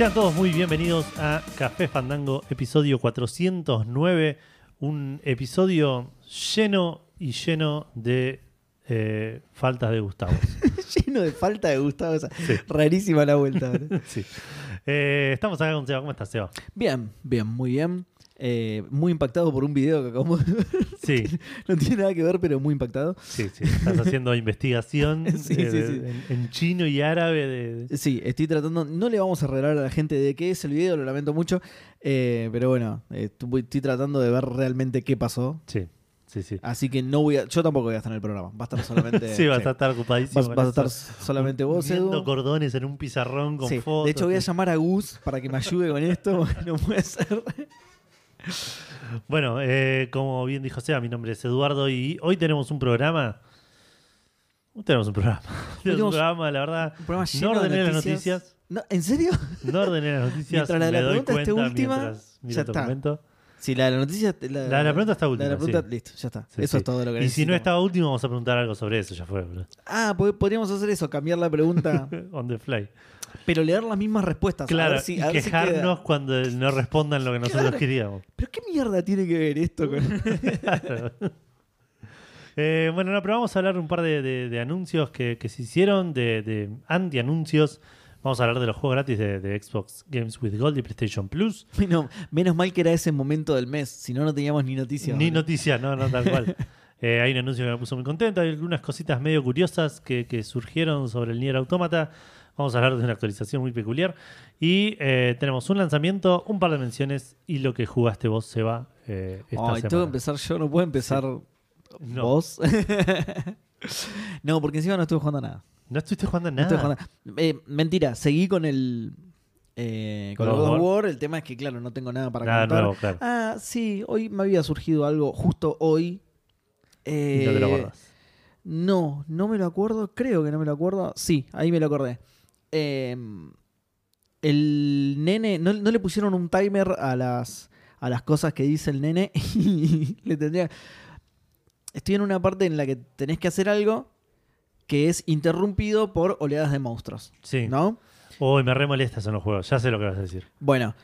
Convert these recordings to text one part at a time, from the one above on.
Sean todos muy bienvenidos a Café Fandango, episodio 409. Un episodio lleno y lleno de eh, faltas de Gustavo. Lleno de falta de Gustavo. Sí. Rarísima la vuelta. Sí. Eh, estamos acá con Seba. ¿Cómo estás, Seba? bien, bien, muy bien. Eh, muy impactado por un video que acabamos de ver. Sí, No tiene nada que ver, pero muy impactado. sí, sí. Estás haciendo investigación Sí, eh, sí, de- sí. En, en chino y árabe. De, Sí, estoy tratando. No le vamos a revelar a la gente de qué es el video, lo lamento mucho. Eh, pero bueno, estoy tratando de ver realmente qué pasó. Sí, sí, sí. Así que no voy a. Yo tampoco voy a estar en el programa. Va a estar solamente. sí, vas a estar ocupadísimo. Vas, a estar solamente vos, Edu. cordones en un pizarrón con Sí, fotos. De hecho, voy a llamar a Gus para que me ayude con esto. No puede ser. Bueno, eh, como bien dijo Seba, mi nombre es Eduardo y hoy tenemos un programa. Hoy tenemos un programa. Tenemos un programa, la verdad. Un programa No lleno de ordené las noticias. No, ¿En serio? No ordené las noticias. Mientras la de la pregunta esté última, ya está. documento. Si la de la noticia. La, La de la pregunta está la última. de la pregunta, sí. listo, ya está. Sí, eso sí. es todo lo que Y si no estaba último, vamos a preguntar algo sobre eso. Ya fue. bro. Ah, po- podríamos hacer eso, cambiar la pregunta, On the fly. Pero leer las mismas respuestas. a Claro, ver si- y a ver si queda. quejarnos cuando no respondan lo que nosotros Claro. queríamos. Pero qué mierda tiene que ver esto con. Eh, bueno, no, pero vamos a hablar un par de, de- de anuncios que, que se hicieron, de, de anti-anuncios. Vamos a hablar de los juegos gratis de, de Xbox Games with Gold y PlayStation Plus. Menos mal que era ese momento del mes, si no, no teníamos ni noticias. Ni noticias, no, no, tal cual. Eh, hay un anuncio que me puso muy contento. Hay algunas cositas medio curiosas que, que surgieron sobre el Nier Automata. Vamos a hablar de una actualización muy peculiar. Y eh, tenemos un lanzamiento, un par de menciones y lo que jugaste vos, Seba, eh, esta Ay, tengo que semana. empezar yo, no puedo empezar No. vos. no, porque encima no estuve jugando a nada. No estuviste jugando a No nada. estoy jugando a- Eh, mentira, seguí con el. eh, con el God of War. War. El tema es que, claro, no tengo nada para Nada contar. nuevo, claro. Ah, sí, hoy me había surgido algo, justo hoy. y no te lo Eh, acordás. No, no me lo acuerdo, creo que no me lo acuerdo. Sí, ahí me lo acordé. Eh, el nene, no, no le pusieron un timer a las, a las cosas que dice el nene y le tendría... Estoy en una parte en la que tenés que hacer algo que es interrumpido por oleadas de monstruos, Sí. ¿no? Uy, me remolesta eso en los juegos. Ya sé lo que vas a decir. Bueno,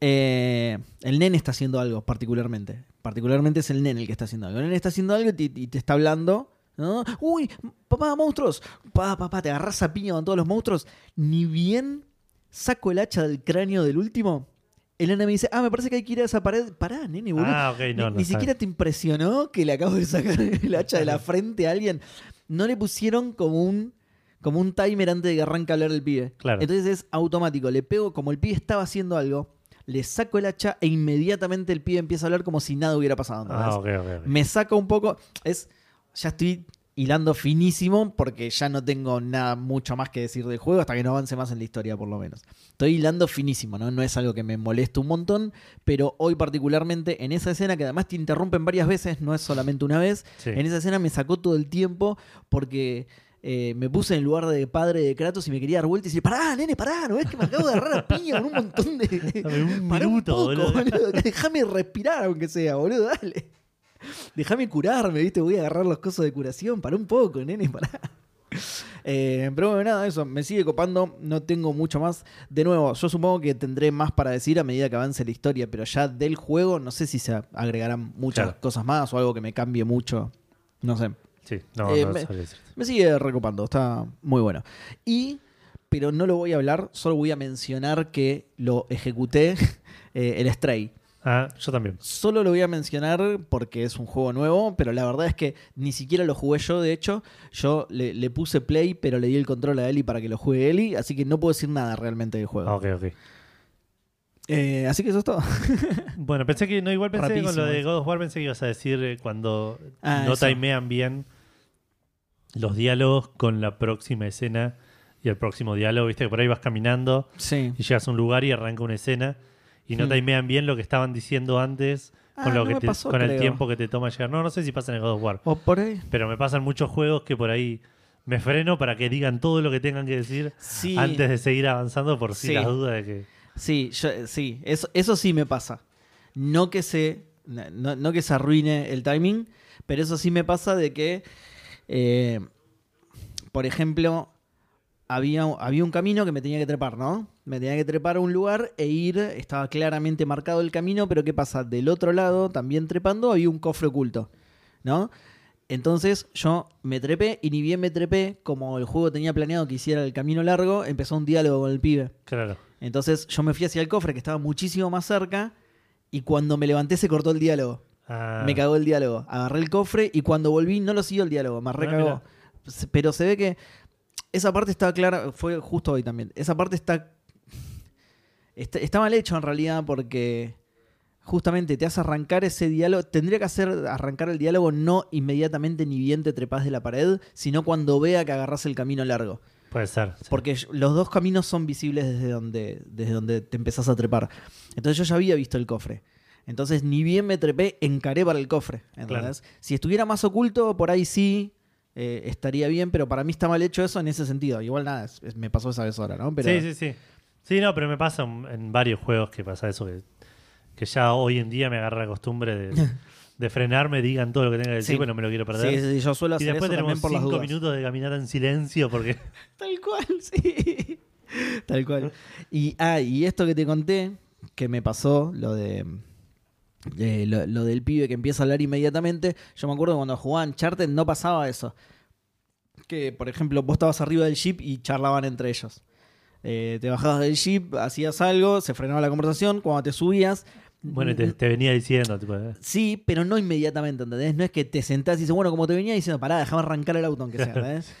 eh, el nene está haciendo algo particularmente. Particularmente es el nene el que está haciendo algo. El nene está haciendo algo y te, y te está hablando. ¿No? Uy, papá, monstruos. Papá, papá, te agarras a piña con todos los monstruos. Ni bien saco el hacha del cráneo del último. El nene me dice, ah, me parece que hay que ir a esa pared. Pará, nene, boludo. Ah, ok, no, ni no. ni siquiera te impresionó que le acabo de sacar el hacha de la frente a alguien. No le pusieron como un, como un timer antes de que arranque a hablar el pibe. Claro. Entonces es automático. Le pego, como el pibe estaba haciendo algo, le saco el hacha e inmediatamente el pibe empieza a hablar como si nada hubiera pasado. Ah, ok, ok. ok. Me saca un poco. Es. Ya estoy hilando finísimo porque ya no tengo nada mucho más que decir del juego hasta que no avance más en la historia, por lo menos. Estoy hilando finísimo, ¿no? No es algo que me moleste un montón, pero hoy particularmente en esa escena que además te interrumpen varias veces, no es solamente una vez, Sí. en esa escena me sacó todo el tiempo porque eh, me puse en el lugar de padre de Kratos y me quería dar vuelta y decir, pará, nene, pará, ¿no ves que me acabo de agarrar a piña con un montón de... Dame un minuto, poco, boludo. boludo. Déjame respirar aunque sea, boludo, dale. Déjame curarme, ¿viste? Voy a agarrar los cosas de curación. Para un poco, nene, pará. Eh, pero bueno, nada, eso me sigue copando. No tengo mucho más. De nuevo, yo supongo que tendré más para decir a medida que avance la historia, pero ya del juego no sé si se agregarán muchas Claro. cosas más o algo que me cambie mucho. No sé. Sí, no, Eh, no. Me sigue recopando, está muy bueno. Y, pero no lo voy a hablar, solo voy a mencionar que lo ejecuté, eh, el Stray. Ah, yo también. Solo lo voy a mencionar porque es un juego nuevo, pero la verdad es que ni siquiera lo jugué yo, de hecho, yo le, le puse play, pero le di el control a Eli para que lo juegue Eli, así que no puedo decir nada realmente del juego. Ah, ok, ok. Eh, así que eso es todo. Bueno, pensé que no, igual pensé que con Rapidísimo lo de. God of War pensé que ibas a decir eh, cuando Ah, no eso. timean bien los diálogos con la próxima escena y el próximo diálogo, viste que por ahí vas caminando Sí. y llegas a un lugar y arranca una escena y no Hmm. timean bien lo que estaban diciendo antes con Ah, lo no que me te- pasó, con el tiempo que te toma llegar. No, no sé si pasa en el God of War, O por ahí. pero me pasan muchos juegos que por ahí me freno para que digan todo lo que tengan que decir Sí. antes de seguir avanzando por si Sí. las dudas de que Sí, yo- sí, eso, eso sí me pasa. No que se. No, no que se arruine el timing, pero eso sí me pasa de que. eh, por ejemplo, había, había un camino que me tenía que trepar, ¿no? Me tenía que trepar a un lugar e ir, estaba claramente marcado el camino, pero ¿qué pasa? Del otro lado, también trepando, había un cofre oculto, ¿no? Entonces yo me trepé y ni bien me trepé, como el juego tenía planeado que hiciera el camino largo, empezó un diálogo con el pibe. Claro. Entonces yo me fui hacia el cofre que estaba muchísimo más cerca y cuando me levanté se cortó el diálogo. Ah, Me cagó el diálogo. Agarré el cofre y cuando volví no lo siguió el diálogo, me recagó. Se- Pero se ve que esa parte está clara, fue justo hoy también. Esa parte está, está, está mal hecho en realidad porque justamente te hace arrancar ese diálogo. Tendría que hacer arrancar el diálogo no inmediatamente ni bien te trepas de la pared, sino cuando vea que agarras el camino largo. Puede ser. sí. Porque los dos caminos son visibles desde donde, desde donde te empezás a trepar. Entonces yo ya había visto el cofre. Entonces ni bien me trepé, encaré para el cofre. ¿entendés? Si estuviera más oculto, por ahí sí eh, estaría bien, pero para mí está mal hecho eso en ese sentido. Igual nada, es- es- me pasó esa vez ahora, ¿no? Pero, Sí, sí, sí. Sí, no, pero me pasa en, varios juegos que pasa eso, que, que ya hoy en día me agarra la costumbre de, de frenarme, digan todo lo que tenga que decir, Sí. porque no me lo quiero perder. Sí, sí, yo suelo y hacer después eso tenemos también por las cinco dudas. minutos de caminata en silencio porque... Tal cual, sí. Tal cual. Y, ah, y esto que te conté, que me pasó, lo de. eh, lo, lo del pibe que empieza a hablar inmediatamente. Yo me acuerdo cuando jugaba Uncharted no pasaba eso. Que, por ejemplo, vos estabas arriba del jeep y charlaban entre ellos. Eh, te bajabas del jeep, hacías algo, se frenaba la conversación. Cuando te subías. Bueno, y te, te venía diciendo, tipo, eh, Sí, pero no inmediatamente, ¿entendés? No es que te sentás y dices, bueno, como te venía diciendo, pará, déjame arrancar el auto, aunque sea, ¿entendés?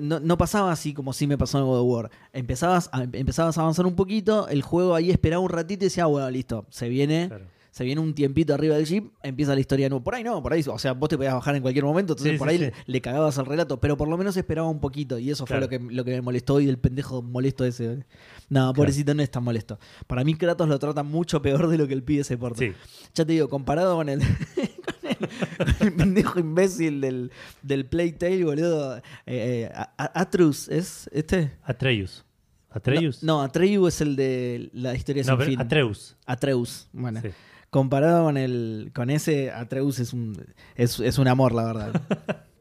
No, no- pasaba así como sí me pasó en God of War. Empezabas a, empezabas a avanzar un poquito, el juego ahí esperaba un ratito y decía, ah, bueno, listo, se viene, claro. Se viene un tiempito arriba del jeep, empieza la historia de nuevo. Por ahí no, por ahí, o sea, vos te podías bajar en cualquier momento, entonces Sí, por sí, ahí sí. Le, le cagabas al relato, pero por lo menos esperaba un poquito y eso Claro. fue lo que, lo que me molestó y el pendejo molesto ese. No, pobrecito, no es tan molesto. Para mí Kratos lo trata mucho peor de lo que el pibe se porta. Sí, Ya te digo, comparado con el, el, pendejo imbécil del, del Playtale, boludo. Eh, eh, Atrus, ¿es este? Atreus. ¿Atreus? No, no, Atreyu es el de la historia No, sin fin. Atreus. Atreus, bueno. Sí. Comparado con el con ese, Atreus es un, es, es un amor, la verdad.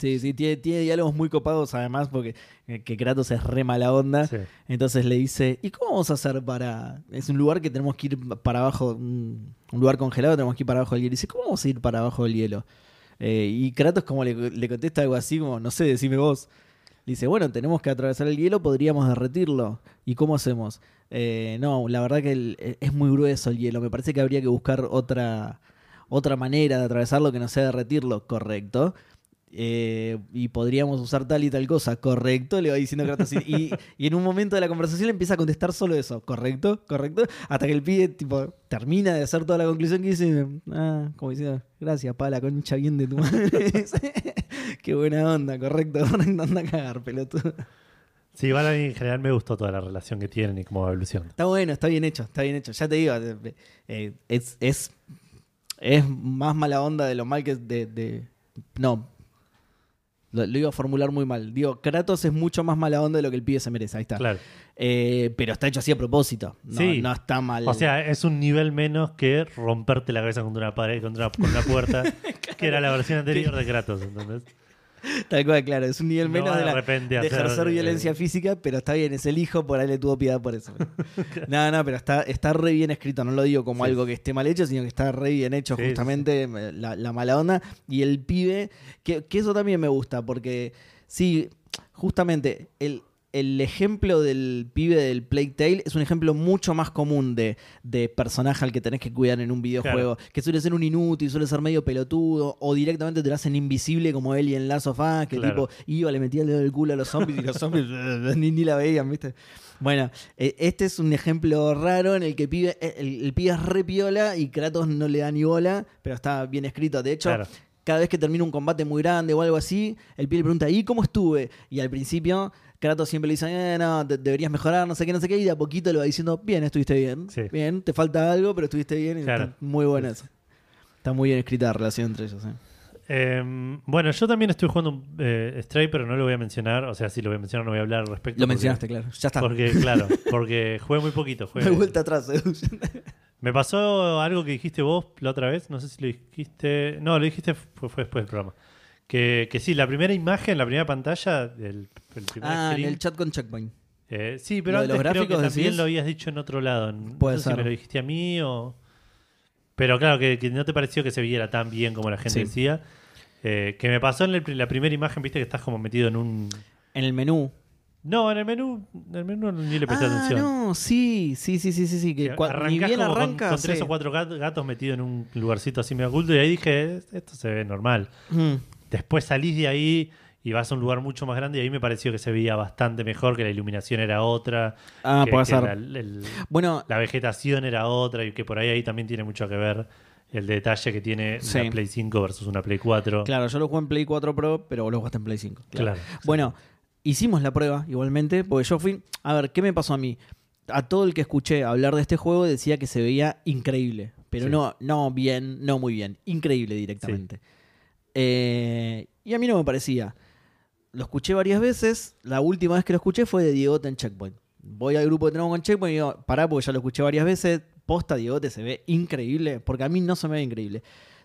Sí, sí, tiene, tiene diálogos muy copados además porque eh, que Kratos es re mala onda. Sí. Entonces le dice, ¿y cómo vamos a hacer para...? Es un lugar que tenemos que ir para abajo, un, un lugar congelado, tenemos que ir para abajo del hielo. Y dice, ¿cómo vamos a ir para abajo del hielo? Eh, y Kratos como le, le contesta algo así como, no sé, decime vos. Le dice, bueno, tenemos que atravesar el hielo, podríamos derretirlo. ¿Y cómo hacemos? Eh, no, la verdad que el- eh, es muy grueso el hielo. Me parece que habría que buscar otra, otra manera de atravesarlo que no sea derretirlo. Correcto. Eh, y podríamos usar tal y tal cosa, correcto, le va diciendo Kratos. Y, y- y en un momento de la conversación le empieza a contestar solo eso, correcto, correcto, hasta que el pibe tipo, termina de hacer toda la conclusión que dice, ah, como diciendo, gracias, pa, la concha bien de tu madre. Qué buena onda, correcto, correcto, anda a cagar, pelotudo. Sí, igual a mí en general me gustó toda la relación que tienen y cómo evoluciona. Está bueno, está bien hecho, está bien hecho. Ya te digo, eh, eh, es, es, es más mala onda de lo mal que de, de- no. Lo, lo iba a formular muy mal. Digo, Kratos es mucho más mala onda de lo que el pibe se merece. Ahí está. Claro. Eh, pero está hecho así a propósito. No, Sí. no está mal. O sea, es un nivel menos que romperte la cabeza contra una pared, contra una, con una puerta, que era la versión anterior de Kratos, ¿entendés? Tal cual, claro. Es un nivel No menos de, la- de hacer, ejercer eh, violencia física, pero está bien, es el hijo, por ahí le tuvo piedad por eso. no, no, pero está, está re bien escrito. No lo digo como Sí. algo que esté mal hecho, sino que está re bien hecho Sí, justamente La, la mala onda. Y el pibe, que, que eso también me gusta, porque sí, justamente el, el ejemplo del pibe del Plague Tale es un ejemplo mucho más común de, de personaje al que tenés que cuidar en un videojuego. Que suele ser un inútil, suele ser medio pelotudo, o directamente te lo hacen invisible como él y en Last of Us, que Claro. tipo iba, le metía el dedo del culo a los zombies y los zombies ni, ni la veían, ¿viste? Bueno, eh, este es un ejemplo raro en el que pibe, eh, el, el pibe es re piola y Kratos no le da ni bola, pero está bien escrito. De hecho, Claro. cada vez que termina un combate muy grande o algo así, el pibe le pregunta, ¿y cómo estuve? Y al principio, Kratos siempre le dice, eh, no, de- deberías mejorar, no sé qué, no sé qué, y de a poquito le va diciendo, bien, estuviste bien, Sí. bien, te falta algo, pero estuviste bien, y Claro. está muy buena eso. Está muy bien escrita la relación entre ellos. ¿eh? Eh, bueno, yo también estoy jugando un eh, Stray, pero no lo voy a mencionar. O sea, sí lo voy a mencionar, no voy a hablar al respecto. Lo porque- mencionaste, claro. Ya está. Porque, claro, porque jugué muy poquito. jugué- Me vuelta atrás, Edu. Me pasó algo que dijiste vos la otra vez, no sé si lo dijiste, no, lo dijiste fue, fue después del programa. Que, que sí, la primera imagen, la primera pantalla, el, el primer Ah, en screen, el chat con Checkpoint. Eh, sí, pero Lo de los creo que gráficos también decís. lo habías dicho en otro lado. No Puede sé ser. si me lo dijiste a mí o... Pero claro, que, que no te pareció que se viera tan bien como la gente Sí. decía. Eh, que me pasó en el- la primera imagen, viste que estás como metido en un... En el menú. No, en el menú, en el menú ni le presté ah, atención. no, sí, sí, sí, sí, sí, sí. Que Que cua- ni arrancás bien como con- arranca. con, tres sí. o cuatro gat- gatos metidos en un lugarcito así medio oculto y ahí dije, esto se ve normal. Mm. Después salís de ahí y vas a un lugar mucho más grande y ahí me pareció que se veía bastante mejor, que la iluminación era otra, Ah, que, puede que ser. la, el- Bueno, la vegetación era otra y que por ahí, ahí también tiene mucho que ver el detalle que tiene Sí. una Play 5 versus una Play 4. claro, yo lo jugué en Play 4 Pro, pero vos lo jugaste en Play 5. Claro. Bueno, hicimos la prueba igualmente, porque yo fui. A ver, ¿qué me pasó a mí? A todo el que escuché hablar de este juego decía que se veía increíble. Pero Sí. no, no bien, no muy bien. Increíble directamente. Eh, y a mí no me parecía. Lo escuché varias veces. La última vez que lo escuché fue de Diegote en Checkpoint. Voy al grupo que tenemos con Checkpoint y digo, pará, porque ya lo escuché varias veces. Posta, Diegote se ve increíble, porque a mí no se me ve increíble.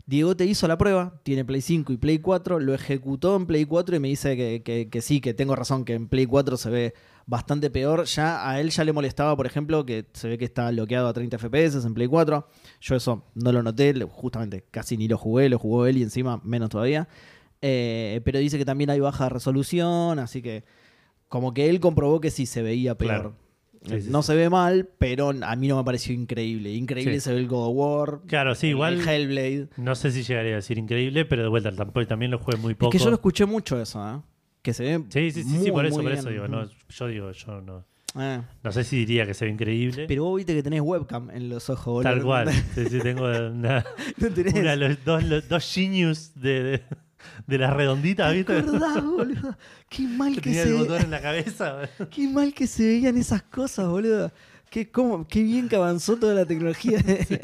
Diegote hizo la prueba, tiene Play 5 y Play 4, lo ejecutó en Play 4 y me dice que, que- sí, que tengo razón, que en Play 4 se ve bastante peor. Ya a él ya le molestaba, por ejemplo, que se ve que está bloqueado a 30 FPS en Play 4. Yo eso no lo noté, justamente casi ni lo jugué, lo jugó él y encima menos todavía. Eh, pero dice que también hay baja resolución, así que como que él comprobó que sí se veía peor. Sí, sí, no sí. se ve mal, pero a mí no me pareció increíble. Increíble se ve el God of War. Claro, sí, el- igual el Hellblade. no sé si llegaría a decir increíble, pero de vuelta tampoco, también lo jugué muy poco. Es que yo lo escuché mucho eso, ¿eh? Que se ve. Sí, sí, sí, sí, por eso, por bien. eso digo, no, yo digo, yo no, Eh, no sé si diría que se ve increíble. Pero vos viste que tenés webcam en los ojos, boludo. Tal cual. Sí, sí, tengo una, No tenés. una- los dos, los dos genius de, de, de las redonditas, ¿Te ¿viste? acordás, boludo? Qué mal Que tenía se el ve- en la cabeza. Qué mal que se veían esas cosas, boludo. Qué, cómo- qué bien que avanzó toda la tecnología de,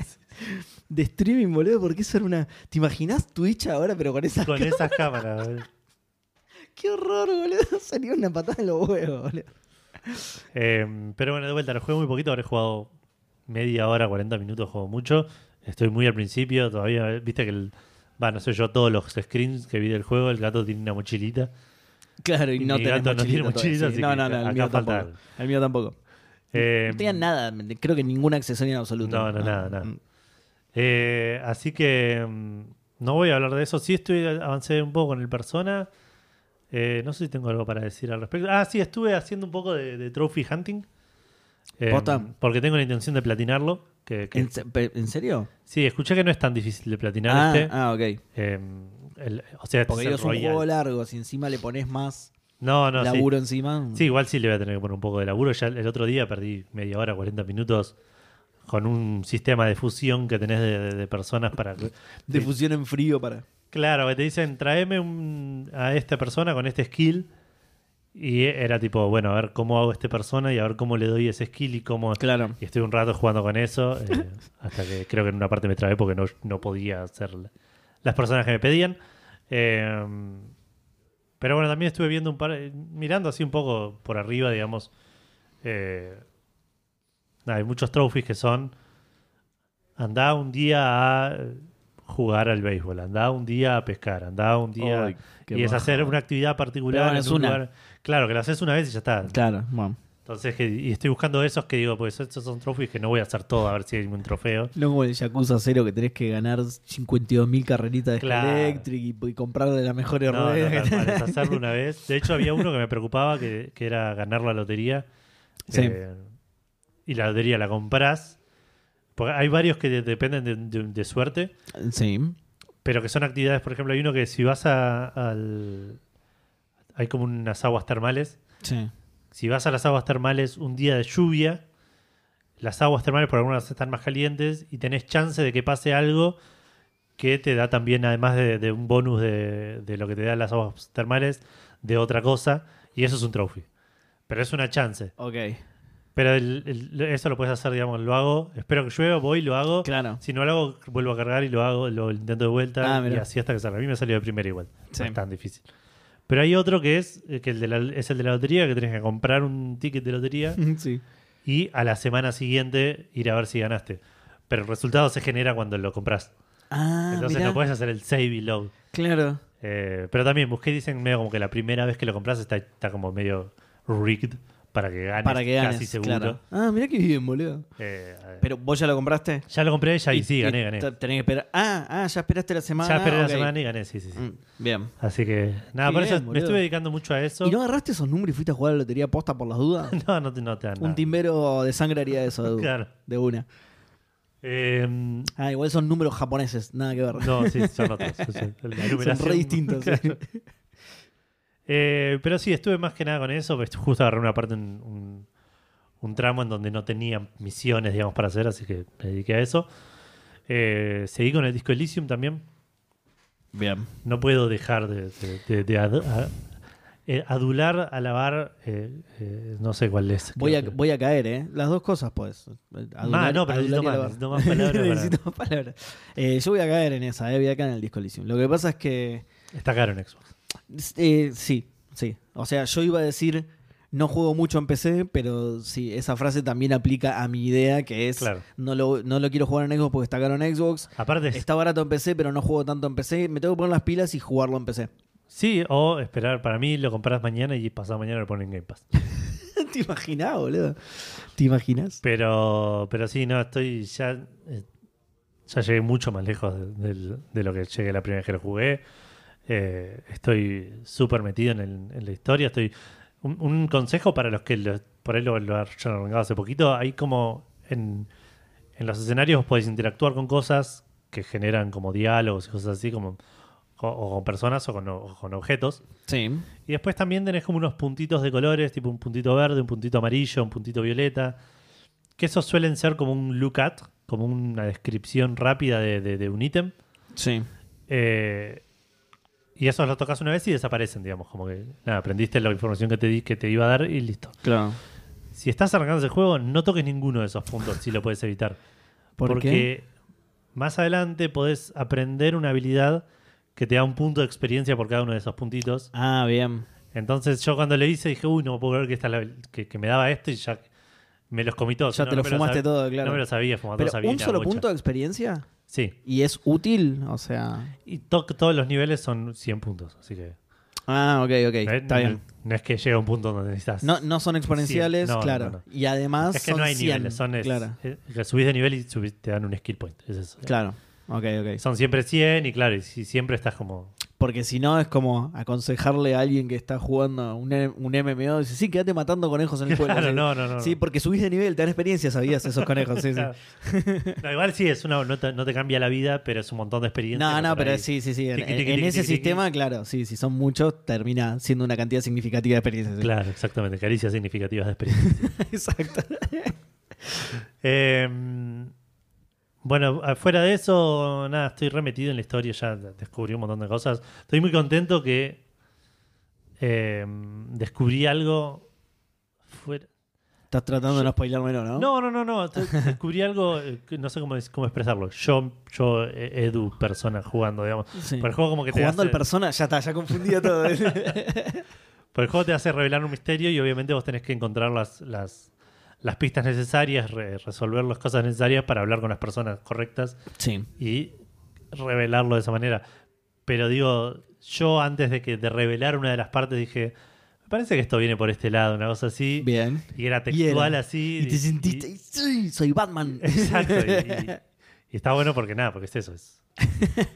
de streaming, boludo. Porque eso era una. ¿Te imaginás Twitch ahora, pero con esas Con esas cámaras. boludo. Qué horror, boludo. Sería una patada en los huevos, boludo. Eh, pero bueno, de vuelta, lo jugué muy poquito, habré jugado media hora, 40 minutos, juego mucho. Estoy muy al principio, todavía, viste que el... Va, no sé yo, todos los screens que vi del juego, el gato tiene una mochilita. Claro, y Y no mi gato no tiene mochilita así sí. No, no, no, el mío falta. El mío tampoco. Eh, no tenía nada, creo que ningún accesorio en absoluto. No, no, nada, nada. Mm. Eh, así que mm, no voy a hablar de eso. Sí estoy avancé un poco con el Persona. Eh, no sé si tengo algo para decir al respecto. Ah, sí, estuve haciendo un poco de, de trophy hunting. Eh, ¿Posta? porque tengo la intención de platinarlo. Que, que- ¿En, serio? sí, escuché que no es tan difícil de platinar Ah, este. ah, ok. Eh, el- o sea, este Porque es el es un juego largo, si encima le pones más No, no, sí. laburo encima. Sí, igual sí le voy a tener que poner un poco de laburo. Ya el otro día perdí media hora, 40 minutos con un sistema de fusión que tenés de, de- de personas para... De fusión en frío para. Claro, que te dicen, tráeme un- a esta persona con este skill. Y era tipo, bueno, a ver cómo hago este persona y a ver cómo le doy ese skill y cómo... Claro. Y estuve un rato jugando con eso, eh, hasta que creo que en una parte me trabé porque no, no podía hacer la- las personas que me pedían. Eh, pero bueno, también estuve viendo un par, mirando así un poco por arriba, digamos. eh, hay muchos trophies que son, andá un día a jugar al béisbol, andá un día a pescar, andá un día... Y es baja. hacer una actividad particular bueno, en es un una. lugar- Claro, que lo haces una vez y ya está. Claro, bueno. Entonces, que, y estoy buscando esos que digo, pues estos son trophies que no voy a hacer todo a ver si hay un trofeo. No como el Yakuza 0 que tenés que ganar 52.000 carreritas de Claro. Electric y, y comprar de la mejor No, no, rueda. tal es hacerlo una vez. De hecho, había uno que me preocupaba que, que era ganar la lotería. Sí. Eh, y la lotería la compras. Porque hay varios que de- dependen de, de- de suerte, sí. pero que son actividades, por ejemplo, hay uno que si vas a, al... Hay como unas aguas termales. Sí. Si vas a las aguas termales un día de lluvia, las aguas termales por algunas están más calientes y tenés chance de que pase algo que te da también, además de, de un bonus de, de lo que te dan las aguas termales, de otra cosa. Y eso es un trophy. Pero es una chance. Ok. Pero el- el- eso lo puedes hacer, digamos, lo hago. Espero que llueva, voy, lo hago. Claro. Si no lo hago, vuelvo a cargar y lo hago, lo intento de vuelta. Ah, y así hasta que salga. A mí me salió de primera igual. Sí. No es tan difícil. Pero hay otro que es, eh, que el de la, es el de la lotería, que tenés que comprar un ticket de lotería sí. y a la semana siguiente ir a ver si ganaste. Pero el resultado se genera cuando lo compras. Ah, Entonces mirá. no puedes hacer el save y load. Claro. Eh, pero también busqué, dicen medio como que la primera vez que lo compras está, está como medio rigged para que ganes, Para que ganes. casi seguro. claro. Ah, mirá qué bien, boludo. Eh, Pero vos ya lo compraste. ya lo compré ya y, sí, gané, gané. Tenés que esperar. Ah, ah, ya esperaste la semana. Ya esperé la semana y gané, sí, sí, sí. Mm, Bien. Así que, nada, por eso me estuve dedicando mucho a eso. ¿Y no agarraste esos números y fuiste a jugar a la lotería posta por las dudas? no, no te, no te dan Un nada. timbero de sangre haría eso, de, Claro. de una. Eh, Ah, igual son números japoneses, nada que ver. no, sí, son otros. son re distintos. Claro. Eh, pero sí, estuve más que nada con eso. Justo agarré una parte, un, un- un tramo en donde no tenía misiones, digamos, para hacer, así que me dediqué a eso. Eh, seguí con el disco Elysium también. Bien. No puedo dejar de, de- de- de ad- a- eh, adular, alabar, eh, eh, no sé cuál es. Voy a, que- voy a caer, ¿eh? Las dos cosas, pues. Más, no, pero necesito más, necesito más palabras Necesito más palabras. Eh, yo voy a caer en esa, ¿eh? Voy a caer en el disco Elysium. Lo que pasa es que... Está caro en Xbox. Eh, sí, sí. O sea, yo iba a decir... No juego mucho en PC, pero sí, esa frase también aplica a mi idea, que es Claro. no, lo, no lo quiero jugar en Xbox porque está caro en Xbox. Aparte, es- Está barato en PC, pero no juego tanto en PC. Me tengo que poner las pilas y jugarlo en PC. sí, o esperar, para mí lo compras mañana y pasado mañana lo ponen en Game Pass. ¿Te imaginas, boludo? ¿Te imaginas? Pero, pero sí, no, estoy ya. eh, ya llegué mucho más lejos de, de lo que llegué la primera vez que lo jugué. Eh, estoy súper metido en, el- en la historia. Estoy. Un, un consejo para los que lo- por ahí lo, lo arrancado hace poquito. Hay como. En, en los escenarios vos podés interactuar con cosas que generan como diálogos y cosas así, como. O, o con personas o con, o con objetos. Sí. Y después también tenés como unos puntitos de colores, tipo un puntito verde, un puntito amarillo, un puntito violeta. Que esos suelen ser como un look at, como una descripción rápida de, de- de un ítem. Sí. Eh, y esos los tocas una vez y desaparecen, digamos. Como que nada, aprendiste la información que te di que te iba a dar y listo. Claro. Si estás arrancando ese juego, no toques ninguno de esos puntos si lo puedes evitar. ¿Por porque qué? más adelante podés aprender una habilidad que te da un punto de experiencia por cada uno de esos puntitos. Ah, bien. Entonces yo cuando le hice dije, uy, no puedo creer que, esta la- que, que me daba esto y ya me los comí todos. Ya No, te no lo fumaste todo, claro. No me lo sabía, fumar Pero sabía un solo punto de experiencia Sí. y es útil, o sea. Y to- todos los niveles son 100 puntos, así que... Ah, ok, ok. ¿eh? Está no, bien. No es que llega un punto donde necesitas... No, no son exponenciales. No, no, claro. no, no. Y además es que son no hay 100, niveles, son... es- claro. eh, que subís de nivel y subís- te dan un skill point. es eso. Claro. Ok, ok. Son siempre 100 y claro, y si siempre estás como... Porque si no es como aconsejarle a alguien que está jugando un, un MMO, dice, sí, quédate matando conejos en el juego. Claro, Sí. no, no, no. Sí, porque subís de nivel, te dan experiencia, sabías esos conejos. Sí, sí. No, igual sí, es una, no, te, no te cambia la vida, pero es un montón de experiencia. No, no, pero ahí- sí, sí, sí. En, ese sistema, claro, sí, si son muchos, termina siendo una cantidad significativa de experiencias. sí. Claro, exactamente. Caricias significativas de experiencia. Exacto. Eh, bueno, afuera de eso, nada, estoy remetido en la historia, ya descubrí un montón de cosas. Estoy muy contento que eh, descubrí algo fuera... Estás tratando de no spoilármelo, ¿no? No, no, no, no. Descubrí algo, eh, no sé cómo, cómo expresarlo. Yo, yo, eh, Edu, persona jugando, digamos. Sí. Pero el juego como que te Jugando hace- al persona, ya está, ya confundía todo. Pero el juego te hace revelar un misterio y obviamente vos tenés que encontrar las, las, las pistas necesarias, re- resolver las cosas necesarias para hablar con las personas correctas sí. y revelarlo de esa manera. Pero digo, yo antes de que de revelar una de las partes dije, me parece que esto viene por este lado, una cosa así. Bien. Y era Y textual era. así. Y te sentiste, sí, soy Batman. Exacto. Y, y- y está bueno porque nada, porque es eso. Es,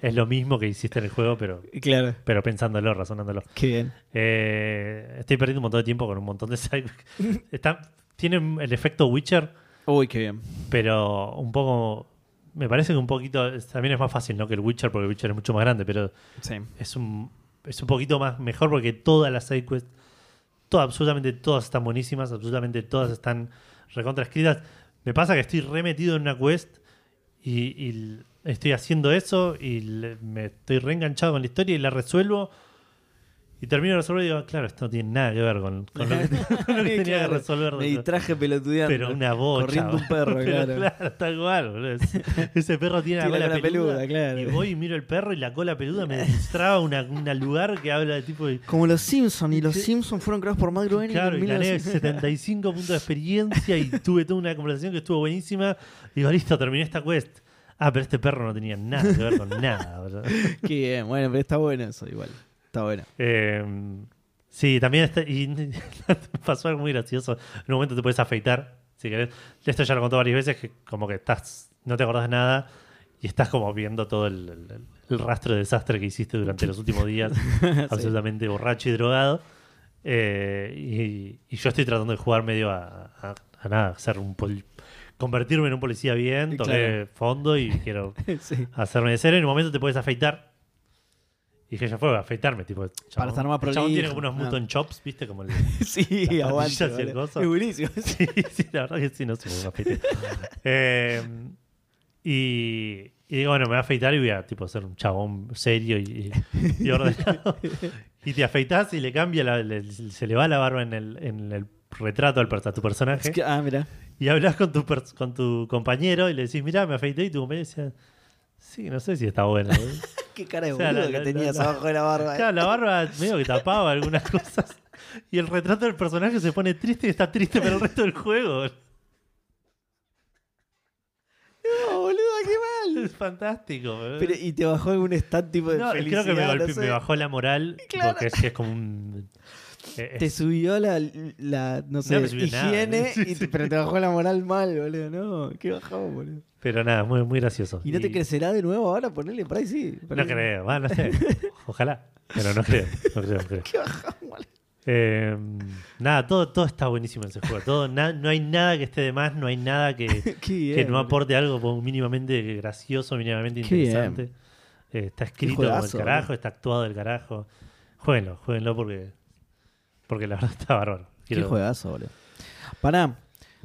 es lo mismo que hiciste en el juego, pero, claro, pero pensándolo, razonándolo. qué bien. Eh, estoy perdiendo un montón de tiempo con un montón de Está, Tienen el efecto Witcher, Uy, qué bien. pero un poco. Me parece que un poquito. También es más fácil, ¿no? Que el Witcher, porque el Witcher es mucho más grande, pero Sí. es un, es un poquito más mejor porque todas las side quests, todas, absolutamente todas están buenísimas, absolutamente todas están recontra escritas. Me pasa que estoy remetido en una quest y, y estoy haciendo eso y le- me estoy reenganchado con la historia y la resuelvo. Y termino de resolver y digo, claro, esto no tiene nada que ver con, con lo, que, con lo que tenía que Claro, resolver. Me distraje pelotudeando. Pero una bocha. Corriendo un perro, Pero claro. tal cual, boludo. Es- Ese perro tiene, Tiene la cola, peluda. claro. Y voy y miro el perro y la cola peluda me demostraba una, una lugar que habla de tipo de. Como los Simpsons, y los Sí. Simpsons fueron creados por Matt Groening Claro, en y gané 1900. 75 puntos de experiencia y tuve toda una conversación que estuvo buenísima. Y digo, listo, terminé esta quest. Ah, pero este perro no tenía nada que ver con nada. Qué bien, bueno, pero está bueno eso igual. Está bueno. Eh, Sí, también está- y pasó algo muy gracioso. En un momento te puedes afeitar, si querés. Esto ya lo contó varias veces, que como que estás, no te acordás nada y estás como viendo todo el, el- el rastro de desastre que hiciste durante los últimos días, absolutamente borracho y drogado. Eh, y, y yo estoy tratando de jugar medio a, a- a nada, hacer un pol- convertirme en un policía bien, toqué Claro. fondo y quiero sí. hacerme de cero. En un momento te puedes afeitar. Y dije, ya fue, afeitarme. Tipo, chabón- estar más el chabón tiene como unos. Muton Chops, ¿viste? Como el, Sí, aguante. y coso. Es buenísimo. Sí, sí, la verdad que sí, no sé, me afeité. Eh, y, y digo, bueno, me voy a afeitar y voy a tipo ser un chabón serio y, y ordenado. y te afeitas y le cambia, la- le- se le va la barba en el, en el retrato al, a tu personaje. Es que- ah, mira. Y hablas con tu, con tu compañero y le decís, mirá, me afeité. Y tu compañero decía, sí, no sé si está bueno. Qué cara de O sea, boludo la- que la- tenías la- abajo de la barba. eh. Claro, la barba medio que tapaba algunas cosas. Y el retrato del personaje se pone triste y está triste para el resto del juego. No, boludo, qué mal. Es fantástico. boludo. Pero, ¿Y te bajó algún stat tipo de No, felicidad? creo que me, no golpe- sé? me bajó la moral, Claro. que es, es como un... eh, Te subió la, la no sé, No me subió nada. higiene, Sí, y te- pero te bajó la moral mal, boludo. No, qué bajón, boludo. pero nada, muy, muy gracioso. ¿Y no te crecerá de nuevo ahora? Ponerle por ahí, sí. No creo, va, no sé. Ojalá. Pero no creo, no creo, no creo. Qué bajón, boludo. Eh, nada, todo, todo está buenísimo en ese juego. Todo, na- no hay nada que esté de más, no hay nada que, bien. que no aporte algo mínimamente gracioso, mínimamente interesante. Eh, está escrito como el carajo, está actuado del carajo. Jueguenlo, jueguenlo porque, porque la verdad está bárbaro. Qué Quiero- juegazo, boludo. Pará,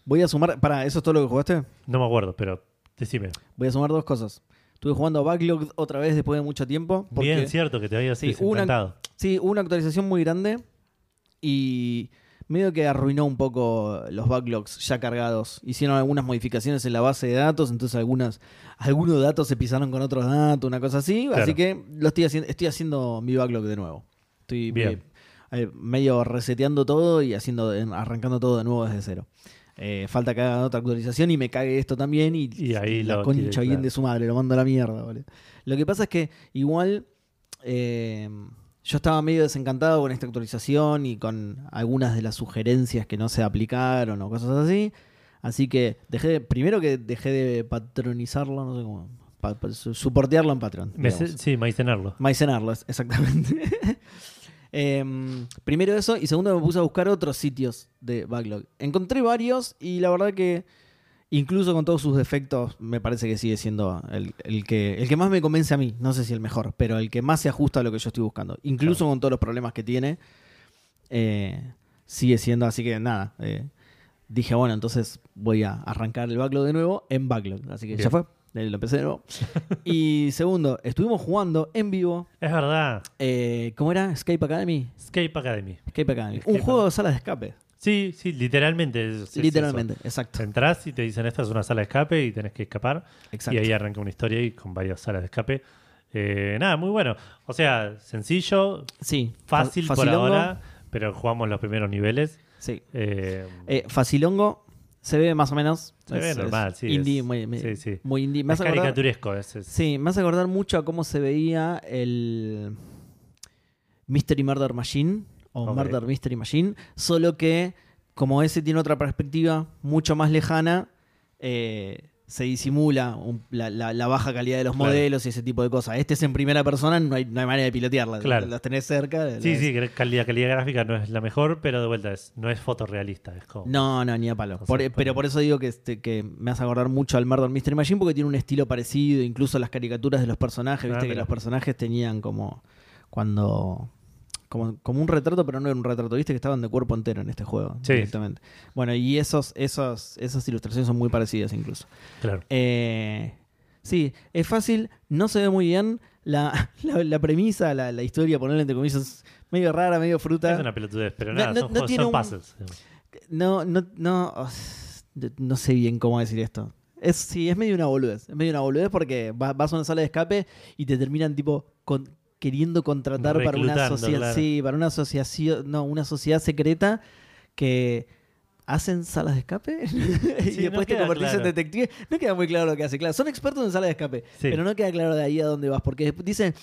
voy a sumar. Pará, ¿eso es todo lo que jugaste? no me acuerdo, pero decime. Voy a sumar dos cosas. Estuve jugando a Backlog otra vez después de mucho tiempo. porque- Bien, cierto que te había Sí, sí, una-. Sí, hubo una actualización muy grande y medio que arruinó un poco los backlogs ya cargados. Hicieron algunas modificaciones en la base de datos, entonces algunas, algunos datos se pisaron con otros datos, una cosa así. Claro. Así que lo estoy haciendo, estoy haciendo mi backlog de nuevo. Estoy Bien. Eh, eh, medio reseteando todo y haciendo arrancando todo de nuevo desde cero. Eh, falta que haga otra actualización y me cague esto también y, Y ahí la lo concha bien claro. de su madre, lo mando a la mierda, boludo. Lo que pasa es que igual eh, yo estaba medio desencantado con esta actualización y con algunas de las sugerencias que no se aplicaron o cosas así. Así que dejé de- primero que dejé de patronizarlo, no sé cómo, pa- pa- su- soportearlo en Patreon. Digamos. sí, maicenarlo. Maicenarlo, exactamente. Em, primero eso, y segundo me puse a buscar otros sitios de backlog. Encontré varios y la verdad que incluso con todos sus defectos me parece que sigue siendo el, el que, el que más me convence a mí. No sé si el mejor, pero el que más se ajusta a lo que yo estoy buscando. Incluso Claro. con todos los problemas que tiene, eh, sigue siendo así que nada. eh, dije, bueno, entonces voy a arrancar el backlog de nuevo en backlog. Así que ya fue. Lo empecé de nuevo. y segundo, estuvimos jugando en vivo Es verdad. eh, ¿Cómo era? Escape Academy. Escape Academy. Escape Academy. Escape un juego de sala de escape. Sí, sí, literalmente. es- Literalmente, eso. exacto. Entrás y te dicen, esta es una sala de escape y tenés que escapar. exacto. Y ahí arranca una historia y con varias salas de escape. Eh, nada, muy bueno. O sea, sencillo, sí. fácil Fa- por facilongo. ahora, pero jugamos los primeros niveles. Sí. Eh, Eh, Facilongo se ve más o menos. Se ve normal, sí, Indie, es- muy, sí, sí. muy indie. Me es acordar- caricaturesco. es- es- sí, me hace acordar mucho a cómo se veía el Mystery Murder Machine o Ok. Murder Mystery Machine, solo que como ese tiene otra perspectiva mucho más lejana, eh, se disimula un- la, la- la baja calidad de los Claro. modelos y ese tipo de cosas. Este es en primera persona, no hay, no hay manera de pilotearla. Claro. Las tenés cerca. Sí, las- sí, que calidad, calidad gráfica no es la mejor, pero de vuelta es, no es fotorrealista. Es como, No, no, ni a palo. Por- pero por eso digo que, este, que me hace acordar mucho al Murder Mystery Machine porque tiene un estilo parecido, incluso las caricaturas de los personajes, Ah, viste que mira. los personajes tenían como cuando como, como un retrato, pero no era un retrato, viste que estaban de cuerpo entero en este juego Sí. directamente. Bueno, y esos, esos, esas ilustraciones son muy parecidas incluso. Claro. Eh, sí, es fácil, no se ve muy bien. La, la, la premisa, la, la historia, ponerle entre comillas, es medio rara, medio fruta. Es una pelotudez, pero No- nada, no- son, no juegos- son un- puzzles. No, no, no. oh, no sé bien cómo decir esto. Es, sí, es medio una boludez. Es medio una boludez porque va- vas a una sala de escape y te terminan tipo con- queriendo contratar para una sociedad. claro. Sí, para una asociación. No, una sociedad secreta que ¿Hacen salas de escape? y no después te convertís claro. en detective. No queda muy claro lo que hace. Claro, son expertos en salas de escape, Sí. pero no queda claro de ahí a dónde vas. Porque dicen,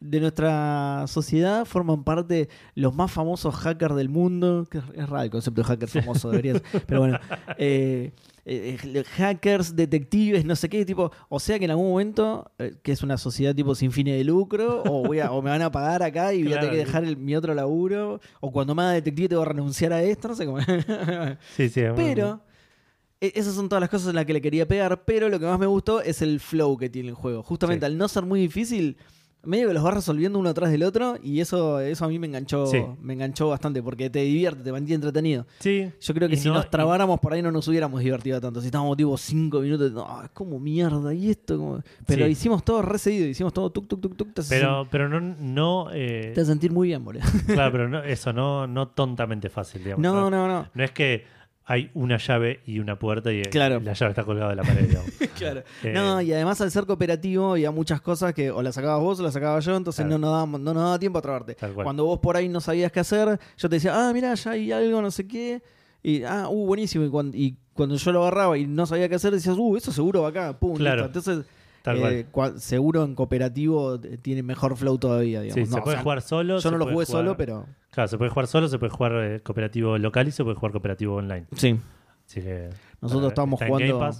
de nuestra sociedad forman parte los más famosos hackers del mundo. Que es raro el concepto de hacker famoso, deberías. Pero bueno, eh, eh, eh, hackers, detectives, no sé qué, tipo, o sea que en algún momento, eh, que es una sociedad tipo sin fines de lucro, o, voy a, o me van a pagar acá y voy a tener que dejar el- mi otro laburo, o cuando me haga detective tengo que renunciar a esto, no sé cómo. Sí, sí. pero, e- esas son todas las cosas en las que le quería pegar, pero lo que más me gustó es el flow que tiene el juego. Justamente Sí. al no ser muy difícil, medio que los vas resolviendo uno atrás del otro, y eso, eso a mí me enganchó, Sí. me enganchó bastante, porque te divierte, te mantiene entretenido. Sí. Yo creo que Y si no- nos y- trabáramos por ahí no nos hubiéramos divertido tanto. Si estábamos tipo cinco minutos, no, es como mierda y esto. como- Pero Sí. hicimos todo re seguido, hicimos todo tuk tuk tuk tuk. Te Pero, pero no, no eh, te hace sentir muy bien, boludo. claro, pero no, eso no, no tontamente fácil, digamos. No, no, no. No es que hay una llave y una puerta y Claro. la llave está colgada de la pared, claro. Eh, No, y además al ser cooperativo había muchas cosas que o las sacabas vos o las sacaba yo, entonces Claro. no, nos daba, no nos daba tiempo a trabarte. Cuando vos por ahí no sabías qué hacer, yo te decía, ah, mira, ya hay algo, no sé qué. Y, ah, uh, buenísimo. Y cuando, y cuando yo lo agarraba y no sabía qué hacer, decías, uh, eso seguro va acá, pum, Claro. listo. Entonces, eh, seguro en cooperativo eh, tiene mejor flow todavía, digamos. Sí, No, se o puede sea, jugar solo. Yo no lo jugué jugar- solo, pero. Claro, se puede jugar solo, se puede jugar eh, cooperativo local y se puede jugar cooperativo online. Sí. Así que. Nosotros estábamos jugando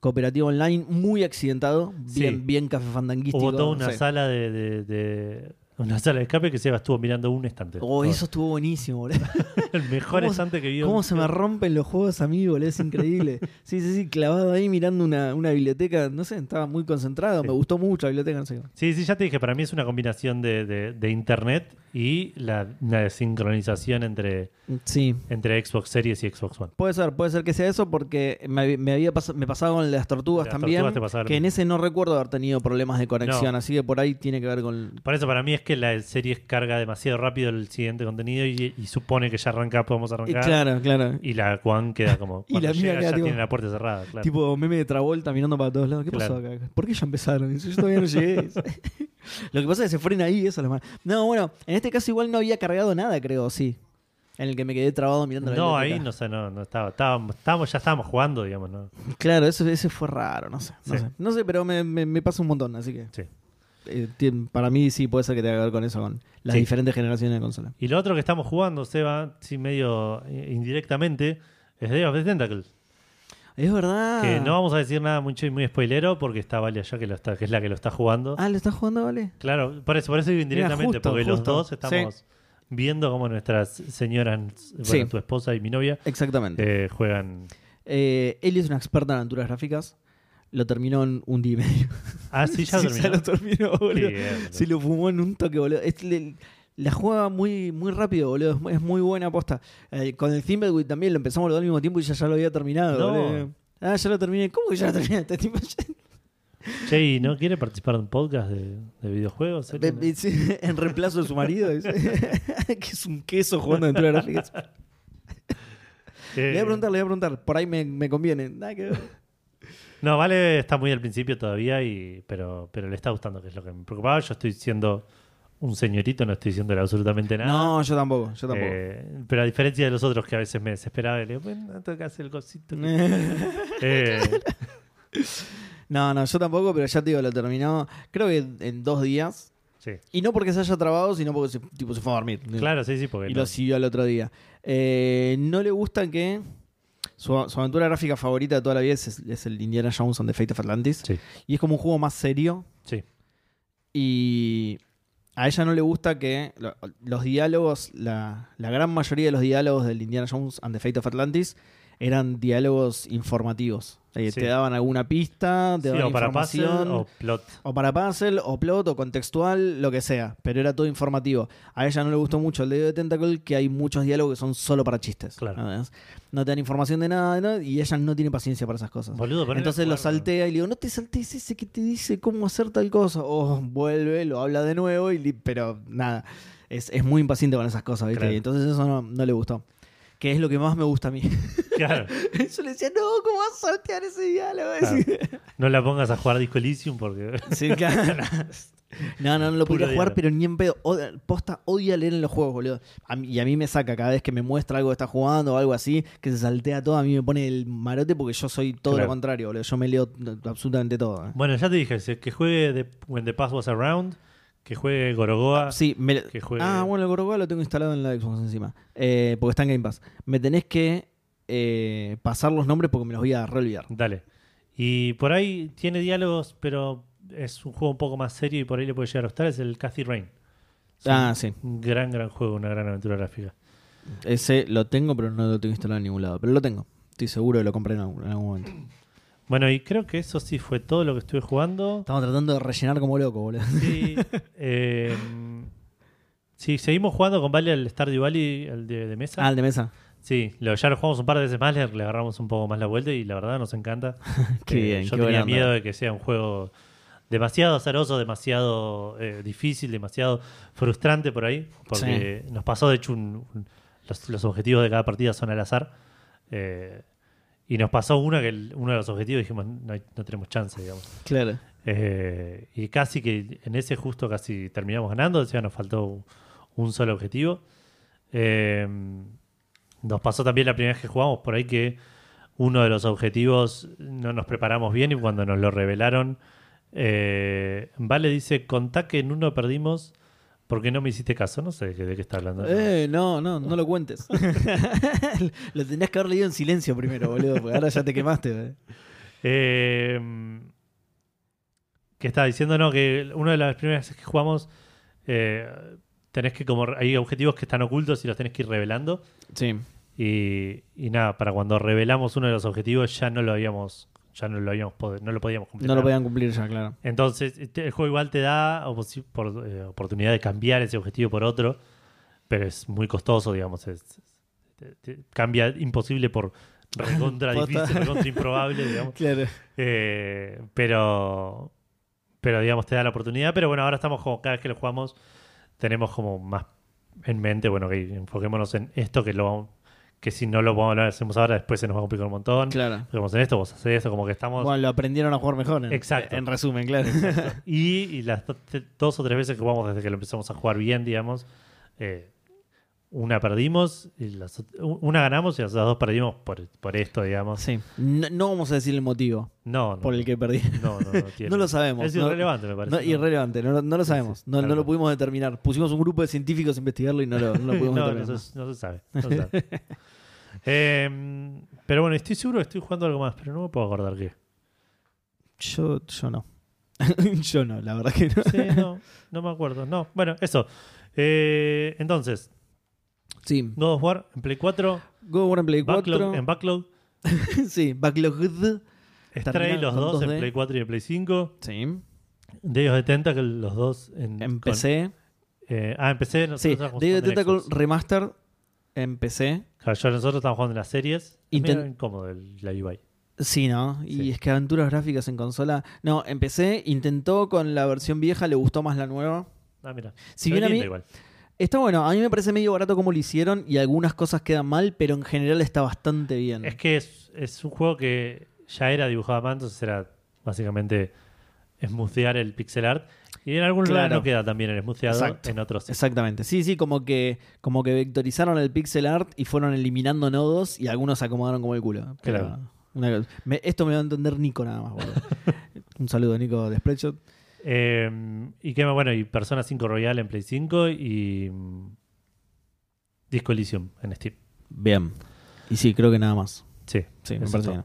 cooperativo online muy accidentado, bien, Sí. bien café fandanguístico. Hubo toda una sí. sala de, de- de- Una sala de escape que Seba estuvo mirando un estante. Oh, eso estuvo buenísimo, boludo. El mejor ¿Cómo- estante que vio. ¿Cómo se me rompen los juegos a mí, boludo? Es increíble. Sí, sí, sí, clavado ahí mirando una, una biblioteca. No sé, estaba muy concentrado. Sí. Me gustó mucho la biblioteca, no sé. Sí, sí, ya te dije, para mí es una combinación de, de- de internet y la, una sincronización entre, Sí. entre Xbox Series y Xbox One. Puede ser, puede ser que sea eso porque me, me había pas- me pasaba con las tortugas Las también. tortugas que en ese no recuerdo haber tenido problemas de conexión, No. así que por ahí tiene que ver con. Por eso para mí es que la serie carga demasiado rápido el siguiente contenido y, y supone que ya arranca, podemos Eh, arrancar. claro, claro. Y la One queda como. Y la llega queda ya tipo- tiene la puerta cerrada, claro. Tipo meme de Travolta mirando para todos lados. ¿Qué pasó acá? ¿Por qué ya empezaron? Yo todavía no llegué. lo que pasa es que se fueron ahí, eso es lo más. No, bueno, en este caso igual no había cargado nada, creo, sí. En el que me quedé trabado mirando la no, ahí no sé, no, no estaba. Estábamos, estábamos- ya estábamos jugando, digamos, ¿no? Claro, eso, ese fue raro, no sé. No Sí. sé, no sé pero me, me- me pasa un montón, así que. Sí. Eh, para mí sí puede ser que tenga que ver con eso, con las Sí. diferentes generaciones de consola. Y lo otro que estamos jugando, Seba, sí, medio eh, indirectamente, es Day of the Tentacle. Es verdad. Que no vamos a decir nada mucho y muy spoilero porque está Vale allá que, lo está, que es la que lo está jugando. Ah, ¿lo estás jugando, vale? Claro, por eso, por eso digo indirectamente, justo, porque los dos estamos viendo cómo nuestras señoras, bueno, Sí. tu esposa y mi novia, Exactamente. eh, juegan. Eh, Eli es una experta en aventuras gráficas. Lo terminó en un día y medio. Ah, sí, ya Sí, terminó. lo terminó, boludo. bien. Se lo fumó en un toque, boludo. Es- le- la juega muy, muy rápido, boludo. Es muy, es muy buena aposta. Eh, con el Thimbleweed también lo empezamos los dos al mismo tiempo y ya, ya lo había terminado, No. boludo. Ah, ya lo terminé. ¿Cómo que ya lo terminé? Este tipo ya- Che, ¿y no quiere participar de un podcast de, de videojuegos? Sí, en reemplazo de su marido. que es un queso jugando aventuras gráficas. Eh, Le voy a preguntar, le voy a preguntar. Por ahí me, me conviene. Nada que ver. No, Vale está muy al principio todavía, y, pero, pero le está gustando, que es lo que me preocupaba. Yo estoy siendo un señorito, no estoy diciéndole absolutamente nada. No, yo tampoco. Yo tampoco. Eh, pero a diferencia de los otros que a veces me desesperaba, y le digo, bueno, tocas el cosito. Eh, no, no, yo tampoco, pero ya te digo, lo terminó. Creo que en dos días. sí. Y no porque se haya trabado, sino porque se, tipo, se fue a dormir. Claro, sí, sí, porque Y no- lo siguió al otro día. Eh, no le gusta que. Su, su aventura gráfica favorita de toda la vida es, es el Indiana Jones and the Fate of Atlantis. Sí, Y es como un juego más serio. sí. Y a ella no le gusta que lo- los diálogos, la, la gran mayoría de los diálogos del Indiana Jones and the Fate of Atlantis eran diálogos informativos. Eh, Sí. Te daban alguna pista, te Sí, daban o para puzzle información. o plot. O para puzzle, o plot, o contextual, lo que sea. Pero era todo informativo. A ella no le gustó mucho el dedo de Tentacle, que hay muchos diálogos que son solo para chistes. Claro. ¿no? No te dan información de nada, de nada, y ella no tiene paciencia para esas cosas. Boludo, Entonces lo saltea y le digo, no te saltees ese que te dice cómo hacer tal cosa. O vuelve, lo habla de nuevo, y pero nada. Es, es muy impaciente con esas cosas, ¿viste? Claro. Y entonces eso no, no le gustó. Que es lo que más me gusta a mí. Claro. Yo le decía, no, ¿cómo vas a saltear ese diálogo? Claro. No la pongas a jugar Disco Elysium porque. Sí, claro. No, no, no lo podría jugar, pero ni en pedo. Posta odia leer en los juegos, boludo. A mí- y a mí me saca cada vez que me muestra algo que está jugando o algo así, que se saltea todo, a mí me pone el marote porque yo soy todo Claro. lo contrario, boludo. Yo me leo absolutamente todo. eh. Bueno, ya te dije, que juegue de When the Past Was Around, que juegue Gorogoa. Sí, me- que juegue- Ah, bueno, el Gorogoa lo tengo instalado en la Xbox encima. Eh, porque está en Game Pass. Me tenés que eh, pasar los nombres porque me los voy a reolvidar. Dale. Y por ahí tiene diálogos, pero es un juego un poco más serio y por ahí le puede llegar a gustar. Es el Cathy Rain. Es Ah, sí. Un gran, gran juego, una gran aventura gráfica. Ese lo tengo, pero no lo tengo instalado en ningún lado. Pero lo tengo. Estoy seguro que lo compré en algún, en algún momento. Bueno, y creo que eso sí fue todo lo que estuve jugando. Estamos tratando de rellenar como loco, boludo. Sí, eh, sí, seguimos jugando con Vale al Stardew Valley, el de, de mesa. Ah, el de mesa. Sí, lo, ya lo jugamos un par de veces más, le, le agarramos un poco más la vuelta y la verdad nos encanta. Qué Eh, bien, Yo qué tenía miedo de que sea un juego demasiado azaroso, demasiado eh, difícil, demasiado frustrante por ahí, porque nos pasó de hecho un- un- los, los objetivos de cada partida son al azar. eh, y nos pasó una que el- uno de los objetivos dijimos no, hay- no tenemos chance, digamos. Claro. Eh, y casi que en ese justo casi terminamos ganando, o sea, nos faltó un solo objetivo. Eh, nos pasó también la primera vez que jugamos por ahí que uno de los objetivos no nos preparamos bien y cuando nos lo revelaron, eh, Vale dice, contá que en uno perdimos porque no me hiciste caso. No sé de qué, qué está hablando. Eh, no, no, no lo cuentes. lo tenías que haber leído en silencio primero, boludo, porque ahora ya te quemaste. eh. Eh, que estaba diciendo, no, que una de las primeras veces que jugamos, eh, tenés que como hay objetivos que están ocultos y los tenés que ir revelando. Sí. Y, y nada, para cuando revelamos uno de los objetivos ya no lo habíamos, ya no lo habíamos pod- no lo podíamos cumplir. No lo podían cumplir ya, claro. Entonces, este- el juego igual te da por- eh, oportunidad de cambiar ese objetivo por otro, pero es muy costoso, digamos. Es, cambia imposible por recontra difícil, recontra improbable, digamos. Claro. Eh, pero, pero digamos, te da la oportunidad. Pero bueno, ahora estamos como, cada vez que lo jugamos, tenemos como más en mente, bueno, que enfoquémonos en esto, que lo vamos- que si no lo, vamos- lo hacemos ahora, después se nos va a complicar un montón. Claro. Enfoquemos en esto, vos hacés esto, como que estamos. Bueno, lo aprendieron a jugar mejor. En, Exacto. En resumen, claro. Y, y las dos o tres veces que jugamos desde que lo empezamos a jugar bien, digamos, eh, una perdimos, y las ot- una ganamos y las otras dos perdimos por, por esto, digamos. sí. No, no vamos a decir el motivo No, no, por el que perdí. no, no, no, tiene- No lo sabemos. Es no- irrelevante, me parece. No, irrelevante, no, no lo sabemos. No, claro. no lo pudimos determinar. Pusimos un grupo de científicos a investigarlo y no lo, no lo pudimos determinar. se, no se sabe. no se sabe. Eh, pero bueno, estoy seguro que estoy jugando algo más, pero no me puedo acordar qué. Yo, yo no. yo no, la verdad que no. Sí, no, no me acuerdo. No, bueno, eso. Eh, entonces, Sí. God of War en Play 4, Go War en Play 4. Backlog, en Backlog, sí, Backlog. Stray los dos en 2D. Play 4 y en Play 5, Sí. Day of the Tentacle los dos en, En con- PC. eh, ah, en PC. Sí, Day of the en Tentacle. Remaster en PC. Claro, yo- nosotros estamos jugando en las series. Era incómodo el- la UI. Sí, ¿no? Y Sí. es que aventuras gráficas en consola. No, en PC intentó con la versión vieja, le gustó más la nueva. Ah, mira. Si bien a mí, igual. Está bueno, a mí me parece medio barato como lo hicieron y algunas cosas quedan mal, pero en general está bastante bien. Es que es, es un juego que ya era dibujado a mano, entonces era básicamente smoothear el pixel art. Y en lugares Claro. no queda también el Exacto. en otros sí. Exactamente. Sí, sí, como que, como que vectorizaron el pixel art y fueron eliminando nodos y algunos se acomodaron como el culo. Pero Claro. una- me- esto me va a entender Nico nada más, boludo. Un saludo, Nico de Spreadshot. Eh, y que bueno, y Persona 5 Royal en Play 5 y mm, Disco Elysium en Steam. Bien. Y sí, creo que nada más. Sí, Sí, me eso parece es todo. bien.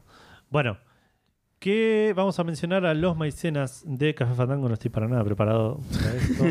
Bueno, que vamos a mencionar a los maicenas de Café Fandango. No estoy para nada preparado para esto.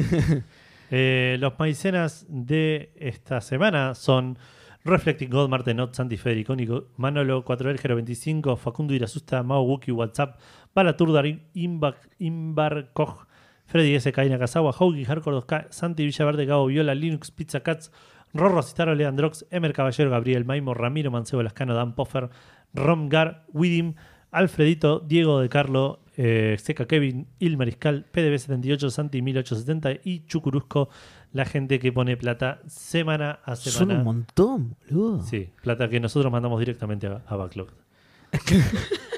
Eh, los maicenas de esta semana son Reflecting God, Martenot, Santi Federico, Manolo, 4 25 Facundo Irasusta, Mao Wookie, WhatsApp, Balatur, Darín, Imbar, Imbar Koch, Freddy S. Kaina Kazawa, Hauki, Hardcore 2K, Santi Villaverde, Gabo Viola, Linux, Pizza Cats, Rorro Citaro, Leandrox, Emer Caballero, Gabriel Maimo, Ramiro Mancebo Lascano, Dan Poffer, Romgar, Widim, Alfredito, Diego de Carlo, eh, Seca Kevin, Il Mariscal, PDB78, Santi 1870 y Chucurusco, la gente que pone plata semana a Son semana. un montón, boludo. Sí, plata que nosotros mandamos directamente a, a Backlog.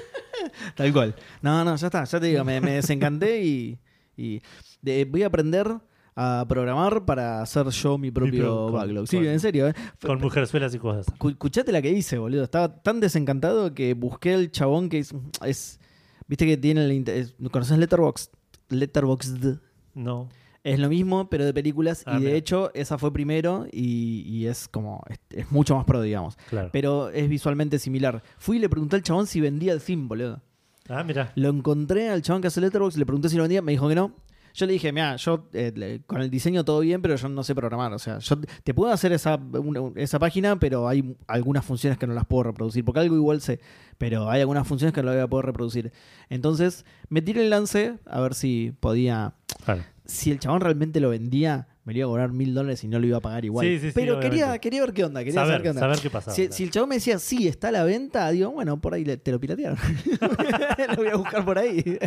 Tal cual. No, no, ya está, ya te digo, me, me desencanté y, y de- voy a aprender a programar para hacer yo mi propio pro- con- backlog. Sí, en serio. ¿eh? Con mujerzuelas y cosas. Cu- Escuchate la que hice, boludo. Estaba tan desencantado que busqué el chabón que es. es- Viste que tiene el. es- ¿Conoces Letterboxd? Letterboxd. No. Es lo mismo, pero de películas. Ah, y de mira. hecho, esa fue primero y, y es como. Es, es mucho más pro, digamos. Claro. Pero es visualmente similar. Fui y le pregunté al chabón si vendía el film, boludo. Ah, mira. Lo encontré al chabón que hace Letterboxd, le pregunté si lo vendía, me dijo que no. Yo le dije, mira, yo eh, le- con el diseño todo bien, pero yo no sé programar. O sea, yo te puedo hacer esa, una- esa página, pero hay algunas funciones que no las puedo reproducir. Porque algo igual sé, pero hay algunas funciones que no las voy a poder reproducir. Entonces, me tiré el lance a ver si podía. Claro. Si el chabón realmente lo vendía, me lo iba a cobrar mil dólares y no lo iba a pagar igual. Sí, sí, sí, pero quería, quería ver qué onda. Quería Saber, saber qué onda. saber qué pasaba. Si, claro. si el chabón me decía, sí, está a la venta, digo, bueno, por ahí le- te lo piratearon. lo voy a buscar por ahí.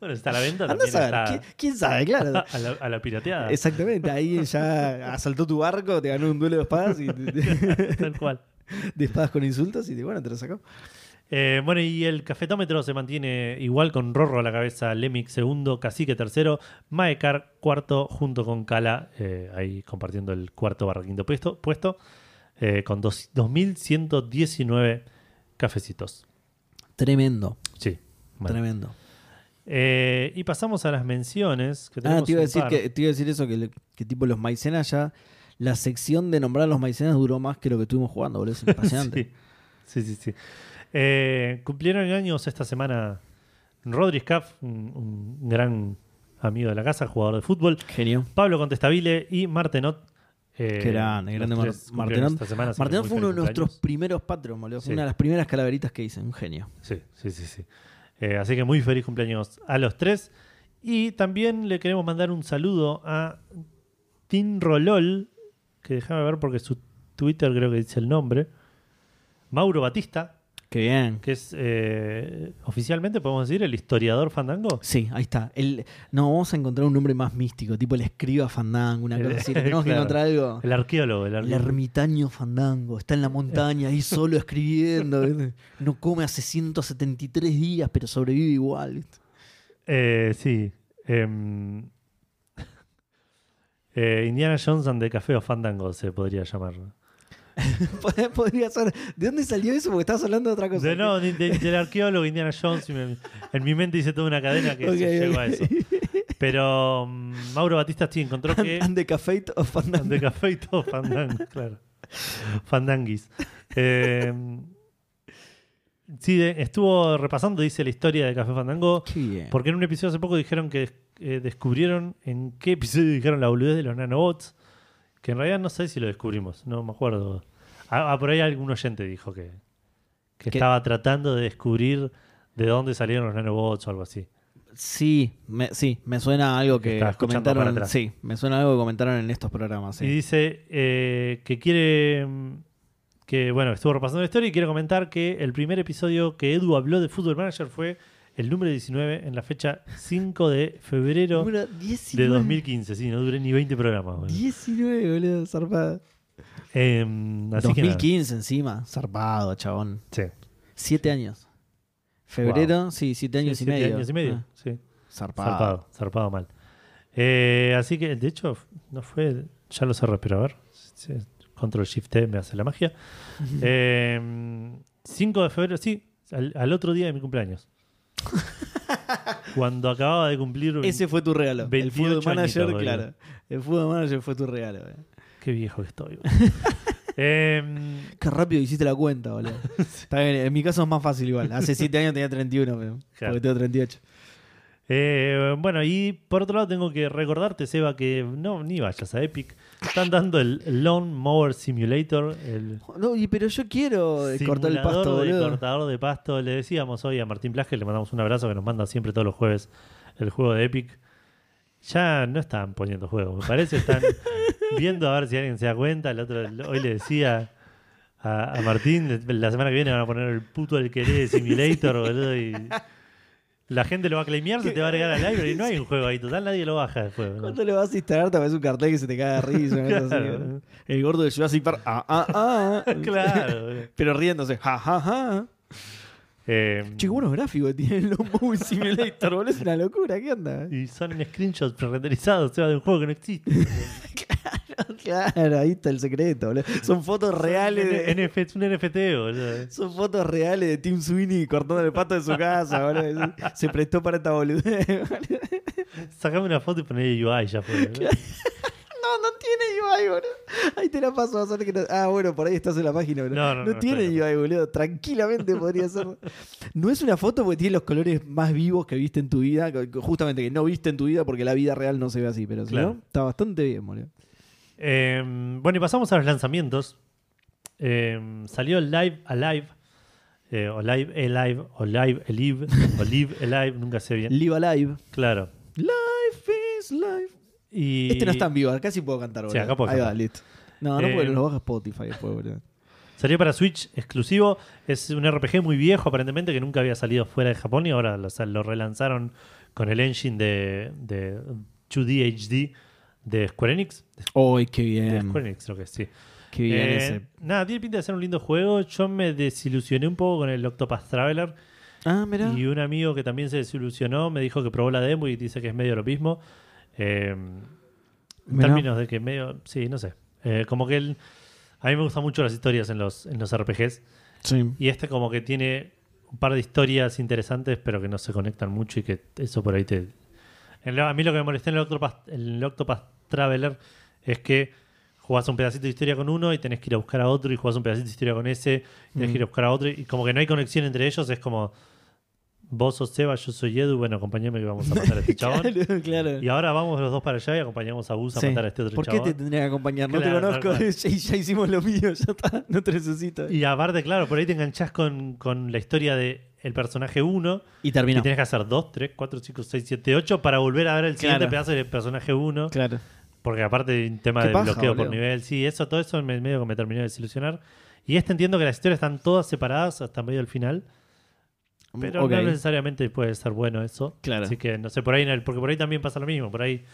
Bueno, está a la venta Andá también. a saber. está ¿Quién, quién sabe? Claro. a, la, a la pirateada. Exactamente. Ahí ya asaltó tu barco, te ganó un duelo de espadas y Tal cual. de espadas con insultos y te- bueno, te lo sacó. Eh, bueno, y el cafetómetro se mantiene igual con Rorro a la cabeza, Lemic segundo, Cacique tercero, Maekar cuarto, junto con Kala, eh, ahí compartiendo el cuarto barra quinto puesto, puesto eh, con dos- 2.119 cafecitos. Tremendo, Sí. bueno. tremendo. Eh, y pasamos a las menciones. Que Ah, te iba a decir que te iba a decir eso, que, que tipo los maicenas ya, la sección de nombrar a los maicenas duró más que lo que estuvimos jugando, boludo. Es impresionante. Sí, sí, sí. sí. Eh, cumplieron años esta semana Rodri Scaff, un, un gran amigo de la casa, jugador de fútbol, Genio. Pablo Contestabile y Martenot. eh, Qué grande, grande Mar- Martenot. esta semana, que muy fue uno de nuestros primeros Patreon, boludo. Fue Sí. una de las primeras calaveritas que hice. Un genio. Sí, sí, sí. sí. Eh, así que muy feliz cumpleaños a los tres. Y también le queremos mandar un saludo a Tin Rolol, que déjame ver porque su Twitter creo que dice el nombre. Mauro Batista, Qué bien. que es eh, oficialmente, podemos decir, el historiador fandango. Sí, ahí está. El, no, vamos a encontrar un nombre más místico, tipo el escriba Fandango, una cosa así. Tenemos que Claro. encontrar algo. El arqueólogo, el El arqueólogo. ermitaño Fandango, está en la montaña ahí solo escribiendo. ¿viste? No come hace 173 días, pero sobrevive igual. ¿viste? Eh, sí. Em, eh, Indiana Johnson de Café o Fandango se podría llamar. Pod- Podría ser. ¿De dónde salió eso? Porque estabas hablando de otra cosa. De, no, de- de- del arqueólogo Indiana Jones. y me- en mi mente hice toda una cadena que Ok, se llegó a eso. Pero mm, Mauro Batista sí encontró que. And the Café o Fandango. de café y todo fandango, claro. Fandanguis. Eh, sí, estuvo repasando, dice la historia de Café Fandango. Porque en un episodio hace poco dijeron que eh, descubrieron. ¿En qué episodio dijeron la boludez de los nanobots? Que en realidad no sé si lo descubrimos, no me acuerdo. Ah, ah, por ahí algún oyente dijo que, que ¿Qué? estaba tratando de descubrir de dónde salieron los nanobots o algo así. Sí, me, sí, me suena a algo que comentaron. Sí, me suena a algo que comentaron en estos programas. sí. Y dice eh, que quiere. mm, Que bueno, estuvo repasando la historia y quiere comentar que el primer episodio que Edu habló de Football Manager fue el número 19 en la fecha 5 de febrero Número de 19. 2015. Sí, no duré ni 20 programas. boludo. 19, boludo, zarpado. Eh, así que nada. 2015 encima, zarpado, chabón. Sí. Siete años. Febrero, sí, siete años Sí, y siete medio. años y medio. Ah, sí. zarpado. Zarpado, zarpado mal. Eh, así que, de hecho, no fue. Ya lo cerré, pero a ver. Control Shift T me hace la magia. Eh, 5 de febrero, sí, al, al otro día de mi cumpleaños. Cuando acababa de cumplir. Ese fue tu regalo. El 28 Football Manager, añitos, claro. El Football Manager fue tu regalo. eh. Qué viejo que estoy. Em, Qué rápido hiciste la cuenta, boludo. Está bien, en mi caso es más fácil igual. Hace 7 años tenía 31, pero, Claro. porque tengo 38. Eh, bueno, y por otro lado tengo que recordarte, Seba, que no, ni vayas a Epic. Están dando el Lawn Mower Simulator, el No, y- pero yo quiero cortar el pasto, de boludo. cortador de pasto. Le decíamos hoy a Martín Plaje, le mandamos un abrazo que nos manda siempre todos los jueves el juego de Epic. Ya no están poniendo juegos, me parece, están viendo a ver si alguien se da cuenta. El otro, hoy le decía a, a Martín, la semana que viene van a poner el puto del queré Simulator, boludo, y la gente lo va a claimear, se te va a agregar al library y no hay un juego ahí, total nadie lo baja el juego. ¿no? Cuando lo vas a instalar, te ves un cartel que se te cae de risa. cosa así, Claro. boludo. El gordo de Jurassic Park. Ah, ah, ah. Claro. Pero riéndose. Ja, ja, ja. Eh, Che, buenos gráficos que tiene el Movie Simulator, boludo. Es una locura, ¿qué onda? y son screenshots pre-renderizados, o sea, de un juego que no existe. Claro, ahí está el secreto, boludo. Son fotos reales de. NF es un NFT, boludo. Son fotos reales de Tim Sweeney cortando el pato de su casa, boludo. Se prestó para esta boludez. boludo. Sacame una foto y poné UI ya fue. No, no tiene UI, boludo. Ahí te la paso a hacer que no- Ah, bueno, por ahí estás en la página, boludo. No, no, no, tiene estoy UI, boludo. Tranquilamente podría ser. No es una foto porque tiene los colores más vivos que viste en tu vida. Justamente que no viste en tu vida porque la vida real no se ve así. Pero si Claro. no, está bastante bien, boludo. Eh, bueno, y pasamos a los lanzamientos. Eh, salió Live Alive. eh, o Live Alive. O Live Alive. o Live Alive. Nunca sé bien. Live Alive. Claro. Life is life. Y Este no está en vivo, acá sí puedo cantar, boludo. Sí, acá puedo Ahí va, listo. No, no Eh, porque lo baja Spotify después, boludo. Salió para Switch exclusivo. Es un RPG muy viejo, aparentemente, que nunca había salido fuera de Japón y ahora lo, o sea, lo relanzaron con el engine de, de 2D HD de Square Enix. ¡Uy, qué De bien! Square Enix, creo que sí. Qué bien Eh, ese. Nada, tiene pinta de ser un lindo juego. Yo me desilusioné un poco con el Octopath Traveler. Ah, mira. Y un amigo que también se desilusionó me dijo que probó la demo y dice que es medio lo mismo. Eh, en Mirá. términos de que medio. Sí, no sé. Eh, como que él. A mí me gustan mucho las historias en los, en los RPGs. Sí. Y este, como que tiene un par de historias interesantes, pero que no se conectan mucho y que eso por ahí te. en lo- a mí lo que me molestó en el Octopath, en el Octopath Traveler es que jugás un pedacito de historia con uno y tenés que ir a buscar a otro y jugás un pedacito de historia con ese y tenés Mm. que ir a buscar a otro y como que no hay conexión entre ellos, es como vos sos Seba, yo soy Edu, bueno, acompañame que vamos a matar a este chabón. Claro, claro. Y ahora vamos los dos para allá y acompañamos a Gus a matar a este otro ¿Por qué chabón. te tendría que acompañar? No te conozco, ya, ya hicimos lo mío, ya está, no te necesito. Y aparte, claro, por ahí te enganchás con, con la historia de el personaje 1 Y y terminó. tenés que hacer 2, 3, 4, 5, 6, 7, 8 para volver a ver el siguiente Claro. pedazo del personaje 1. Claro. Porque aparte hay un tema de paja, bloqueo por nivel, sí, eso, todo eso me, medio que me terminó de desilusionar. Y este entiendo que las historias están todas separadas hasta medio del final, pero no necesariamente puede ser bueno eso. Claro. Así que no sé, por ahí, en el- porque por ahí también pasa lo mismo. Por ahí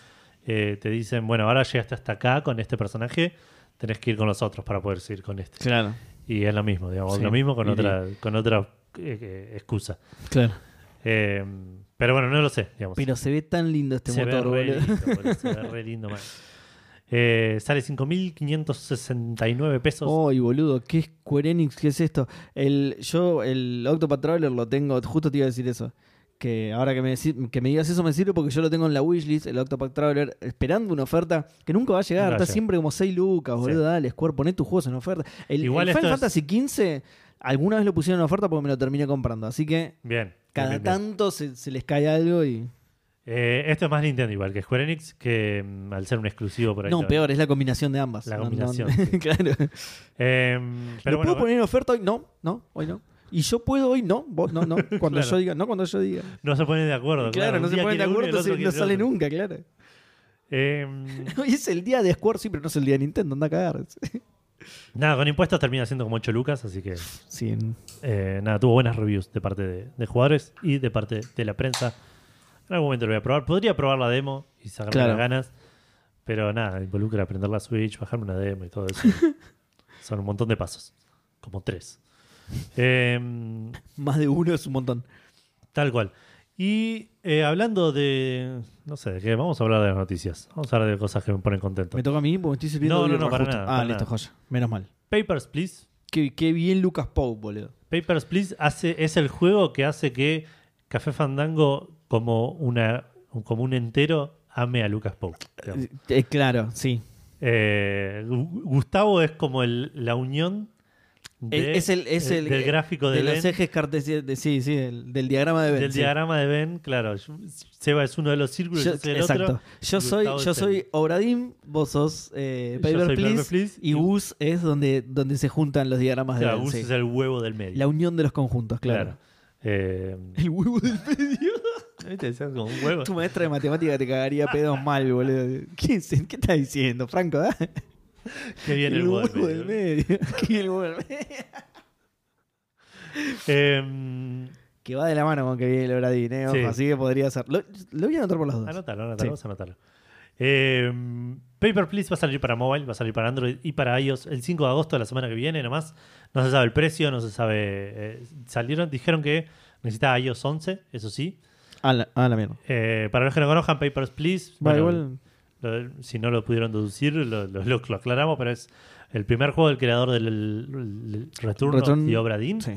eh, te dicen, bueno, ahora llegaste hasta acá con este personaje, tenés que ir con los otros para poder seguir con este. Claro, Y es lo mismo, digamos, Sí, lo mismo con y- otra, con otra eh, excusa. claro. Eh, pero bueno, no lo sé, digamos. Pero se ve tan lindo este se motor, ve re boludo. lindo, boludo, se ve re lindo, man. Eh, sale 5.569 pesos. Ay, boludo, ¿qué Square Enix? ¿Qué es esto? El, yo, el Octopath Traveler lo tengo, justo te iba a decir eso. Que ahora que me, que me digas eso me sirve porque yo lo tengo en la wishlist, el Octopath Traveler, esperando una oferta que nunca va a llegar. Nunca Está llega. siempre como 6 lucas, boludo. Sí. Dale, Square, poné tus juegos en oferta. El, Igual el Final es- Fantasy XV, alguna vez lo pusieron en oferta porque me lo terminé comprando. Así que Bien. Cada tanto se, se les cae algo y. Eh, esto es más Nintendo igual que Square Enix, que mm, al ser un exclusivo por ahí. No, peor, es la combinación de ambas. La No, no, combinación, no. sí. claro. Eh, pero ¿Lo bueno, puedo poner en oferta hoy? No, no, hoy no. ¿Y yo puedo hoy? No, vos no, no. Cuando Claro. yo diga, no cuando yo diga. no se ponen de acuerdo. Claro, no Un se ponen de acuerdo, quiere no sale nunca, claro. Eh, Hoy es el día de Square, sí, pero no es el día de Nintendo, anda a cagar. Nada, con impuestos termina siendo como 8 lucas, así que Sí, eh, nada, tuvo buenas reviews de parte de, de jugadores y de parte de la prensa. En algún momento lo voy a probar. Podría probar la demo y sacarme Claro. las ganas, pero nada, involucra aprender la Switch, bajarme una demo y todo eso. Son un montón de pasos, como tres. Eh, más de uno es un montón. Tal cual. Y eh, hablando de. No sé de qué, vamos a hablar de las noticias. Vamos a hablar de cosas que me ponen contento. ¿Me toca a mí? Porque estoy sirviendo No, no, no, para justo. nada, Ah, para listo, nada. joya. Menos mal. Papers, Please. Qué, qué bien Lucas Pope, boludo. Papers, Please hace, es el juego que hace que Café Fandango, como, una, como un entero, ame a Lucas Pope. Eh, eh, claro, sí. Eh, Gu- Gustavo es como el- la unión de- es el, es eh, el del eh, gráfico de, de Ben, los ejes cartesianos. Sí, sí, del, del diagrama de Ben. del sí. diagrama de Ben, claro. Seba es uno de los círculos, Yo- yo soy el exacto. otro. Yo soy, Gustavo yo soy Obradim, vos sos eh, Paper, Please, Paper Please y Gus es donde, donde se juntan los diagramas de Ben. Gus sí. es el huevo del medio. La unión de los conjuntos, claro. Claro. Eh, El huevo del medio. como un huevo. Tu maestra de matemática te cagaría pedos mal, boludo. ¿Qué, es- qué estás diciendo, Franco? ah? Qué bien el, el huevo huevo del medio. ¿Qué el huevo del medio? Eh, Que va de la mano con que viene el Obradín, ¿eh? Sí. así que podría ser. Lo, lo voy a anotar por las dudas. anótalo, anótalo, Sí. vamos a anotarlo. Eh, Paper Please va a salir para mobile, va a salir para Android y para iOS el 5 de agosto de la semana que viene nomás. No se sabe el precio, no se sabe. eh, salieron, dijeron que necesitaba iOS 11, eso sí. Ah, la, la mierda. Eh, para los que no conozcan, Papers, Please. Bueno, igual. Lo- si no lo pudieron deducir, lo, lo- aclaramos, pero es el primer juego del creador del el- el Return, Return- y Obra Dinn. Sí.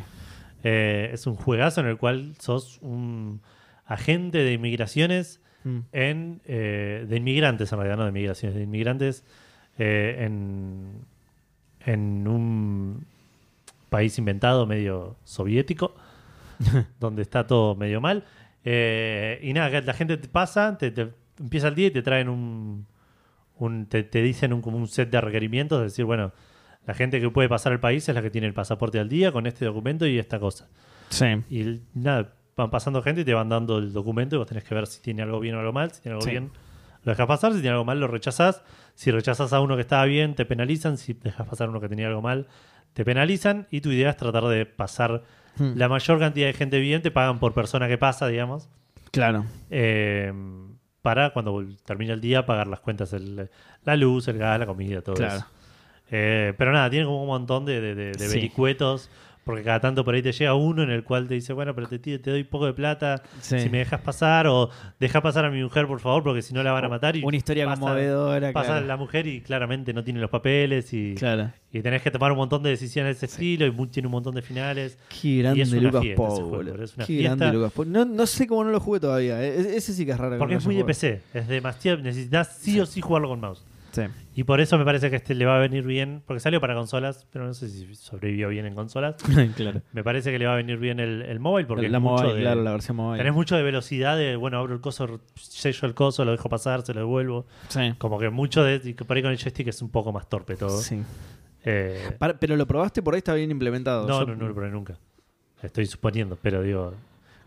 Eh, es un juegazo en el cual sos un agente de inmigraciones Mm. en eh, de inmigrantes en realidad no de migraciones de inmigrantes eh, en en un país inventado medio soviético donde está todo medio mal y nada la gente te pasa te, te- empieza el día y te traen un, un- te, te dicen un, como un set de requerimientos de decir bueno la gente que puede pasar al país es la que tiene el pasaporte al día con este documento y esta cosa Sí. y nada, van pasando gente y te van dando el documento y vos tenés que ver si tiene algo bien o algo mal. Si tiene algo Sí. bien, lo dejas pasar. Si tiene algo mal, lo rechazás. Si rechazás a uno que estaba bien, te penalizan. Si dejas pasar a uno que tenía algo mal, te penalizan. Y tu idea es tratar de pasar Mm. la mayor cantidad de gente bien. Te pagan por persona que pasa, digamos. Claro. eh, para cuando termine el día pagar las cuentas, el- la luz, el gas, la comida, todo Claro. eso. Eh, pero nada, tiene como un montón de, de, de- de Sí. vericuetos, porque cada tanto por ahí te llega uno en el cual te dice, bueno, pero te, te doy poco de plata Sí. si me dejas pasar, o deja pasar a mi mujer, por favor, porque si no la van a matar. Y Una historia pasa- conmovedora. Pasa claro. la mujer y claramente no tiene los papeles y, Claro. y tenés que tomar un montón de decisiones de ese estilo y tiene un montón de finales. Qué grande es Lucas Qué grande Lucas Pou. No, no sé cómo no lo jugué todavía. eh. E- Ese sí que es raro. que Porque no es muy de. PC, es demasiado, necesitas sí o sí jugarlo con mouse. Sí. Y por eso me parece que este le va a venir bien, porque salió para consolas, pero no sé si sobrevivió bien en consolas. claro. Me parece que le va a venir bien el, el móvil, porque la mobile, de- claro, la versión mobile. tenés mucho de velocidad, de bueno, abro el coso, sello el coso, lo dejo pasar, se lo devuelvo. Sí. Como que mucho de. por ahí con el joystick es un poco más torpe todo. Sí. Eh, Para- pero lo probaste por ahí, está bien implementado. no, Yo- no, no lo probé nunca. Estoy suponiendo, pero digo,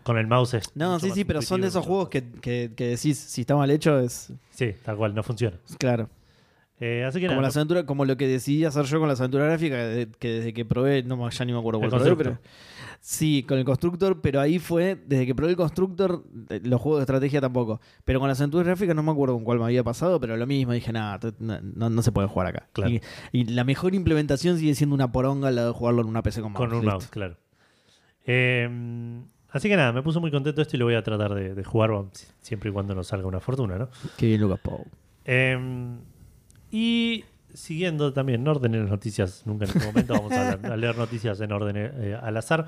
con el mouse es. No, sí, sí, pero son de esos juegos que, que, que decís, si está mal hecho, es. Sí, tal cual, no funciona. Claro. Eh, así que Como, nada, la aventura, como lo que decidí hacer yo con la aventura gráfica, que desde que probé, no, ya ni me acuerdo El cuál probé, pero. Sí, con el constructor, pero ahí fue, desde que probé el constructor, eh, los juegos de estrategia tampoco. Pero con las aventuras gráficas no me acuerdo con cuál me había pasado, pero lo mismo, dije, nada, no, no, se puede jugar acá. Claro. Y, y la mejor implementación sigue siendo una poronga la de jugarlo en una PC con mouse. Con un mouse, claro. Eh, así que nada, me puso muy contento esto y lo voy a tratar de, de jugar siempre y cuando nos salga una fortuna, ¿no? Qué bien, Lucas Pou. Eh, y siguiendo también en orden en las noticias, nunca en este momento vamos a, leer noticias en orden eh, al azar.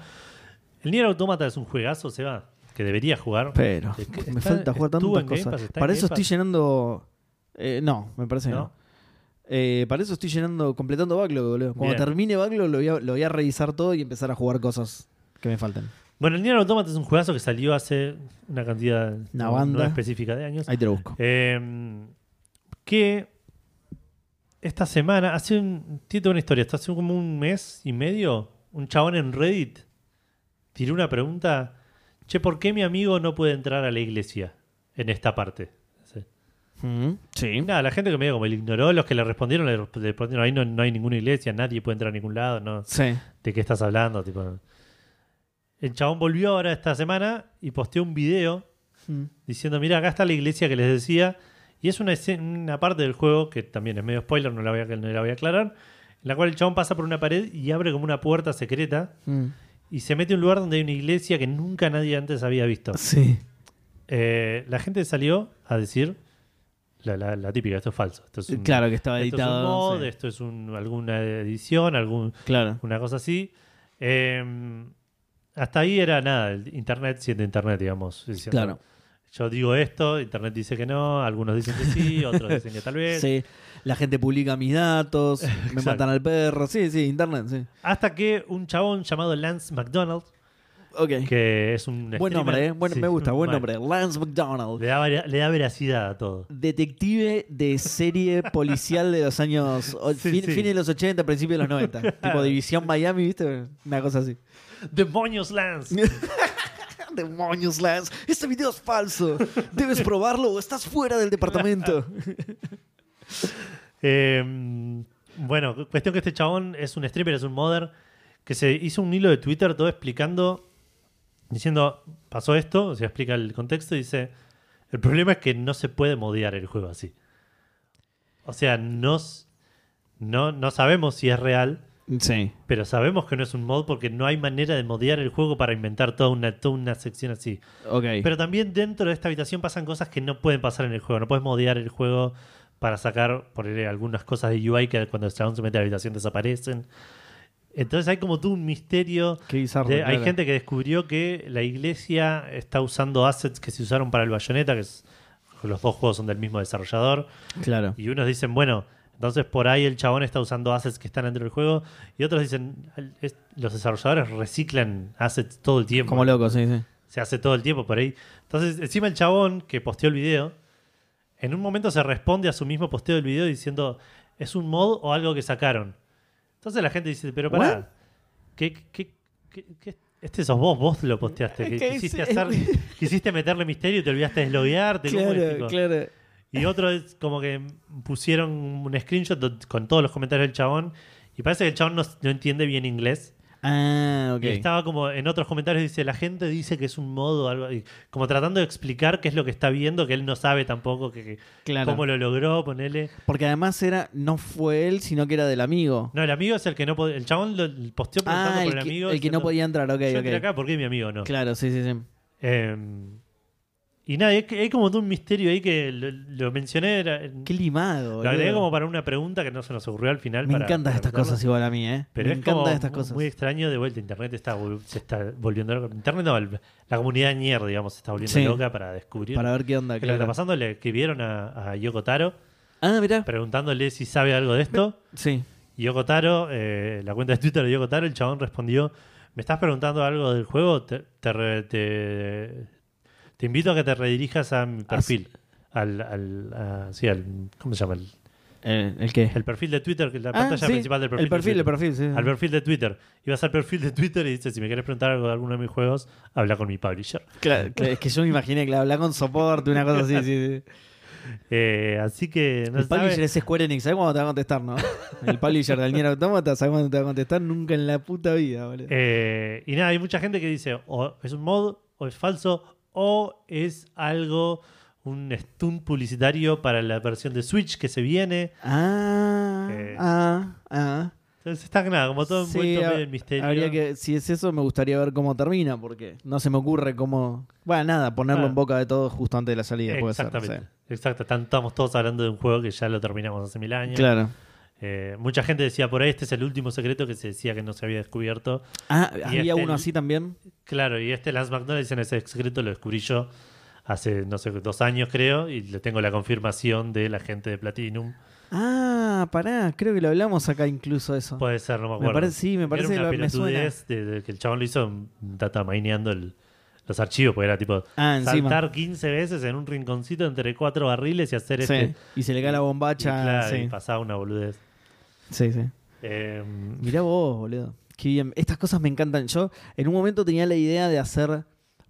El Nier Automata es un juegazo, Seba, que debería jugar. Pero Es que me está- falta jugar tantas cosas. Pass, Para eso estoy llenando. eh, no, me parece que ¿No? no. Eh, para eso estoy llenando, completando backlog, boludo. Cuando Bien. termine backlog lo voy, a, lo voy a revisar todo y empezar a jugar cosas que me faltan. Bueno, el Nier Automata es un juegazo que salió hace una cantidad Una no- banda. no específica de años. Ahí te lo busco. Eh, que esta semana, hace un, tiene una historia, hasta hace como un mes y medio, un chabón en Reddit tiró una pregunta, che, ¿por qué mi amigo no puede entrar a la iglesia en esta parte? Sí. Mm, Sí. Nada, la gente que medio como le ignoró, los que le respondieron, le le respondieron, ahí no, no hay ninguna iglesia, nadie puede entrar a ningún lado, no, Sí. ¿de qué estás hablando? Tipo, el chabón volvió ahora esta semana y posteó un video Mm. diciendo, mira, acá está la iglesia que les decía. Y es una, escena- una parte del juego, que también es medio spoiler, no la, voy a, no la voy a aclarar, en la cual el chabón pasa por una pared y abre como una puerta secreta Mm. y se mete a un lugar donde hay una iglesia que nunca nadie antes había visto. Sí. Eh, la gente salió a decir la, la- la típica, esto es falso. Esto es un, Claro que estaba esto es un editado. mod, sí. esto es un- alguna edición, algún, Claro. una cosa así. Eh, hasta ahí era nada, el internet siendo internet, digamos. diciendo, Claro. Yo digo esto, internet dice que no, algunos dicen que sí, otros dicen que tal vez. Sí. La gente publica mis datos, me matan al perro. Sí, sí, internet, sí. Hasta que un chabón llamado Lance McDonald, que es un. Buen streamer- nombre, ¿eh? Bueno, Sí, me gusta, buen nombre. Lance McDonald. Le da, vera- le da veracidad a todo. Detective de serie policial de los años. Sí, fin, sí. De los 80, principios de los 90. tipo División Miami, ¿viste? Una cosa así. ¡Demonios, Lance! Demonios, Lance. Este video es falso. Debes probarlo o estás fuera del departamento. Eh, bueno, cuestión que este chabón es un streamer, es un modder, que se hizo un hilo de Twitter todo explicando, diciendo, pasó esto, o sea, explica el contexto y dice, el problema es que no se puede modear el juego así. O sea, no, no, no sabemos si es real, Sí. pero sabemos que no es un mod porque no hay manera de modear el juego para inventar toda una, toda una sección así. Ok. Pero también dentro de esta habitación pasan cosas que no pueden pasar en el juego. No puedes modear el juego para sacar ahí, algunas cosas de UI que cuando el chabón se mete a la habitación desaparecen. Entonces hay como todo un misterio. Qué bizarro. de- hay claro. gente que descubrió que la iglesia está usando assets que se usaron para el Bayonetta, que es- los dos juegos son del mismo desarrollador. Claro. Y unos dicen, bueno, entonces por ahí el chabón está usando assets que están dentro del juego. Y otros dicen, "El- es- los desarrolladores reciclan assets todo el tiempo Como loco, sí, sí. se hace todo el tiempo por ahí. Entonces, encima el chabón que posteó el video, en un momento se responde a su mismo posteo del video diciendo, ¿es un mod o algo que sacaron? Entonces la gente dice, pero pará, ¿qué, qué, qué- qué- este sos vos, vos lo posteaste. que ¿Qué quisiste, hacer, quisiste meterle misterio y te olvidaste de desloguearte. ¿cómo Claro, claro. Y otro es como que pusieron un screenshot con todos los comentarios del chabón y parece que el chabón no, no entiende bien inglés. Ah, ok. Y estaba como en otros comentarios dice, la gente dice que es un modo, algo, y como tratando de explicar qué es lo que está viendo, que él no sabe tampoco que, que- Claro. cómo lo logró, ponele. Porque además era, no fue él, sino que era del amigo. No, el amigo es el que no podía, el chabón lo el posteó preguntando ah, por el, que, amigo. el que no podía entrar, ok, Yo ok. entré acá, ¿por qué mi amigo no? Claro, sí, sí, sí. Eh, y nada, hay, hay como todo un misterio ahí que lo, lo mencioné, era- Qué limado. lo agregué boludo. como para una pregunta que no se nos ocurrió al final. Me para- encantan para estas meterlo. cosas igual a mí, ¿eh? Pero Me es como encantan estas mu- cosas. muy extraño de vuelta. Internet está, vol- se está volviendo loca. Internet no, el- la comunidad ñer, digamos, se está volviendo Sí. loca para descubrir. Para ver qué onda. que lo que está pasando le escribieron a, a Yoko Taro Ah, mirá. preguntándole si sabe algo de esto. Sí. Yoko Taro, eh, la cuenta de Twitter de Yoko Taro, el chabón respondió: ¿Me estás preguntando algo del juego? Te, te, re- te- te invito a que te redirijas a mi perfil. Al, al, a- sí, al, ¿Cómo se llama? El, Eh, ¿El qué? el perfil de Twitter, la Ah, pantalla sí, principal del perfil. El perfil, de el perfil, sí. Al perfil de Twitter. Y vas al perfil de Twitter y dices: Si me quieres preguntar algo de alguno de mis juegos, habla con mi publisher. Claro, que- es que yo me imaginé que habla con soporte, una cosa así. sí, sí. Eh, así que no el sabe- publisher es Square Enix, ¿sabes cuándo te va a contestar, no? El publisher del Nier Automata, ¿sabes cuándo te va a contestar? Nunca en la puta vida, boludo. Eh, y nada, hay mucha gente que dice, o es un mod, o es falso, o es algo, un stunt publicitario para la versión de Switch que se viene. Ah, Eh, ah, ah. Entonces está nada, como todo Sí, envuelto en misterio. Habría que, si es eso, me gustaría ver cómo termina, porque no se me ocurre cómo. Bueno, nada, ponerlo Ah. en boca de todos justo antes de la salida, puede ser. Exactamente. Exacto, estamos todos hablando de un juego que ya lo terminamos hace mil años. Claro. Eh, mucha gente decía por ahí, este es el último secreto que se decía que no se había descubierto. Ah, Y había este- uno así también. Claro, y este Lance McDonald en ese secreto lo descubrí yo hace, no sé, dos años creo, y le tengo la confirmación de la gente de Platinum. Ah, pará, creo que lo hablamos acá incluso eso. Puede ser, no me acuerdo. parece- sí, me parece era una que lo- me suena. de, de que el chabón lo hizo data mineando el- los archivos, porque era tipo Ah, saltar 15 veces en un rinconcito entre cuatro barriles y hacer Sí, este. Y se le cae la Y, bombacha. claro, y sí. pasaba una boludez. sí, sí. Eh, Mirá vos, boludo. Qué bien. Estas cosas me encantan. Yo en un momento tenía la idea de hacer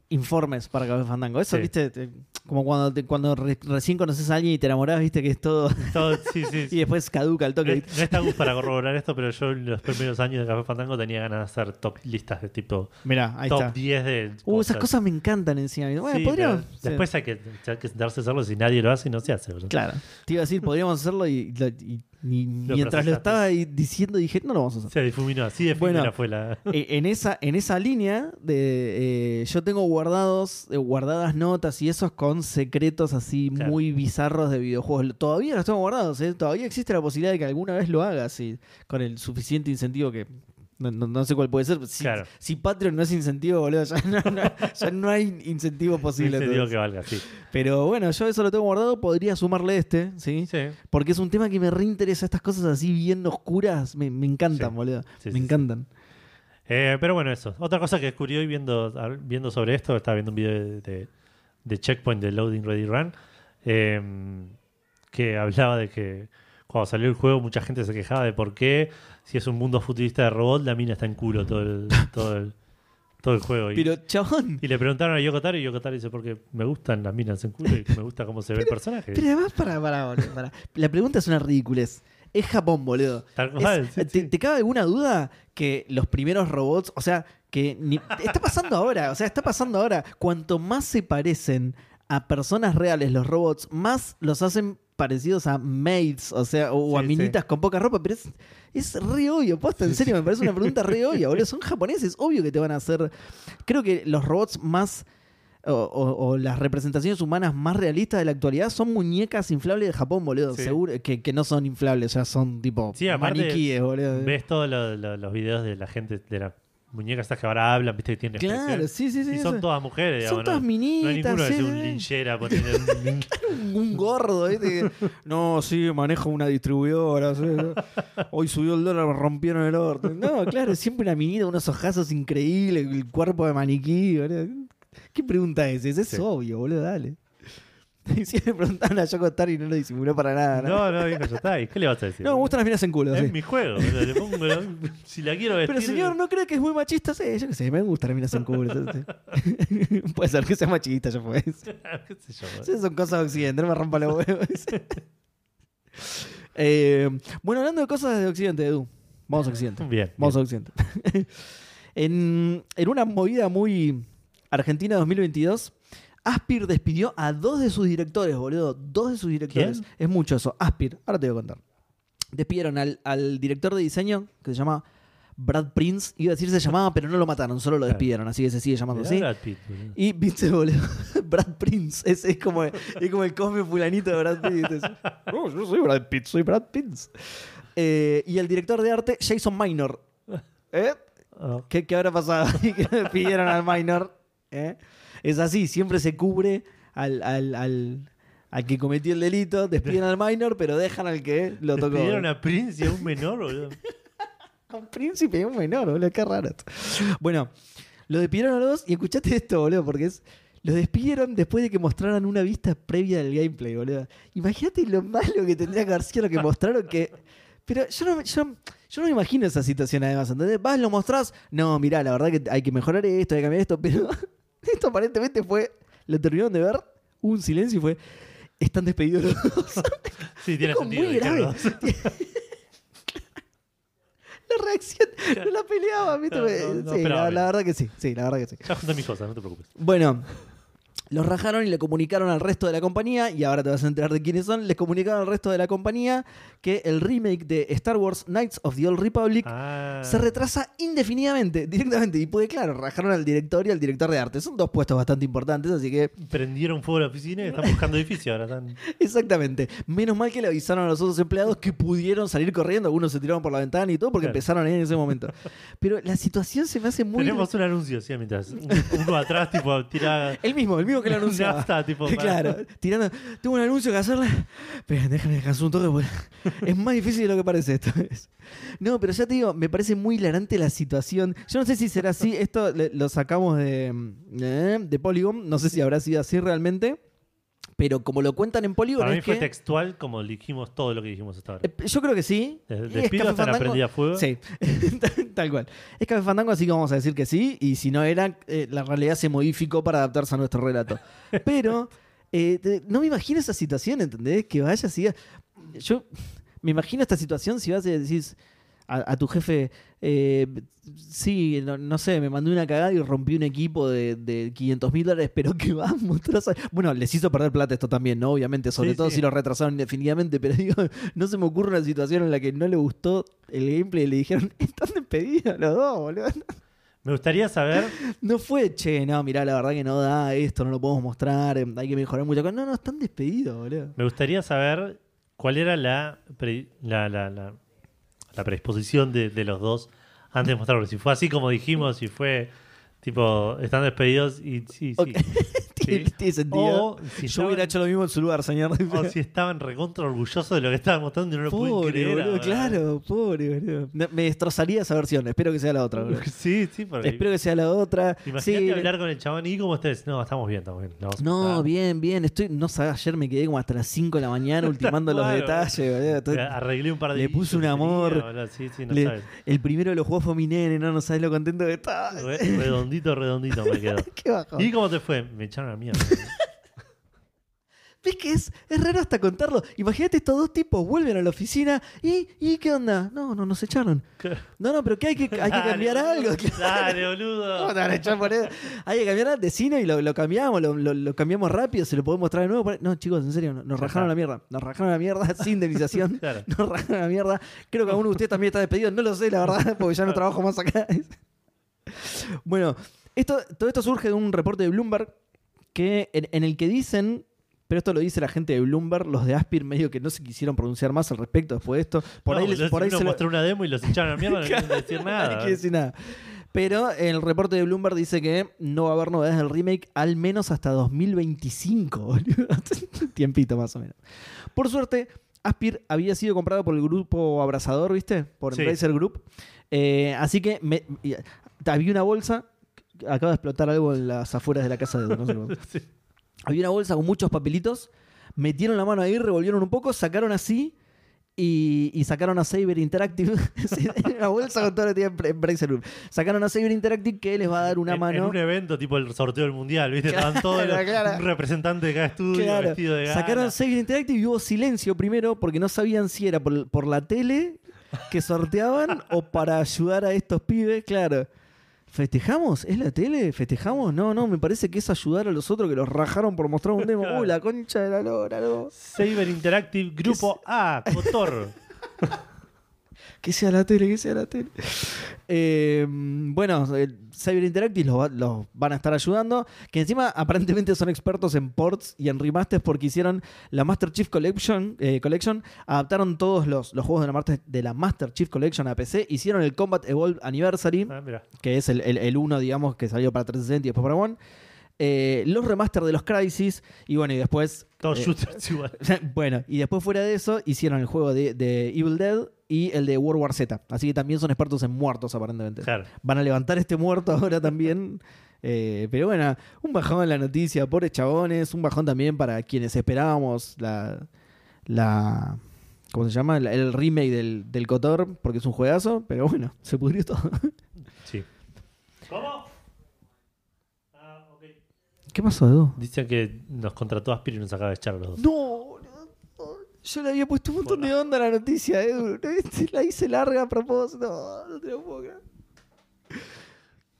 informes para Café Fandango. Eso, Sí. viste, Te- como cuando, te- cuando re- recién conoces a alguien y te enamorás, viste que es todo. todo- sí, sí, y después caduca el No, toque. no está Gus para corroborar esto, pero yo en los primeros años de Café Fandango tenía ganas de hacer top listas de tipo Mirá, ahí top está. 10 de. Uh, esas cosas me encantan encima. Bueno, Sí, podríamos. Después hay que, hay que sentarse a hacerlo si nadie lo hace y no se hace. Claro. Te iba a decir, podríamos hacerlo y, y mientras lo estaba diciendo dije, no lo vamos a hacer. Se difuminó, así de Bueno. fue la. Eh, en, esa, en esa línea de eh, yo tengo guardados eh, guardadas notas y esos con secretos así Claro. muy bizarros de videojuegos. Todavía los tengo guardados, ¿eh? todavía existe la posibilidad de que alguna vez lo haga así, con el suficiente incentivo que no, no- no sé cuál puede ser. Si, Claro. si Patreon no es incentivo, boludo, ya no, no- ya no hay incentivo posible. Entonces. que valga, sí. Pero bueno, yo eso lo tengo guardado, podría sumarle este, ¿sí? Sí, Porque es un tema que me reinteresa. Estas cosas así bien oscuras me, me encantan, Sí. boludo. Sí, me sí, encantan. Eh, pero bueno, eso. Otra cosa que descubrí hoy viendo, viendo sobre esto, estaba viendo un video de, de- de Checkpoint de Loading Ready Run, eh, que hablaba de que cuando salió el juego mucha gente se quejaba de por qué, si es un mundo futurista de robot, la mina está en culo todo el, todo el, todo el juego. Y, Pero, chabón, y le preguntaron a Yoko Taro y Yoko Taro dice, porque me gustan las minas en culo y me gusta cómo se ve el personaje. Pero además, para, para. La pregunta es una ridiculez. Es Japón, boludo. Tal Es- cual, sí, ¿te, sí. te cabe alguna duda que los primeros robots, o sea, que ni- está pasando ahora, o sea, está pasando ahora. Cuanto más se parecen a personas reales los robots, más los hacen parecidos a maids, o sea, o a Sí, minitas con poca ropa, pero es, es re obvio, posta, en serio, me parece una pregunta re obvia, boludo. Son japoneses, obvio que te van a hacer. Creo que los robots más. O, o- o las representaciones humanas más realistas de la actualidad son muñecas inflables de Japón, boludo. Sí. Seguro que, que no son inflables, o sea, son tipo maniquíes, boludo. Ves todos lo- lo- los videos de la gente, de las muñecas estas que ahora hablan, viste que tienen Claro, sí, sí, sí. Y son eso. todas mujeres, Son digamos, todas ¿no? minitas, No hay ninguno que sí, sea un sí. linchera, un- un gordo, ¿viste? No, sí, manejo una distribuidora. sí. Hoy subió el dólar, me rompieron el orto. No, claro, siempre una minita, unos ojazos increíbles, el cuerpo de maniquí. ¿Qué pregunta es? Es obvio, boludo, dale. Y si me preguntaban a Yoko Taro y no lo disimuló para nada. ¿no? No, viejo, ya está. ¿Y qué le vas a decir? No, me gustan las minas en culo, Es sí. mi juego. le pongo- si la quiero vestir. Pero señor, ¿no cree que es muy machista? Sí, yo qué sé, me gustan las minas en culo. sí. Puede ser que sea machista, ya fue. ¿Qué sé yo, boludo? Sí, son cosas de Occidente, no me rompa los huevos. Eh, bueno, hablando de cosas de Occidente, Edu. Vamos a Occidente. Bien. Vamos a Occidente. en, en una movida muy Argentina 2022, Aspir despidió a dos de sus directores, boludo. Dos de sus directores. ¿Quién? Es mucho eso. Aspir, ahora te voy a contar. Despidieron al, al director de diseño, que se llama Brad Prince. Iba a decir se llamaba, pero no lo mataron, solo lo despidieron. Así que se sigue llamando así. Brad Pitt, boludo. Y viste, boludo, Brad Prince, es, es como, es como el cosme fulanito de Brad Pitt. Es, "No, yo soy Brad Pitt, soy Brad Prince. Eh, y el director de arte, Jason Minor. ¿Eh? Ah, ¿Qué, qué habrá pasado? le pidieron al Minor. ¿Eh? Es así, siempre se cubre al, al, al, al que cometió el delito, despiden al Minor, pero dejan al que lo tocó. Despidieron a Prince y a un menor, boludo. A un príncipe y un menor, boludo, qué raro. Bueno, lo despidieron a los dos y escuchate esto, boludo, porque es. Los despidieron después de que mostraran una vista previa del gameplay, boludo. Imagínate lo malo que tendría que haber sido lo que mostraron que. Pero yo no, yo, yo no me imagino esa situación además, ¿entendés? Vas, lo mostrás. No, mirá, la verdad que hay que mejorar esto, hay que cambiar esto, pero esto aparentemente fue. Lo terminaron de ver, hubo un silencio y fue. Están despedidos los dos. Sí, tiene sentido. muy grave. La reacción, no la peleaba, ¿viste? No, no, no sí, la, verdad que sí, sí, la verdad que sí. Ya junté mis cosas, no te preocupes. Bueno, los rajaron y le comunicaron al resto de la compañía, y ahora te vas a enterar de quiénes son, les comunicaron al resto de la compañía que el remake de Star Wars Knights of the Old Republic Ah, se retrasa indefinidamente, directamente. Y pues claro, rajaron al director y al director de arte. Son dos puestos bastante importantes, así que prendieron fuego a la oficina y están buscando edificio ahora. Están... exactamente. Menos mal que le avisaron a los otros empleados que pudieron salir corriendo, algunos se tiraron por la ventana y todo, porque Claro. empezaron ahí en ese momento. Pero la situación se me hace muy... Tenemos un anuncio, sí, mientras un- uno atrás, tipo, tira. El mismo, el mismo que lo anunciaba. Nafta, tipo, para- claro, tirando. Tengo un anuncio que hacerle. Pero déjame descansar un toque, porque es más difícil de lo que parece esto. No, pero ya te digo, me parece muy hilarante la situación. Yo no sé si será así. Esto lo sacamos de, eh, de Polygon. No sé si habrá sido así realmente. Pero como lo cuentan en Polygon, Para mí es fue que- textual como dijimos todo lo que dijimos hasta ahora. eh, Yo creo que sí. Desde despido hasta la prendida fuego. Sí, tal cual. Es Café Fandango, así que vamos a decir que sí. Y si no era, eh, la realidad se modificó para adaptarse a nuestro relato. Pero eh, te- no me imagino esa situación, ¿entendés? Que vaya así. a- Yo me imagino esta situación si vas y decís a, a tu jefe, eh, sí, no, no sé, me mandé una cagada y rompí un equipo de, de 500 mil dólares, pero que va, monstruoso. Bueno, les hizo perder plata esto también, ¿no? Obviamente, sobre Sí, todo sí. si lo retrasaron indefinidamente, pero digo, no se me ocurre una situación en la que no le gustó el gameplay y le dijeron, están despedidos los dos, boludo. Me gustaría saber. No fue, che, no, mirá, la verdad que no da esto, no lo podemos mostrar, eh, hay que mejorar muchas cosas. No, no, están despedidos, boludo. Me gustaría saber cuál era la, pre- la, la, la, la predisposición de, de los dos antes de mostrarlo. Si fue así como dijimos, si fue tipo, están despedidos y sí, sí. Tiene, Sí. tiene sentido. O si, Yo hubiera hecho lo mismo en su lugar, señor. o si estaban recontra orgullosos de lo que estaban mostrando y no lo pueden Pobre, creer. boludo, ahora. claro, pobre, boludo. Me me destrozaría esa versión, espero que sea la otra, boludo. Sí, sí, porque Espero que sea la otra. imagínate Sí, hablar con el chabón y cómo estés. No, estamos bien, estamos bien. vamos a No, bien, bien. Estoy, no sabes, ayer me quedé como hasta las 5 de la mañana ultimando los Claro. detalles, boludo. Estoy- Arreglé un par de le guisos puse un que tenía, amor. boludo. Sí, sí, no le- sabes. el primero de los juegos fue mi nene, no, no sabes lo contento que estaba. Re- redondito, redondito me quedó. Qué bajo. ¿Y cómo te fue? Me echaron a mierda. ¿Ves que es, es raro hasta contarlo? Imagínate estos dos tipos vuelven a la oficina y, ¿y qué onda? No, no, nos echaron. No, no, pero que hay que, hay que cambiar algo. Dale, boludo. ¿Cómo te van a echar por eso? Hay que cambiar de cine y lo, lo cambiamos, lo, lo- lo cambiamos rápido, se lo podemos traer de nuevo. No, chicos, en serio, nos rajaron la mierda. Nos rajaron la mierda sin indemnización. Claro. Nos rajaron la mierda. Creo que alguno de ustedes también está despedido. No lo sé, la verdad, porque ya no trabajo más acá. bueno, esto, todo esto surge de un reporte de Bloomberg que, en, en el que dicen. Pero esto lo dice la gente de Bloomberg, los de Aspir medio que no se quisieron pronunciar más al respecto después de esto. Por No, ahí, les- por ahí se lo- mostró una demo y los echaron a mierda, no quieren decir nada. decir. Pero el reporte de Bloomberg dice que no va a haber novedades del remake al menos hasta 2025, boludo. Tiempito más o menos. Por suerte, Aspir había sido comprado por el grupo Abrazador, ¿viste? Por Sí. Embracer Group. Eh, así que me- había una bolsa. Acaba de explotar algo en las afueras de la casa de Edu, no sé cómo. Sí. Había una bolsa con muchos papelitos. Metieron la mano ahí, revolvieron un poco, sacaron así y, y sacaron a Saber Interactive. Sí, una bolsa con todo lo que Embra- Embracer Group. Sacaron a Saber Interactive que les va a dar una en, mano. en un evento tipo el sorteo del mundial, ¿viste? Estaban todos los- claro. un representante de cada estudio Claro. vestido de gala. Sacaron Saber Interactive y hubo silencio primero porque no sabían si era por, por la tele que sorteaban o para ayudar a estos pibes. Claro. ¿Festejamos? ¿Es la tele? ¿Festejamos? No, no, me parece que es ayudar a los otros que los rajaron por mostrar un demo. Uy, la concha de la lora, no. Saber Interactive Grupo A, Cotor. Que sea la tele, que sea la tele. Eh, bueno, Cyber Interactive los, va- los van a estar ayudando. Que encima aparentemente son expertos en ports y en remasters porque hicieron la Master Chief Collection. eh, Collection adaptaron todos los, los juegos de la, Master, de la Master Chief Collection a PC. Hicieron el Combat Evolved Anniversary, Ah, que es el, el, el uno, digamos, que salió para 360 y después para One. Eh, los remaster de los Crisis. Y bueno, y después. Todos eh, shooters igual. bueno, y después fuera de eso, hicieron el juego de, de Evil Dead y el de World War Z. Así que también son expertos en muertos, aparentemente. Claro. Van a levantar este muerto ahora también. Eh, pero bueno, un bajón en la noticia, pobres chabones. Un bajón también para quienes esperábamos la. la ¿Cómo se llama? El, el remake del, del Cotor, porque es un juegazo. Pero bueno, se pudrió todo. Sí. ¿Cómo? Ah, ok. ¿Qué pasó, Edu? Dicen que nos contrató Aspir y nos acaba de echar a los dos. No. Yo le había puesto un montón de onda a la noticia, Edu. La hice larga a propósito. No, no te lo puedo creer.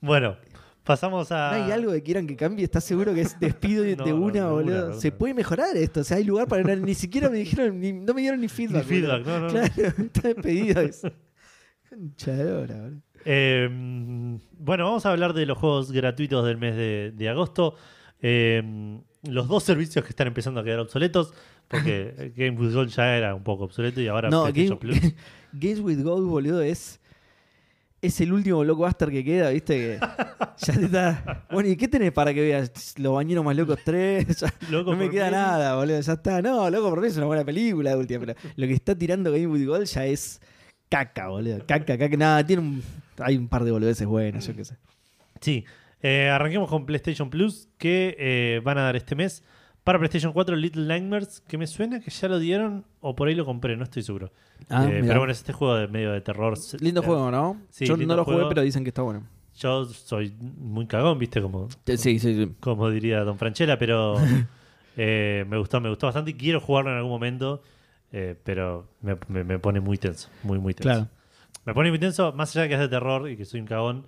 Bueno, pasamos a. ¿No hay algo que quieran que cambie? ¿Estás seguro que es despido de No, de no, una, de boludo? una, Se puede mejorar esto. O sea, hay lugar para... Ni siquiera me dijeron... ni- no me dieron ni Ni feedback. feedback, boludo. no, no. Claro, está despedido. eso. Concha de lora, boludo. Eh, bueno, vamos a hablar de los juegos gratuitos del mes de, de agosto. Eh, los dos servicios que están empezando a quedar obsoletos, porque Game with Gold ya era un poco obsoleto y ahora No, Game- Plus. Games with Gold, boludo, es... Es el último blockbuster que queda, ¿viste? Que ya te está... Bueno, ¿y qué tenés para que veas? Los bañeros más locos 3. ya- Loco no me queda mí. nada, boludo. Ya está. No, loco, por mí es una buena película de última. Pero lo que está tirando Game with Gold ya es caca, boludo. Caca, caca. Nada, tiene un. Hay un par de boludeces buenas, yo qué sé. Sí, eh, arranquemos con PlayStation Plus, que eh, van a dar este mes para PlayStation 4 Little Nightmares, que me suena que ya lo dieron o por ahí lo compré, no estoy seguro. Ah, Eh, pero bueno, es este juego de medio de terror. Lindo juego, ¿no? sí, yo no lo jugué, juego. pero dicen que está bueno. Yo soy muy cagón, viste, como, Sí, sí, sí. como diría Don Franchella, pero me gustó, me gustó bastante y quiero jugarlo en algún momento, pero me, me- me pone muy tenso, muy, muy tenso. Claro. Me pone muy tenso, más allá de que es de terror y que soy un cagón,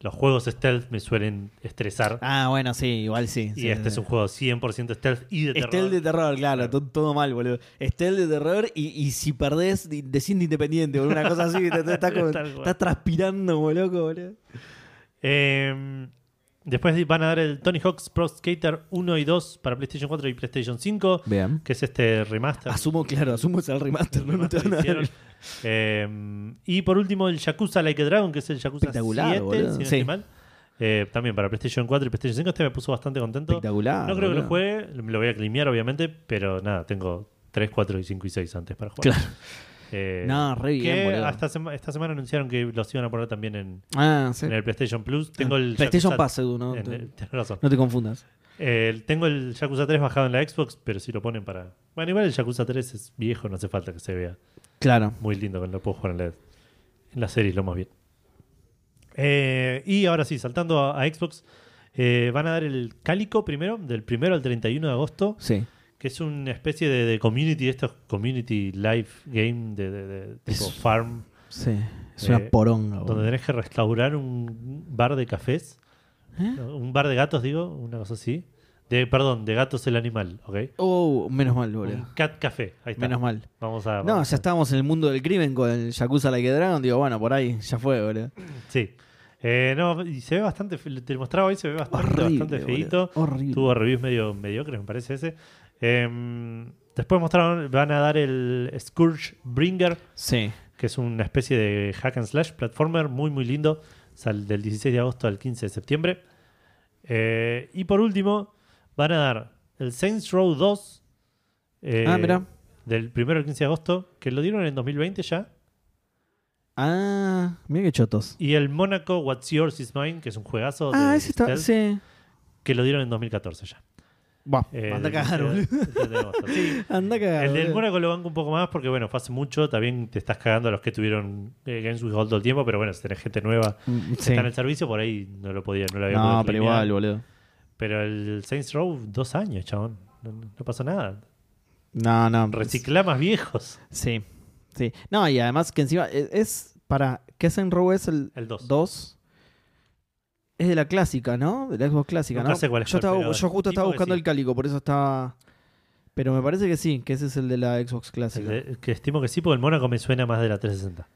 los juegos stealth me suelen estresar. Ah, bueno, sí, igual sí. y sí, este sí. es un juego 100% stealth y de terror. Estel de terror, claro, to- todo mal, boludo. Estel de terror y, y si perdés, de, de cinta independiente, boludo, una cosa así, estás cual. estás transpirando como loco, boludo. Eh, después van a dar el Tony Hawk's Pro Skater 1 y 2 para PlayStation 4 y PlayStation 5, Bien. que es este remaster. Asumo, claro, asumo es el remaster, no, no te van a dar. Eh, y por último, el Yakuza Like a Dragon, que es el Yakuza Espectacular, 7, boludo. si no Sí. mal. Eh, también para PlayStation 4 y PlayStation 5. Este me puso bastante contento. Espectacular. no creo que lo boludo. juegue, lo voy a climear, obviamente, pero nada, tengo 3, 4 y 5 y 6 antes para jugar. Claro. Eh, No, re bien, que boludo. hasta sema- esta semana anunciaron que los iban a poner también en, Ah, sí. en el PlayStation Plus. Tengo el PlayStation Yakuza- Pass, Edu, no, en te, razón. no te confundas. Eh, tengo el Yakuza 3 bajado en la Xbox, pero si lo ponen para. Bueno, igual el Yakuza 3 es viejo, no hace falta que se vea Claro. muy lindo, que lo puedo jugar en la, en la serie lo más bien. Eh, y ahora sí, saltando a, a Xbox, eh, van a dar el Cálico primero, del primero al 31 de agosto, Sí. que es una especie de, de community, estos community life game de, de- de tipo Es- farm, Sí, es Eh, una poronga. donde tenés que restaurar un bar de cafés, ¿Eh? un bar de gatos, digo, una cosa así. De, perdón, de gatos el animal, ¿ok? Oh, menos mal, boludo. cat café, ahí está. Menos mal. Vamos a. No, ya estábamos en el mundo del crimen con el Yakuza Like a Dragon. Digo, bueno, por ahí ya fue, boludo. Sí. Eh, no, y se ve bastante, te lo mostraba hoy, se ve bastante, Horrible. bastante feíto. Horrible. Tuvo reviews medio mediocres, me parece ese. Em, después mostraron, van a dar el Scourge Bringer, Sí. que es una especie de hack and slash platformer muy, muy lindo. Sal del 16 de agosto al 15 de septiembre. Eh, y por último, van a dar el Saints Row 2. eh, Ah, mirá. Del 1 al 15 de agosto, que lo dieron en 2020 ya. Ah, mira qué chotos. Y el Monaco What's Yours is Mine, que es un juegazo Ah, de ese está. Sí. que lo dieron en 2014 ya. Buah, Eh, anda a cagar, 15 boludo. de- de agosto. Sí, Anda a cagar. El del. Mónaco lo banco un poco más porque, bueno, fue hace mucho. También te estás cagando a los que tuvieron eh, Games with Gold todo el tiempo. Pero bueno, si tenés gente nueva Mm, que está en el servicio, por ahí no lo podía, no lo había No, pero igual, boludo. Pero el Saints Row, dos años, chabón. No, no pasó nada. No, no. Reciclá más viejos. Sí. Sí. No, y además que encima es, es para. ¿Qué Saint Row es el El 2. 2? Es de la clásica, ¿no? De la Xbox clásica, Nunca ¿no? sé cuál es yo, estaba- yo justo estaba buscando sí. el cálico, por eso estaba. Pero me parece que sí, que ese es el de la Xbox clásica. de- que estimo que sí, porque el Mónaco me suena más de la 360.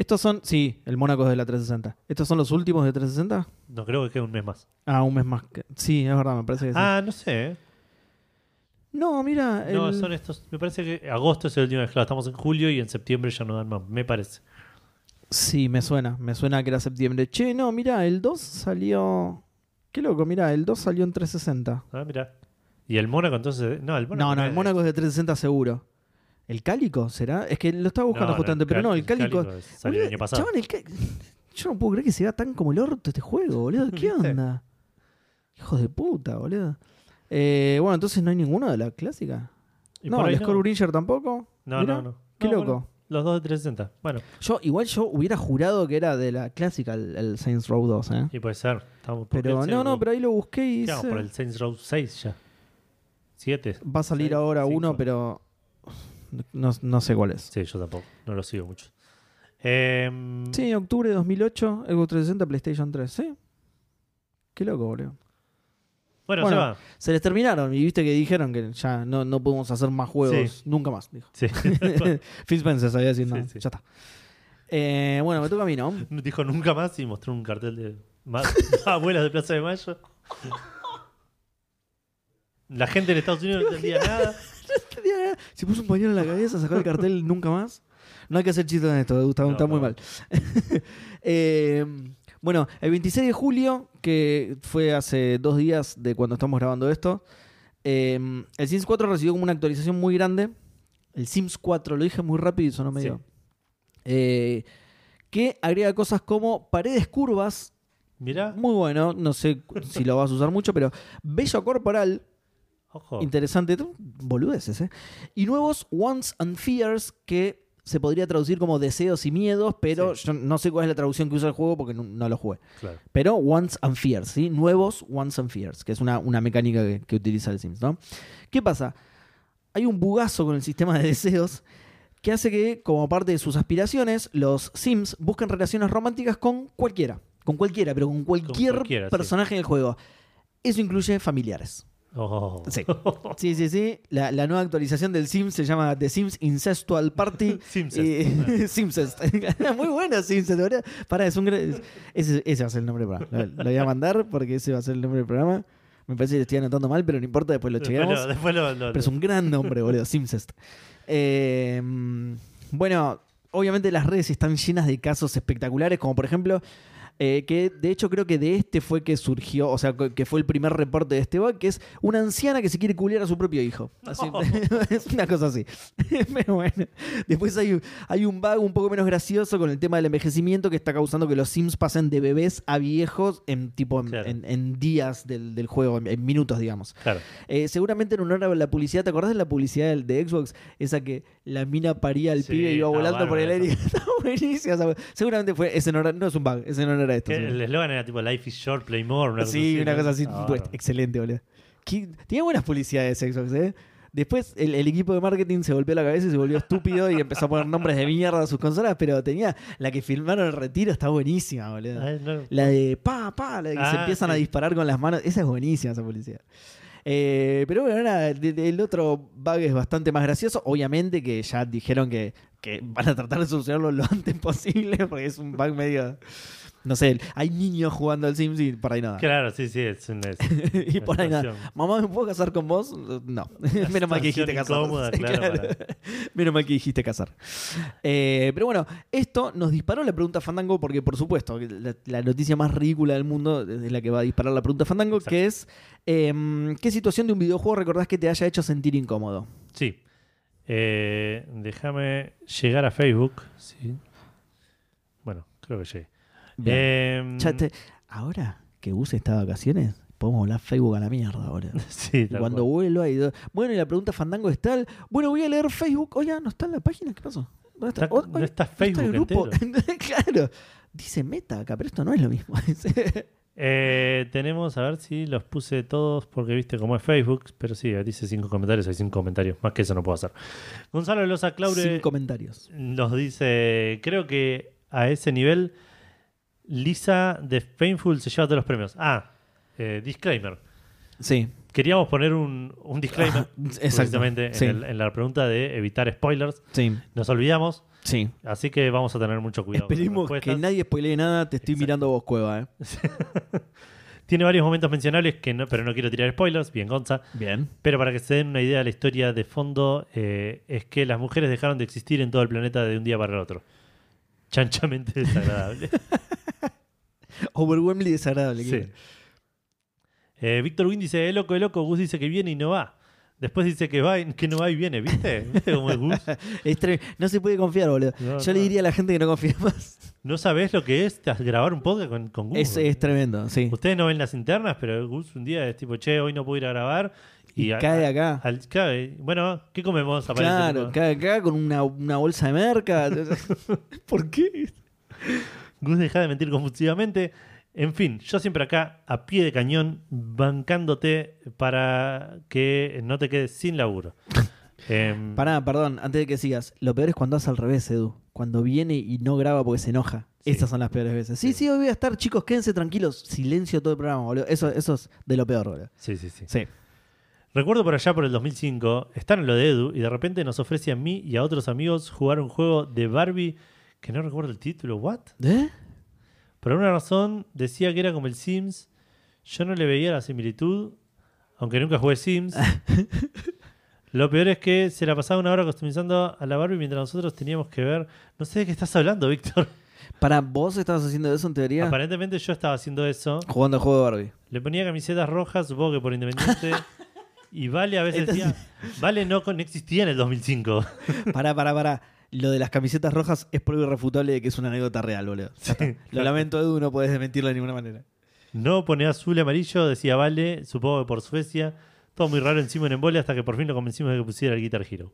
Estos son. Sí, el Mónaco es de la 360. ¿Estos son los últimos de 360? No creo que quede un mes más. Ah, un mes más. Sí, es verdad, me parece que sí. Ah, no sé. ¿eh? no, mira. No, el- son estos. Me parece que agosto es el último mes. Claro, estamos en julio y en septiembre ya no dan más. Me parece. Sí, me suena. Me suena que era septiembre. Che, no, mira, el 2 salió. Qué loco, mira, el 2 salió en 360. Ah, mira. Y el Mónaco entonces. No, el Mónaco. No, no, el Mónaco es de 360 seguro. ¿El Cálico será? Es que lo estaba buscando No, justamente, pero no, el Cálico. salió el Boludo, año pasado. chabón, el Cá- Yo no puedo creer que se vea tan como el orto este juego, boludo. ¿Qué ¿Viste? onda? Hijos de puta, boludo. Eh, bueno, entonces no hay ninguno de la clásica. Y No, por ahí el Scorebringer tampoco. No, Mirá, no, no. Qué No, loco. bueno, los dos de 360. Bueno, Yo, igual yo hubiera jurado que era de la clásica el, el Saints Row 2, ¿eh? y puede ser. Estamos ¿por qué Pero el no, no, Row? pero ahí lo busqué y ¿Qué vamos dice- por el Saints Row 6 ya. 7. va a salir ahora uno, pero no, no sé cuál es. Sí, yo tampoco. No lo sigo mucho. Em, Sí, octubre de 2008, Xbox 360, PlayStation 3, ¿sí? Qué loco, boludo. Bueno, Bueno. se va. Se les terminaron y viste que dijeron que ya no, no podemos hacer más juegos Sí. nunca más, dijo. Sí. Phil Spencer sabía decir, no, Sí, ya está. Eh, bueno, me toca a mí, ¿no? Dijo nunca más y mostró un cartel de abuelas de Plaza de Mayo. La gente en Estados Unidos no entendía nada. Se puso un pañuelo en la cabeza, sacó el cartel nunca más. No hay que hacer chistes en esto, está, No, está muy mal. Eh, bueno, el 26 de julio, que fue hace dos días de cuando estamos grabando esto, eh, el Sims 4 recibió como una actualización muy grande. El Sims 4, lo dije muy rápido y sonó medio. Sí. Eh, que agrega cosas como paredes curvas, Mirá, muy bueno, no sé si lo vas a usar mucho, pero bello corporal, ojo. Interesante, boludeces, ¿eh? Y nuevos wants and fears que se podría traducir como deseos y miedos, pero Sí. yo no sé cuál es la traducción que usa el juego porque no, no lo jugué. Claro. Pero wants and fears, ¿sí? Nuevos wants and fears, que es una, una mecánica que, que utiliza el Sims, ¿no? ¿Qué pasa? Hay un bugazo con el sistema de deseos que hace que, como parte de sus aspiraciones, los Sims busquen relaciones románticas con cualquiera. Con cualquiera, pero con cualquier cualquiera, sí. personaje del juego. Eso incluye familiares. Oh. Sí. Sí, sí, sí. La, la nueva actualización del Sims se llama The Sims Incestual Party. Simpsons. Y- Simcest. Muy bueno Simcest, ¿verdad? Pará, es un ese, ese va a ser el nombre del programa. Lo, lo voy a mandar porque ese va a ser el nombre del programa. Me parece que lo estoy anotando mal, pero no importa, después lo chequeamos. después lo- lo- Pero es un gran nombre, boludo. Simcest. Eh, bueno, obviamente las redes están llenas de casos espectaculares, como por ejemplo, eh, que de hecho creo que de este fue que surgió, o sea, que fue el primer reporte de este bug, que es una anciana que se quiere culiar a su propio hijo. Así- No. es una cosa así. Pero bueno, después hay, un- hay un bug un poco menos gracioso con el tema del envejecimiento que está causando que los Sims pasen de bebés a viejos en tipo en, Claro. en- en días del, del juego, en- en minutos, digamos. Claro. Eh, seguramente en honor a la publicidad, ¿te acordás de la publicidad de Xbox? Esa que la mina paría al Sí, pibe y iba volando por el aire. Está buenísima esa- Seguramente fue, ese no, era- no es un bug, ese no era esto. El eslogan era tipo Life is short, play more. Una sí, una cosa así, Ah, pues, excelente, boludo. Tiene buenas publicidades Xbox, ¿eh? Después el, el equipo de marketing se golpeó la cabeza y se volvió estúpido y empezó a poner nombres de mierda a sus consolas, pero tenía la que filmaron el retiro, está buenísima, boludo. Ay, no. La de pa, pa, la de que se Ah, empiezan a disparar con las manos. Esa es buenísima, esa publicidad. Eh, pero bueno, nada, el otro bug es bastante más gracioso. Obviamente que ya dijeron que, que van a tratar de solucionarlo lo antes posible, porque es un bug medio. No sé, hay niños jugando al Sims y por ahí nada. Claro, sí, sí, es una. y una por ahí nada. Mamá, ¿me puedo casar con vos? No. Menos mal que dijiste casar. claro, claro. Menos mal que dijiste casar. Eh, pero bueno, esto nos disparó la pregunta Fandango porque, por supuesto, la, la noticia más ridícula del mundo es la que va a disparar la pregunta Fandango, Exacto. que es em, ¿qué situación de un videojuego recordás que te haya hecho sentir incómodo? Sí. Eh, déjame llegar a Facebook. Sí. Bueno, creo que llegué. Bien. Eh, Ya te- ahora que use estas vacaciones, podemos hablar Facebook a la mierda ahora. sí, cuando cual. vuelva y do- bueno y la pregunta Fandango es tal bueno voy a leer Facebook oye no está en la página qué pasó ¿Dónde Está- Oh, no oye, está el Facebook grupo claro dice meta acá pero esto no es lo mismo Eh, tenemos, a ver si los puse todos porque viste cómo es Facebook, pero sí, dice cinco comentarios, hay cinco comentarios, más que eso no puedo hacer. Gonzalo Loza Claure sin comentarios nos dice, creo que a ese nivel Lisa de Painful se lleva todos los premios. Ah, eh, disclaimer. sí Queríamos poner un, un disclaimer, sí en, el- en la pregunta de evitar spoilers. sí Nos olvidamos, sí así que vamos a tener mucho cuidado. con las esperemos que respuestas. nadie spoilee nada te estoy Exacto. mirando vos cueva eh Tiene varios momentos mencionables, que no, pero no quiero tirar spoilers, bien Gonza. bien Pero para que se den una idea de la historia de fondo, eh, es que las mujeres dejaron de existir en todo el planeta de un día para el otro. Chanchamente desagradable. overwhelmingly desagradable Sí. Eh, Víctor Wynn dice, es loco, es loco, Gus dice que viene y no va. Después dice que va y que no va y viene, ¿viste? ¿Viste cómo es Gus? Es no se puede confiar boludo No, yo no. le diría a la gente que no confía más No sabés lo que es grabar un podcast con, con Gus. es, es tremendo sí Ustedes no ven las internas, pero Gus un día es tipo, che, hoy no puedo ir a grabar. Y, cae a- acá al- cae. bueno, ¿qué comemos? Claro, cae acá con una, una bolsa de merca. ¿Por qué? Gus deja de mentir confusivamente. En fin, yo siempre acá, a pie de cañón, bancándote para que no te quedes sin laburo. Em, Pará, perdón, antes de que sigas. Lo peor es cuando hace al revés, Edu. Cuando viene y no graba porque se enoja. Sí. Esas son las peores veces. Sí, sí, hoy voy a estar, chicos, quédense tranquilos. Silencio todo el programa, boludo. Eso, eso es de lo peor, boludo. Sí, sí, sí. Sí. Recuerdo por allá por el 2005, estar en lo de Edu y de repente nos ofrece a mí y a otros amigos jugar un juego de Barbie que no recuerdo el título. ¿What? ¿Eh? Por alguna razón decía que era como el Sims. Yo no le veía la similitud, aunque nunca jugué Sims. Lo peor es que se la pasaba una hora customizando a la Barbie mientras nosotros teníamos que ver. No sé de qué estás hablando, Víctor. Para vos estabas haciendo eso en teoría. Aparentemente yo estaba haciendo eso. Jugando al juego de Barbie. Le ponía camisetas rojas, supongo que por independiente. y Vale a veces Entonces- decía. Vale no, con- no existía en el 2005. Pará, pará, pará. Lo de las camisetas rojas es prueba irrefutable de que es una anécdota real, boludo. Ya está. Lo lamento, Edu, no podés desmentirlo de ninguna manera. No pone azul y amarillo, decía Vale, supongo que por Suecia. Todo muy raro encima en embole hasta que por fin lo convencimos de que pusiera el Guitar Hero.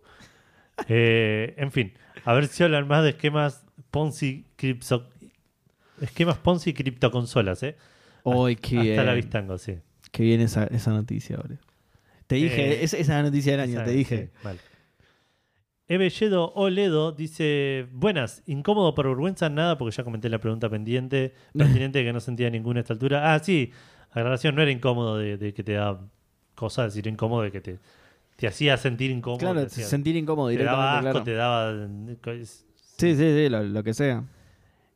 Eh, en fin, a ver si hablan más de esquemas Ponzi cripto, esquemas Ponzi criptoconsolas, ¿eh? Hoy qué Hasta la bien. vistango, sí. Qué bien esa, esa noticia, boludo. Te dije, Eh, es- esa es la noticia del año, te dije. sí, vale. Ebelledo Oledo dice: Buenas, incómodo por vergüenza, nada, porque ya comenté la pregunta pendiente, pertinente que no sentía ninguna a esta altura. Ah, sí, aclaración, no era incómodo de, de que te da cosas, decir incómodo de que te, te hacía sentir incómodo. Claro, te, hacía- sentir incómodo te daba directamente, asco, claro. te daba. Sí, sí, sí, lo, lo que sea.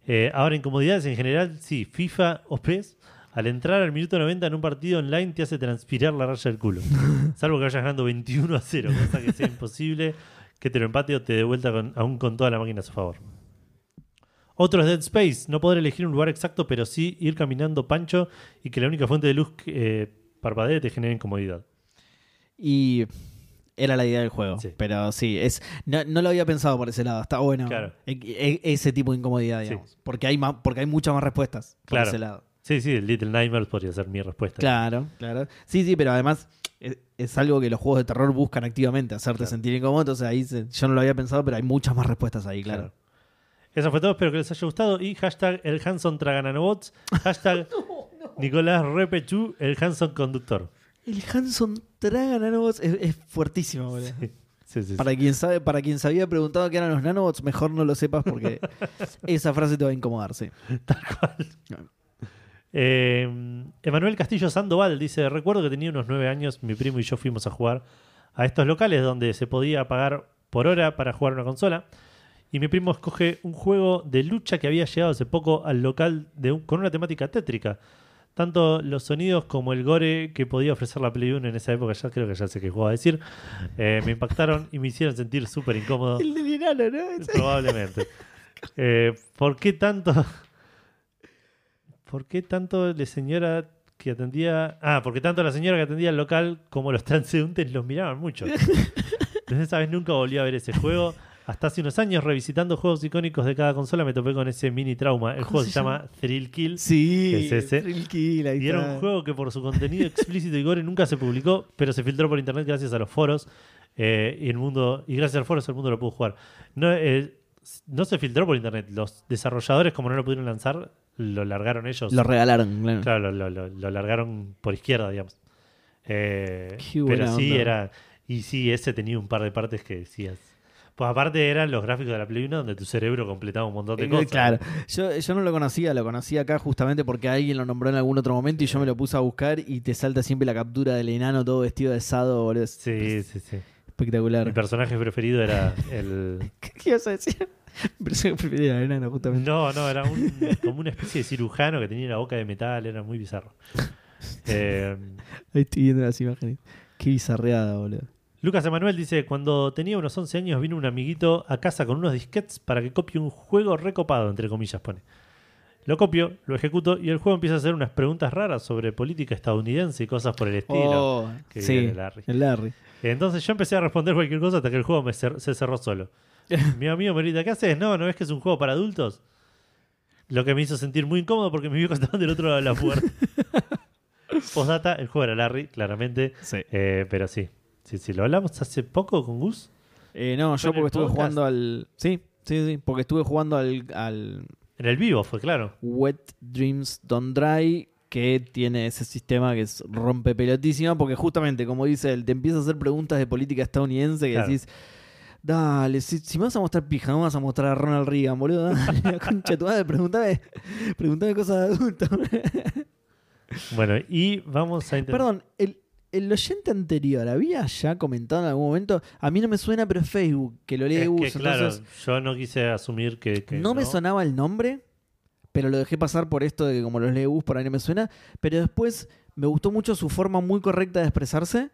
Eh, ahora, incomodidades en general, sí, FIFA o PES. Al entrar al minuto 90 en un partido online te hace transpirar la raya del culo. Salvo que vayas ganando 21 a 0, cosa que sea imposible que te lo empate o te dé vuelta con, aún con toda la máquina a su favor. Otro es Dead Space. No poder elegir un lugar exacto, pero sí ir caminando pancho y que la única fuente de luz que eh, parpadee te genere incomodidad. Y era la idea del juego. Sí. Pero sí, es no, no lo había pensado por ese lado. Está bueno Claro. e- e- ese tipo de incomodidad, Sí. digamos. Porque, hay más, porque hay muchas más respuestas por Claro. ese lado. Sí, sí, el Little Nightmares podría ser mi respuesta. Claro, claro. Sí, sí, pero además es, es algo que los juegos de terror buscan activamente, hacerte Claro. sentir incómodo. Entonces ahí se- yo no lo había pensado, pero hay muchas más respuestas ahí, claro. Claro. Eso fue todo, espero que les haya gustado. Y hashtag el Hanson Tragananobots. Hashtag Nicolás Repechu, el Hanson Conductor. El Hanson traga nanobots es, es fuertísimo, boludo. Sí, sí, sí. Para quien sabe, para quien se había preguntado qué eran los nanobots, mejor no lo sepas porque esa frase te va a incomodar, sí. Tal cual. Eh, Emanuel Castillo Sandoval dice: Recuerdo que tenía unos nueve años, mi primo y yo fuimos a jugar a estos locales donde se podía pagar por hora para jugar una consola. Y mi primo escoge un juego de lucha que había llegado hace poco al local de un- con una temática tétrica. Tanto los sonidos como el gore que podía ofrecer la Play 1 en esa época, ya creo que ya sé qué juego a decir, eh, me impactaron y me hicieron sentir súper incómodo. El enano, ¿no? Probablemente. Eh, ¿Por qué tanto? ¿Por qué tanto la señora que atendía. Ah, porque tanto la señora que atendía el local como los transeúntes los miraban mucho. Desde esa vez nunca volví a ver ese juego. Hasta hace unos años, revisitando juegos icónicos de cada consola, me topé con ese mini trauma. El ¿Cómo juego se se llama Thrill Kill. Sí, Es ese. Thrill Kill, ahí Y era un juego que por su contenido explícito y gore nunca se publicó, pero se filtró por internet gracias a los foros. eh, y el mundo y gracias a los foros el mundo lo pudo jugar. No, eh, no se filtró por internet. Los desarrolladores, como no lo pudieron lanzar, lo largaron ellos. Lo regalaron, claro. Claro, lo, lo- lo largaron por izquierda, digamos. Eh, pero sí onda. era. Y sí, ese tenía un par de partes que decías. Pues aparte eran los gráficos de la Play 1 donde tu cerebro completaba un montón de Eh, cosas. Claro, yo, yo no lo conocía, lo conocí acá justamente porque alguien lo nombró en algún otro momento y yo me lo puse a buscar y te salta siempre la captura del enano todo vestido de sado, boludo. Sí, sí, sí. Mi espectacular. personaje preferido era el. ¿Qué ibas a decir? Era el enano, justamente. No, no, era un- como una especie de cirujano que tenía la boca de metal, era muy bizarro. Eh, Ahí estoy viendo las imágenes. Qué bizarreada, boludo. Lucas Emanuel dice, cuando tenía unos 11 años vino un amiguito a casa con unos disquetes para que copie un juego recopado, entre comillas pone. Lo copio, lo ejecuto y el juego empieza a hacer unas preguntas raras sobre política estadounidense y cosas por el estilo. Oh, sí, bien, Larry. el Larry. Entonces yo empecé a responder cualquier cosa hasta que el juego me cer- se cerró solo. Mi amigo me grita, ¿qué haces? No, ¿no ves que es un juego para adultos? Lo que me hizo sentir muy incómodo porque mis viejos estaban del otro lado de la puerta. Postdata, el juego era Larry, claramente. Sí. Eh, pero sí. Sí, sí, lo hablamos hace poco con Gus. Eh, no, ¿Fue yo porque estuve podcast? jugando al. Sí, sí, sí. Porque estuve jugando al, al En el vivo fue, claro. Wet Dreams Don't Dry, que tiene ese sistema que es rompe pelotísima, porque justamente, como dice él, te empieza a hacer preguntas de política estadounidense que Claro. decís. Dale, si, si me vas a mostrar pija, no vas a mostrar a Ronald Reagan, boludo. Dale, la concha tu madre, pregúntame, pregúntame cosas de adulto. Bueno, y vamos a intentar. Perdón, el, el oyente anterior había ya comentado en algún momento, a mí no me suena, pero es Facebook, que lo lee Gus, claro, entonces yo no quise asumir que. que no, me sonaba el nombre, pero lo dejé pasar por esto de que como los lee Gus, por ahí no me suena, pero después me gustó mucho su forma muy correcta de expresarse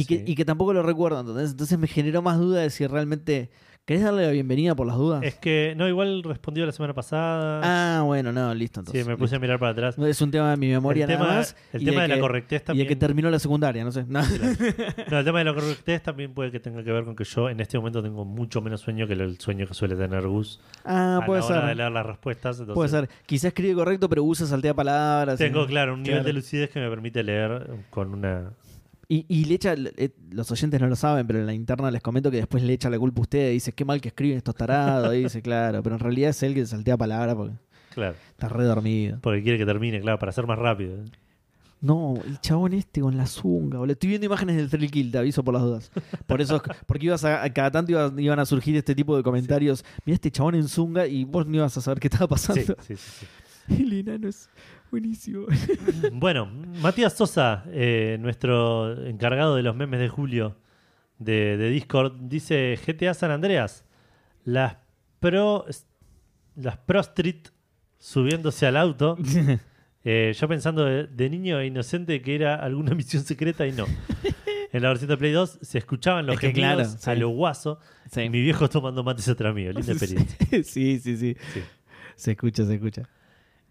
y, Sí. que, y que tampoco lo recuerdo, entonces, entonces me generó más duda de si realmente... ¿Querés darle la bienvenida por las dudas? Es que, no, igual respondió la semana pasada. Ah, bueno, no, listo sí, entonces. me puse a mirar para atrás. Es un tema de mi memoria el tema, nada más. el y tema de, que- la correctez Y también. de que terminó la secundaria, no sé. No. No, el tema de la correctez también puede que tenga que ver con que yo en este momento tengo mucho menos sueño que el sueño que suele tener Gus. Ah, a puede la hora de leer las respuestas. entonces Puede ser. Quizás escribe correcto, pero usa saltea palabras. Tengo, y- claro, un nivel de lucidez que me permite leer con una. Y, y le echa, eh, los oyentes no lo saben, pero en la interna les comento que después le echa la culpa a usted. Dice, qué mal que escriben estos tarados. Y dice, claro, pero en realidad es él que saltea palabras porque Claro, está re dormido. porque quiere que termine, claro, para ser más rápido. No, el chabón este con la zunga, boludo. Estoy viendo imágenes del Thrill Kill, te aviso por las dudas. Por eso, porque ibas a, cada tanto iba- iban a surgir este tipo de comentarios. Mira este chabón en zunga y vos no ibas a saber qué estaba Sí, pasando. sí, sí, sí. El enano es buenísimo. Bueno, Matías Sosa, eh, nuestro encargado de los memes de julio de, de Discord, dice GTA San Andreas. Las pro. Las Pro Street subiéndose al auto. Eh, yo pensando de, de niño e inocente que era alguna misión secreta y no. En la versión de Play 2 se escuchaban los Es que a lo guaso. Sí. Y mi viejo tomando mates atrás mío. Linda experiencia. sí, sí, sí. Sí. Se escucha, se escucha.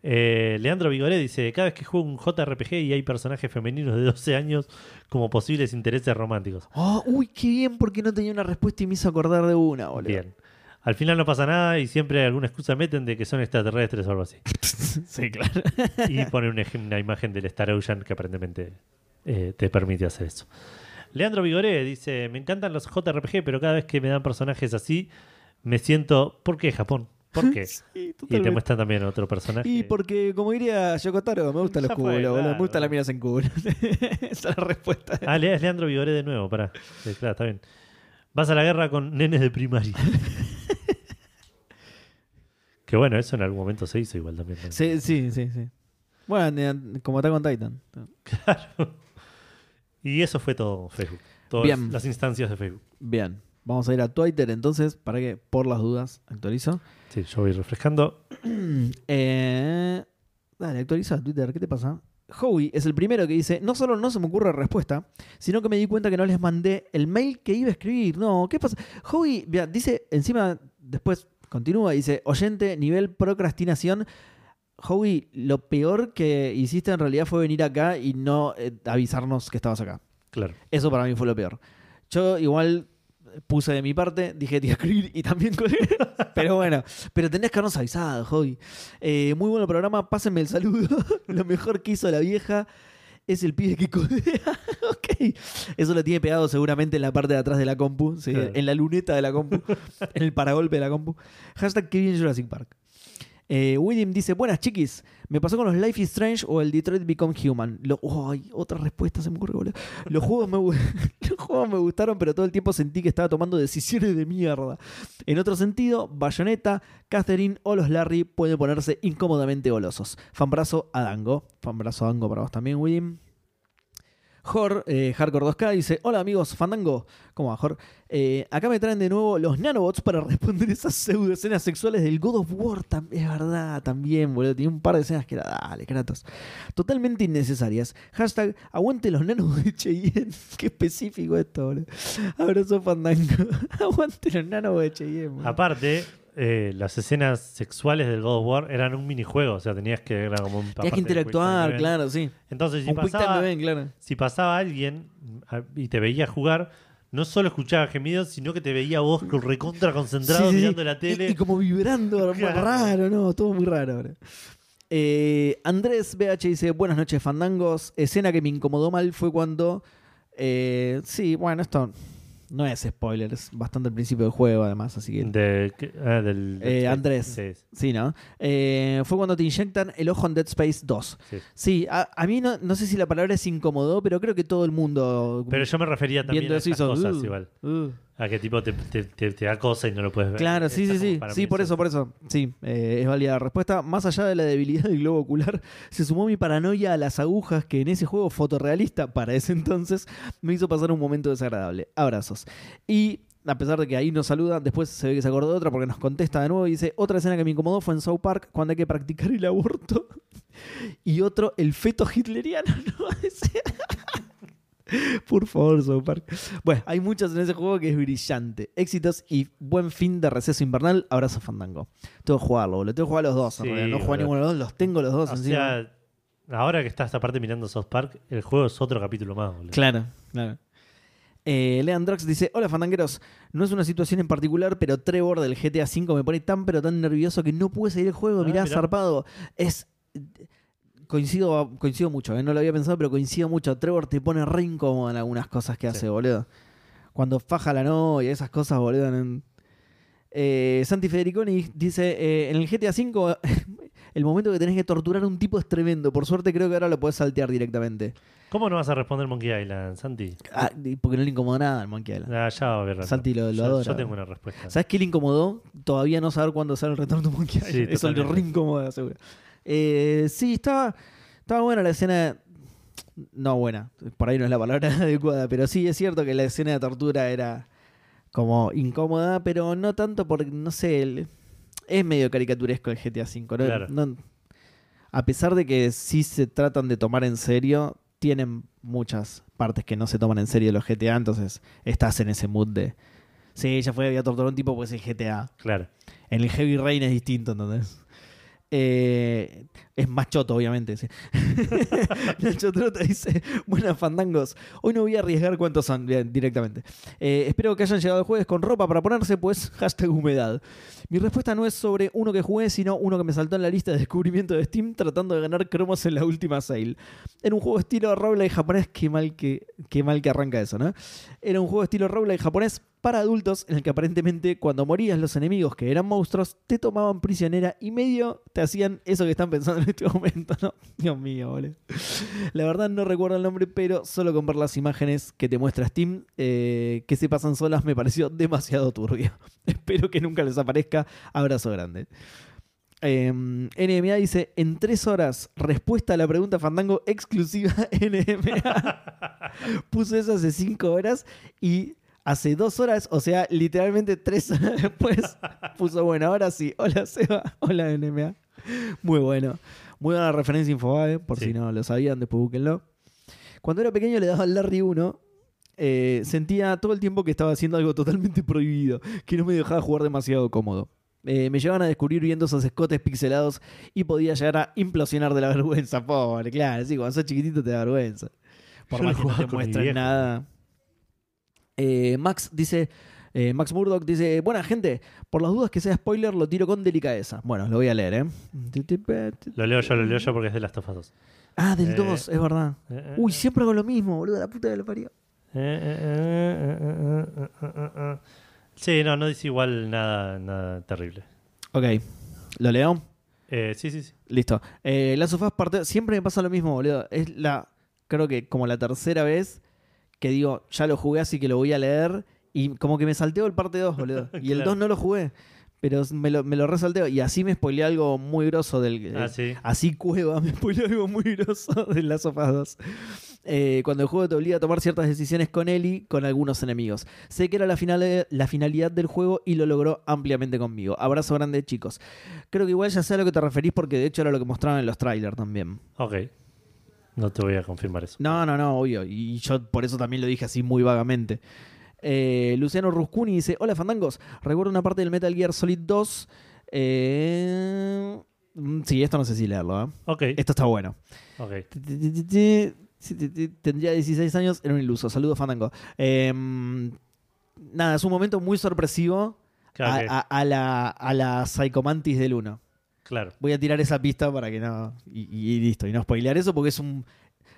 Eh, Leandro Vigoré dice: Cada vez que juego un JRPG y hay personajes femeninos de 12 años como posibles intereses románticos. Oh, uy, qué bien, porque no tenía una respuesta y me hizo acordar de una, boludo. Bien. Al final no pasa nada y siempre alguna excusa meten de que son extraterrestres o algo así. sí, claro. Y ponen una, ej- una imagen del Star Ocean que aparentemente eh, te permite hacer eso. Leandro Vigoré dice: Me encantan los JRPG, pero cada vez que me dan personajes así, me siento. ¿Por qué Japón? ¿Por qué? Sí, Y te muestran también otro personaje. Y porque, como diría Yokotaro, me gustan los Ya culos, claro. me gustan las minas en culo. Esa es la respuesta. Ah, Le- es Leandro Vigoré de nuevo, pará. Sí, claro, está bien. Vas a la guerra con nenes de primaria. que bueno, eso en algún momento se hizo igual también. Sí, sí, sí. sí. Bueno, como está con Titan. Y eso fue todo Facebook. Todas Bien. las instancias de Facebook. Bien, vamos a ir a Twitter entonces, para que, por las dudas, actualizo. Sí, yo voy refrescando. Eh, dale, actualiza Twitter, ¿qué te pasa? Howie es el primero que dice, no solo no se me ocurre respuesta, sino que me di cuenta que no les mandé el mail que iba a escribir. No, ¿qué pasa? Howie, mira, dice, encima, después continúa, dice, oyente, nivel procrastinación. Howie, lo peor que hiciste en realidad fue venir acá y no eh, avisarnos que estabas acá. Claro. Eso para mí fue lo peor. Yo igual puse de mi parte, dije te iba a escribir y también colgué. Pero bueno, pero tenés que habernos avisado. Eh, muy bueno programa, pásenme el saludo. lo mejor que hizo la vieja es el pibe que codea. ok. Eso lo tiene pegado seguramente en la parte de atrás de la compu, sí, Claro. en la luneta de la compu, en el paragolpe de la compu. Hashtag que bien Jurassic Park. Eh, William dice, buenas chiquis, me pasó con los Life is Strange o el Detroit Become Human. Lo, otra respuesta se me ocurre, boludo. Los juegos, me, los juegos me gustaron, pero todo el tiempo sentí que estaba tomando decisiones de mierda. En otro sentido, Bayonetta, Catherine o los Larry pueden ponerse incómodamente golosos. Fanbrazo a Dango. Fanbrazo a Dango para vos también, William. Jor, eh, Hardcore 2K, dice: Hola amigos, Fandango. ¿Cómo va, Jor? Eh, acá me traen de nuevo los nanobots para responder esas pseudo escenas sexuales del God of War. es verdad, también, boludo. Tiene un par de escenas que era, dale, Kratos. Totalmente innecesarias. Hashtag, aguante los nanos de Cheyenne. Qué específico esto, boludo. Abrazo, Fandango. aguante los nanos de Cheyenne, boludo. Aparte, eh, las escenas sexuales del God of War eran un minijuego. O sea, tenías que. Era como un, Tenías que interactuar, claro, sí. Entonces, si un pasaba, event, claro. si pasaba alguien a- y te veía jugar, no solo escuchaba gemidos, sino que te veía vos con- recontra concentrado Sí, sí, sí. mirando la tele. Y, y como vibrando, Claro. raro, ¿no? Todo muy raro. bro. Eh, Andrés BH dice, buenas noches, fandangos. Escena que me incomodó mal fue cuando... eh, sí, bueno, esto no es spoiler, es bastante al principio del juego además, así que... De- ah, del, Eh, del- Andrés. Sí, Sí, ¿no? Eh, fue cuando te inyectan el ojo en Dead Space 2. sí. Sí, a, a mí no, no sé si la palabra es incomodó, pero creo que todo el mundo... Pero yo me refería también a esas hizo, cosas "Uh, igual. uh". A que tipo te, te, te- te da cosa y no lo puedes ver. Claro, sí, sí, sí. Sí, por es eso, por eso. Sí, eh, es válida la respuesta. Más allá de la debilidad del globo ocular, se sumó mi paranoia a las agujas que en ese juego fotorrealista para ese entonces me hizo pasar un momento desagradable. Abrazos. Y a pesar de que ahí nos saluda, después se ve que se acordó de otra porque nos contesta de nuevo y dice, otra escena que me incomodó fue en South Park cuando hay que practicar el aborto. y otro, el feto hitleriano. ¿no? Por favor, South Park. Bueno, hay muchos en ese juego que es brillante. Éxitos y buen fin de receso invernal. Abrazo Fandango. Tengo que jugarlo, boludo. Tengo que jugar los dos. Sí. No juego ninguno de los dos, los tengo los dos O encima. sea, ahora que estás aparte mirando South Park, el juego es otro capítulo más, boludo. Claro, claro. Eh, Leandrox dice: Hola fandangueros, no es una situación en particular, pero Trevor del GTA V me pone tan pero tan nervioso que no pude seguir el juego. Ah, mirá, mirá. zarpado. Es. Coincido, coincido mucho, eh, no lo había pensado, pero coincido mucho. Trevor te pone re incómodo en algunas cosas que Sí. hace, boludo. Cuando faja la novia, esas cosas, boludo. Eh, Santi Federiconi dice: eh, En el GTA V, el momento que tenés que torturar a un tipo es tremendo. Por suerte, creo que ahora lo podés saltear directamente. ¿Cómo no vas a responder Monkey Island, Santi? Ah, porque no le incomoda nada al Monkey Island. Ah, ya va a haber. Santi lo- lo yo, adora. yo tengo una respuesta. ¿Sabes qué le incomodó? Todavía no saber cuándo sale el retorno de Monkey Sí, Island. Eso le re incomoda, seguro. Eh, sí, estaba, estaba buena la escena. No buena, por ahí no es la palabra adecuada, pero sí es cierto que la escena de tortura era como incómoda, pero no tanto porque, no sé, el- es medio caricaturesco el GTA V. ¿no? Claro. No- a pesar de que sí se tratan de tomar en serio, tienen muchas partes que no se toman en serio los GTA, entonces estás en ese mood de... Sí, ya fue, había torturado a un tipo, pues es GTA. Claro. En el Heavy Rain es distinto, ¿entendés? Eh, es más choto, obviamente. sí. Nacho Trota dice: Buenas fandangos. Hoy no voy a arriesgar cuántos son directamente. Eh, espero que hayan llegado el jueves con ropa para ponerse, pues hashtag humedad. Mi respuesta no es sobre uno que jugué, sino uno que me saltó en la lista de descubrimiento de Steam tratando de ganar cromos en la última sale. Era un juego estilo roguelike japonés. Qué mal que, qué mal que arranca eso, ¿no? Era un juego estilo roguelike japonés para adultos en el que aparentemente cuando morías los enemigos que eran monstruos te tomaban prisionera y medio te hacían eso que están pensando en este momento, ¿no? Dios mío, boludo. La verdad no recuerdo el nombre, pero solo con ver las imágenes que te muestra Steam, eh, que se pasan solas, me pareció demasiado turbio. Espero que nunca les aparezca. Abrazo grande. Eh, NMA dice, en tres horas, respuesta a la pregunta Fandango exclusiva NMA. Puso eso hace cinco horas y hace dos horas, o sea, literalmente tres horas después, puso, bueno, ahora sí, hola Seba, hola NMA. Muy bueno. Muy buena referencia Infobae, por Sí. si no lo sabían, después búsquenlo. Cuando era pequeño le daba al Larry 1. eh, sentía todo el tiempo que estaba haciendo algo totalmente prohibido, que no me dejaba jugar demasiado cómodo. Eh, me llevaban a descubrir viendo esos escotes pixelados y podía llegar a implosionar de la vergüenza. Pobre, claro, sí, cuando sos chiquitito te da vergüenza. Por Yo más que no te muestren nada. Eh, Max dice, eh, Max Murdock dice, buena gente, por las dudas que sea spoiler lo tiro con delicadeza. Bueno, lo voy a leer, ¿eh? Lo leo yo, lo leo yo porque es de las Last of Us 2. Ah, del Eh, 2, es verdad. Eh, Uy, siempre hago lo mismo, boludo, la puta que lo parió. Sí, no, no dice igual nada, nada terrible. Ok, ¿lo leo? Eh, sí, sí, sí. Listo. Eh, Last of Us parte, siempre me pasa lo mismo, boludo. Es la, creo que como la tercera vez que digo, ya lo jugué, así que lo voy a leer. Y como que me salteo el parte 2, boludo. Y el Claro. 2 no lo jugué. Pero me lo, me lo resalteo. Y así me spoileé algo muy grosso del. Ah, eh, sí. Así cueva, me spoileó algo muy grosso de Last of Us 2. Eh, cuando el juego te obliga a tomar ciertas decisiones con Ellie, con algunos enemigos. Sé que era la, final, la finalidad del juego y lo logró ampliamente conmigo. Abrazo grande, chicos. Creo que igual ya sé a lo que te referís porque de hecho era lo que mostraban en los trailers también. Ok. No te voy a confirmar eso. No, no, no, obvio. Y yo por eso también lo dije así muy vagamente. Eh, Luciano Ruscuni dice: Hola, fandangos. Recuerdo una parte del Metal Gear Solid 2. Eh, mm, Sí, esto no sé si leerlo. ¿eh? Ok. Esto está bueno. ok. Tendría 16 años, era un iluso. Saludos, Fandango. Eh, nada, es un momento muy sorpresivo a la, a la Psychomantis del 1. Claro. Voy a tirar esa pista para que no. Y, y listo. Y no spoilear eso porque es un.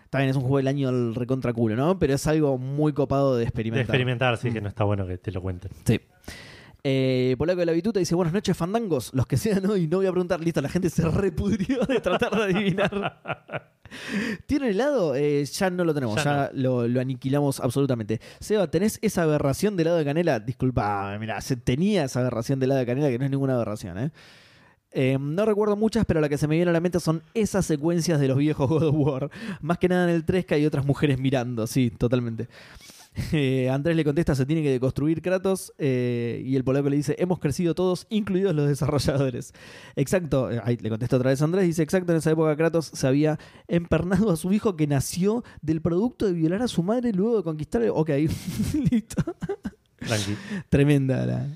También es un juego del año al recontra culo, ¿no? Pero es algo muy copado de De experimentar. experimentar, sí, que no está bueno que te lo cuenten. Sí. Eh, Polaco de la Vituta dice: Buenas noches, fandangos. Los que sean hoy, no voy a preguntar. Listo, la gente se repudrió de tratar de adivinar. ¿Tiene helado? Eh, ya no lo tenemos, ya, Ya lo, lo aniquilamos absolutamente. Seba, ¿tenés esa aberración de helado de canela? Disculpa, mira, se tenía esa aberración de helado de canela que no es ninguna aberración, ¿eh? Eh, no recuerdo muchas, pero la que se me viene a la mente son esas secuencias de los viejos God of War. Más que nada en el 3 que hay otras mujeres mirando, sí, totalmente. Eh, Andrés le contesta, se tiene que deconstruir Kratos. eh, y el polaco le dice, hemos crecido todos, incluidos los desarrolladores. Exacto, eh, ahí le contesta otra vez Andrés, dice, exacto, en esa época Kratos se había empernado a su hijo que nació del producto de violar a su madre luego de conquistar... el- Ok, listo. Tranqui. Tremenda la,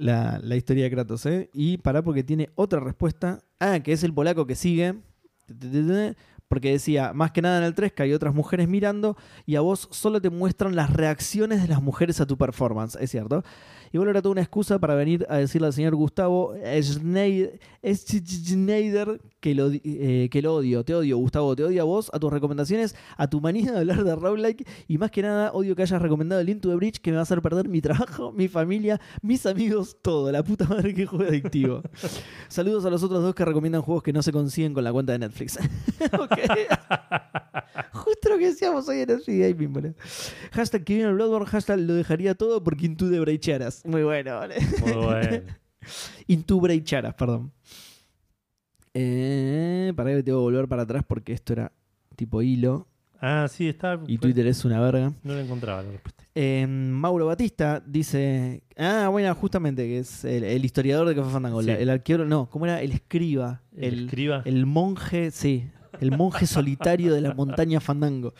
la, la historia de Kratos, ¿eh? Y pará porque tiene otra respuesta. Ah, que es el polaco que sigue. Porque decía, más que nada en el 3, que hay otras mujeres mirando y a vos solo te muestran las reacciones de las mujeres a tu performance, es cierto. Igual era toda una excusa para venir a decirle al señor Gustavo Schneider, Schneider que lo, eh, que lo odio. Te odio, Gustavo, te odio a vos, a tus recomendaciones, a tu manía de hablar de roguelike y más que nada odio que hayas recomendado el Into the Bridge que me va a hacer perder mi trabajo, mi familia, mis amigos, todo. La puta madre que juego adictivo. Saludos a los otros dos que recomiendan juegos que no se consiguen con la cuenta de Netflix. Ok. Justo lo que decíamos hoy en Netflix Gaming, boludo. Hashtag que viene el Bloodborne, hashtag lo dejaría todo porque Into the Brecharas. Muy bueno, vale. Muy bueno. Into Brecharas, perdón. Eh, para que tengo que volver para atrás porque esto era tipo hilo Ah, sí, está. y Twitter es una verga. No lo encontraba la respuesta. Eh, Mauro Batista dice. Ah, bueno, justamente, que es el, el historiador de Café Fandango. Sí. El arqueólogo, no, ¿cómo era? El escriba. El, El, escriba. el monje, sí. El monje solitario de la montaña Fandango.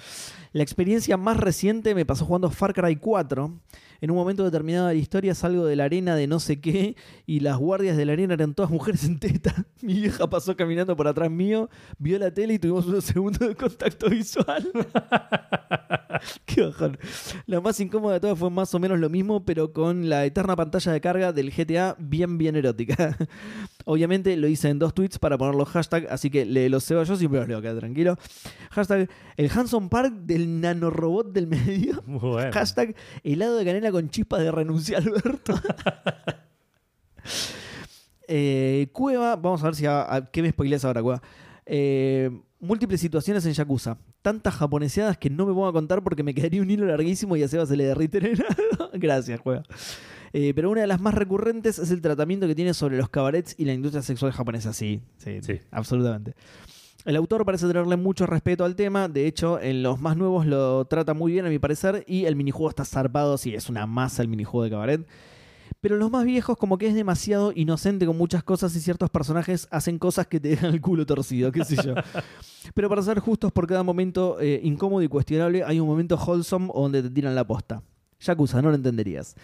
La experiencia más reciente me pasó jugando Far Cry 4. En un momento determinado de la historia salgo de la arena de no sé qué y las guardias de la arena eran todas mujeres en teta. Mi vieja pasó caminando por atrás mío, vio la tele y tuvimos unos segundos de contacto visual. Qué bajón. La más incómoda de todas fue más o menos lo mismo, pero con la eterna pantalla de carga del GTA bien, bien erótica. Obviamente lo hice en dos tweets para poner los hashtags, así que le los yo siempre los leo, queda tranquilo. Hashtag el Hanson Park del nanorobot del medio. Bueno. Hashtag helado de canela con chispas de renuncia Alberto. Eh, Cueva, vamos a ver si a, a- qué me spoileas ahora, Cueva. Eh, múltiples situaciones en Yakuza. Tantas japoneseadas que no me pongo a contar porque me quedaría un hilo larguísimo y a Seba se le derrite el helado. Gracias, Cueva. Eh, pero una de las más recurrentes es el tratamiento que tiene sobre los cabarets y la industria sexual japonesa. Sí, sí, Sí. absolutamente. El autor parece tenerle mucho respeto al tema, de hecho en los más nuevos lo trata muy bien a mi parecer y el minijuego está zarpado, sí, es una masa el minijuego de cabaret. Pero los más viejos como que es demasiado inocente con muchas cosas y ciertos personajes hacen cosas que te dejan el culo torcido, qué sé yo. Pero para ser justos por cada momento eh, incómodo y cuestionable hay un momento wholesome donde te tiran la posta. Yakuza, no lo entenderías.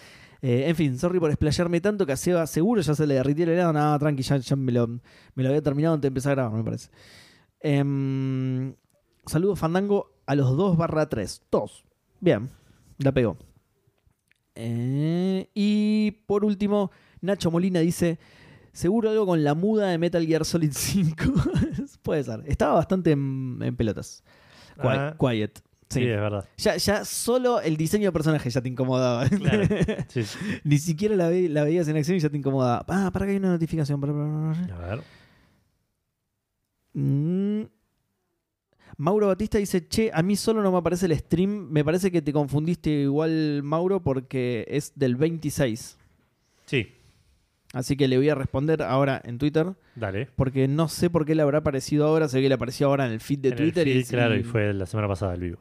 Eh, en fin, sorry por explayarme tanto que a Seba seguro ya se le derritió el helado. Nada, tranqui, ya, ya me, lo, me lo había terminado antes de empezar a grabar, me parece. Em, saludos Fandango a los 2 barra 3. Todos. Bien, la pegó. Eh, y por último, Nacho Molina dice: Seguro algo con la muda de Metal Gear Solid 5. Puede ser. Estaba bastante en, en pelotas. Ah. quiet. Sí, Sí. es verdad. Ya, ya solo el diseño de personaje ya te incomodaba. Claro. Sí, sí. Ni siquiera la, ve- la veías en acción y ya te incomodaba. Ah, para que hay una notificación. A ver. Mm. Mauro Batista dice, che, a mí solo no me aparece el stream. Me parece que te confundiste igual, Mauro, porque es del 26. Sí, Así que le voy a responder ahora en Twitter, dale. porque no sé por qué le habrá aparecido ahora. Sé que le apareció ahora en el feed de En el Twitter. feed, y, claro, y- fue la semana pasada el vivo.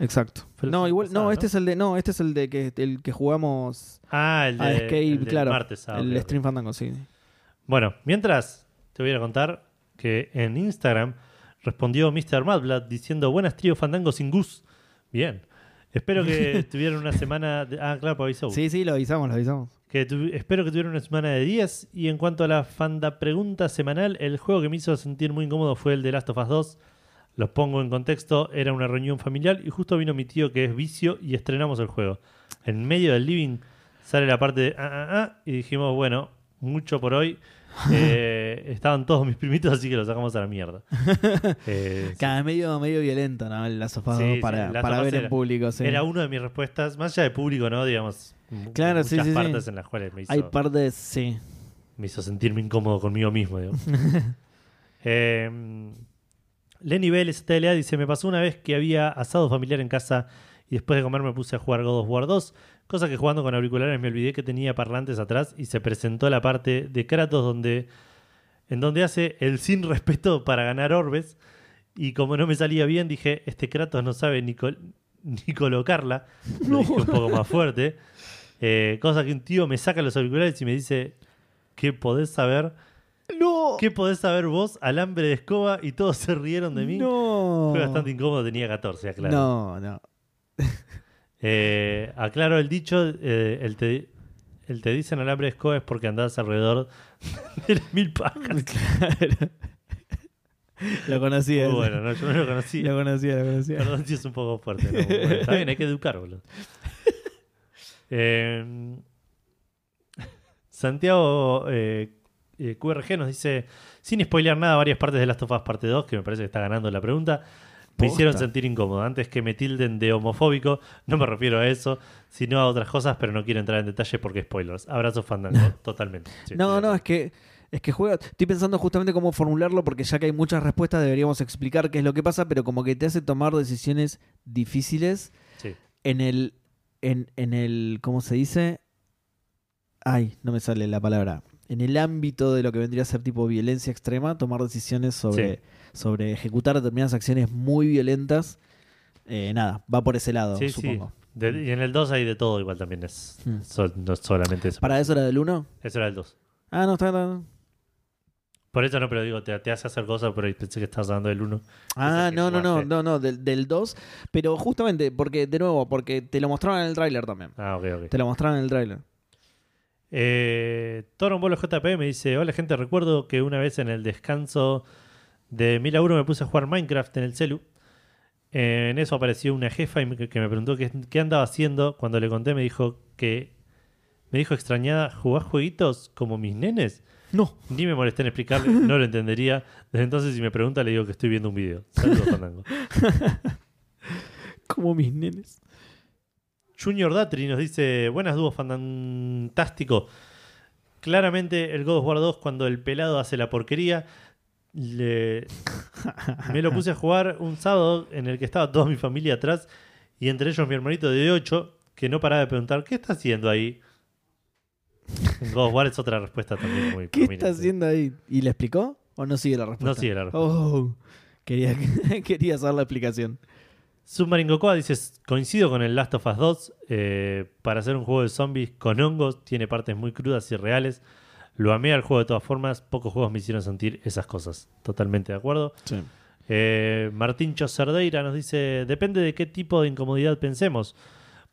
Exacto. No, igual, pasada, no, este es el de, no, este es el de que el que jugamos Ah, el de a Escape, el claro. martes. ah, el stream fandango, sí. Bueno, mientras te voy a contar que en Instagram respondió Mr. Madblad diciendo buenas trío fandango sin Gus. Bien. Espero que tuvieran una semana de... Ah, claro, pues avisó. Sí, sí, lo avisamos, lo avisamos. Que tu- Espero que tuvieran una semana de 10. Y en cuanto a la fanda pregunta semanal, el juego que me hizo sentir muy incómodo fue el de Last of Us 2. Los pongo en contexto, era una reunión familiar y justo vino mi tío que es vicio y estrenamos el juego. En medio del living sale la parte de ah, ah, ah, y dijimos, bueno, mucho por hoy. Eh, estaban todos mis primitos, así que los sacamos a la mierda. Eh, sí. Cada medio, medio violento, ¿no? El Us Sí, 2 sí, para, para ver en público, sí. Era una de mis respuestas, más allá de público, ¿no? Digamos, Claro, sí, muchas partes en las cuales me hizo... Hay partes, sí. me hizo sentirme incómodo conmigo mismo. digamos. Eh, Lenny Bell STLA dice: Me pasó una vez que había asado familiar en casa y después de comer me puse a jugar God of War 2, cosa que jugando con auriculares me olvidé que tenía parlantes atrás y se presentó la parte de Kratos donde, en donde hace el sin respeto para ganar orbes. Y como no me salía bien, dije: Este Kratos no sabe ni, col- ni colocarla. Lo dije un poco más fuerte. Eh, cosa que un tío me saca los auriculares y me dice: ¿Qué podés saber? ¡No! ¿Qué podés saber vos? Alambre de escoba y todos se rieron de mí. No. Fue bastante incómodo, tenía 14, aclaro. No, no. Eh, aclaro el dicho, eh, el, te, el te dicen alambre de escoba es porque andás alrededor de las mil pajas. Claro. Lo conocía. Muy ese. bueno, no, yo no lo conocí. Lo conocía, lo conocía. Perdón si es un poco fuerte. ¿no? Bueno, está bien, hay que educar, boludo. Eh, Santiago eh, eh, QRG nos dice, sin spoilear nada, varias partes de Last of Us Parte 2, que me parece que está ganando la pregunta, me Posta. hicieron sentir incómodo. Antes que me tilden de homofóbico, no me refiero a eso, sino a otras cosas, pero no quiero entrar en detalle porque spoilers. Abrazo fandango, totalmente. Sí, no, no, es que es que juega. Estoy pensando justamente cómo formularlo porque ya que hay muchas respuestas deberíamos explicar qué es lo que pasa, pero como que te hace tomar decisiones difíciles. Sí. en el en, en el ¿cómo se dice? Ay, no me sale la palabra. En el ámbito de lo que vendría a ser tipo violencia extrema, tomar decisiones sobre, Sí. sobre ejecutar determinadas acciones muy violentas. Eh, nada, va por ese lado, Sí, sí. supongo. De- y en el 2 hay de todo igual también, es Hmm. sol- no es solamente eso. ¿Para eso era del 1? Eso era el 2. Ah, no, está, está. Por eso no, pero digo, te, te hace hacer cosas, pero pensé que estabas hablando del 1. Ah, no, no, no, no, no, del, del 2. Pero justamente, porque, de nuevo, porque te lo mostraron en el tráiler también. Ah, ok, ok. Te lo mostraron en el tráiler. Eh, Bolo JP me dice: Hola, gente. Recuerdo que una vez en el descanso de mi laburo me puse a jugar Minecraft en el celu. Eh, en eso apareció una jefa y me- que me preguntó qué, qué andaba haciendo. Cuando le conté, me dijo que. Me dijo extrañada: ¿Jugás jueguitos como mis nenes? No. Ni me molesté en explicarle, no lo entendería. Desde entonces, si me pregunta, le digo que estoy viendo un video. Saludos. Como mis nenes. Junior Datri nos dice: Buenas dúos, fantástico. Claramente, el God of War 2, cuando el pelado hace la porquería, le- me lo puse a jugar un sábado en el que estaba toda mi familia atrás y entre ellos mi hermanito de 8 que no paraba de preguntar: ¿Qué está haciendo ahí? God of War es otra respuesta también muy ¿Qué prominente. está haciendo ahí? ¿Y le explicó? ¿O no sigue la respuesta? No sigue la respuesta. Oh, quería, quería saber la explicación. Submarine Cocoa dice: Coincido con el Last of Us 2. eh, para hacer un juego de zombies con hongos, tiene partes muy crudas y reales. Lo amé al juego de todas formas. Pocos juegos me hicieron sentir esas cosas. Totalmente de acuerdo. Sí. Eh, Martín Cerdeira nos dice: Depende de qué tipo de incomodidad pensemos.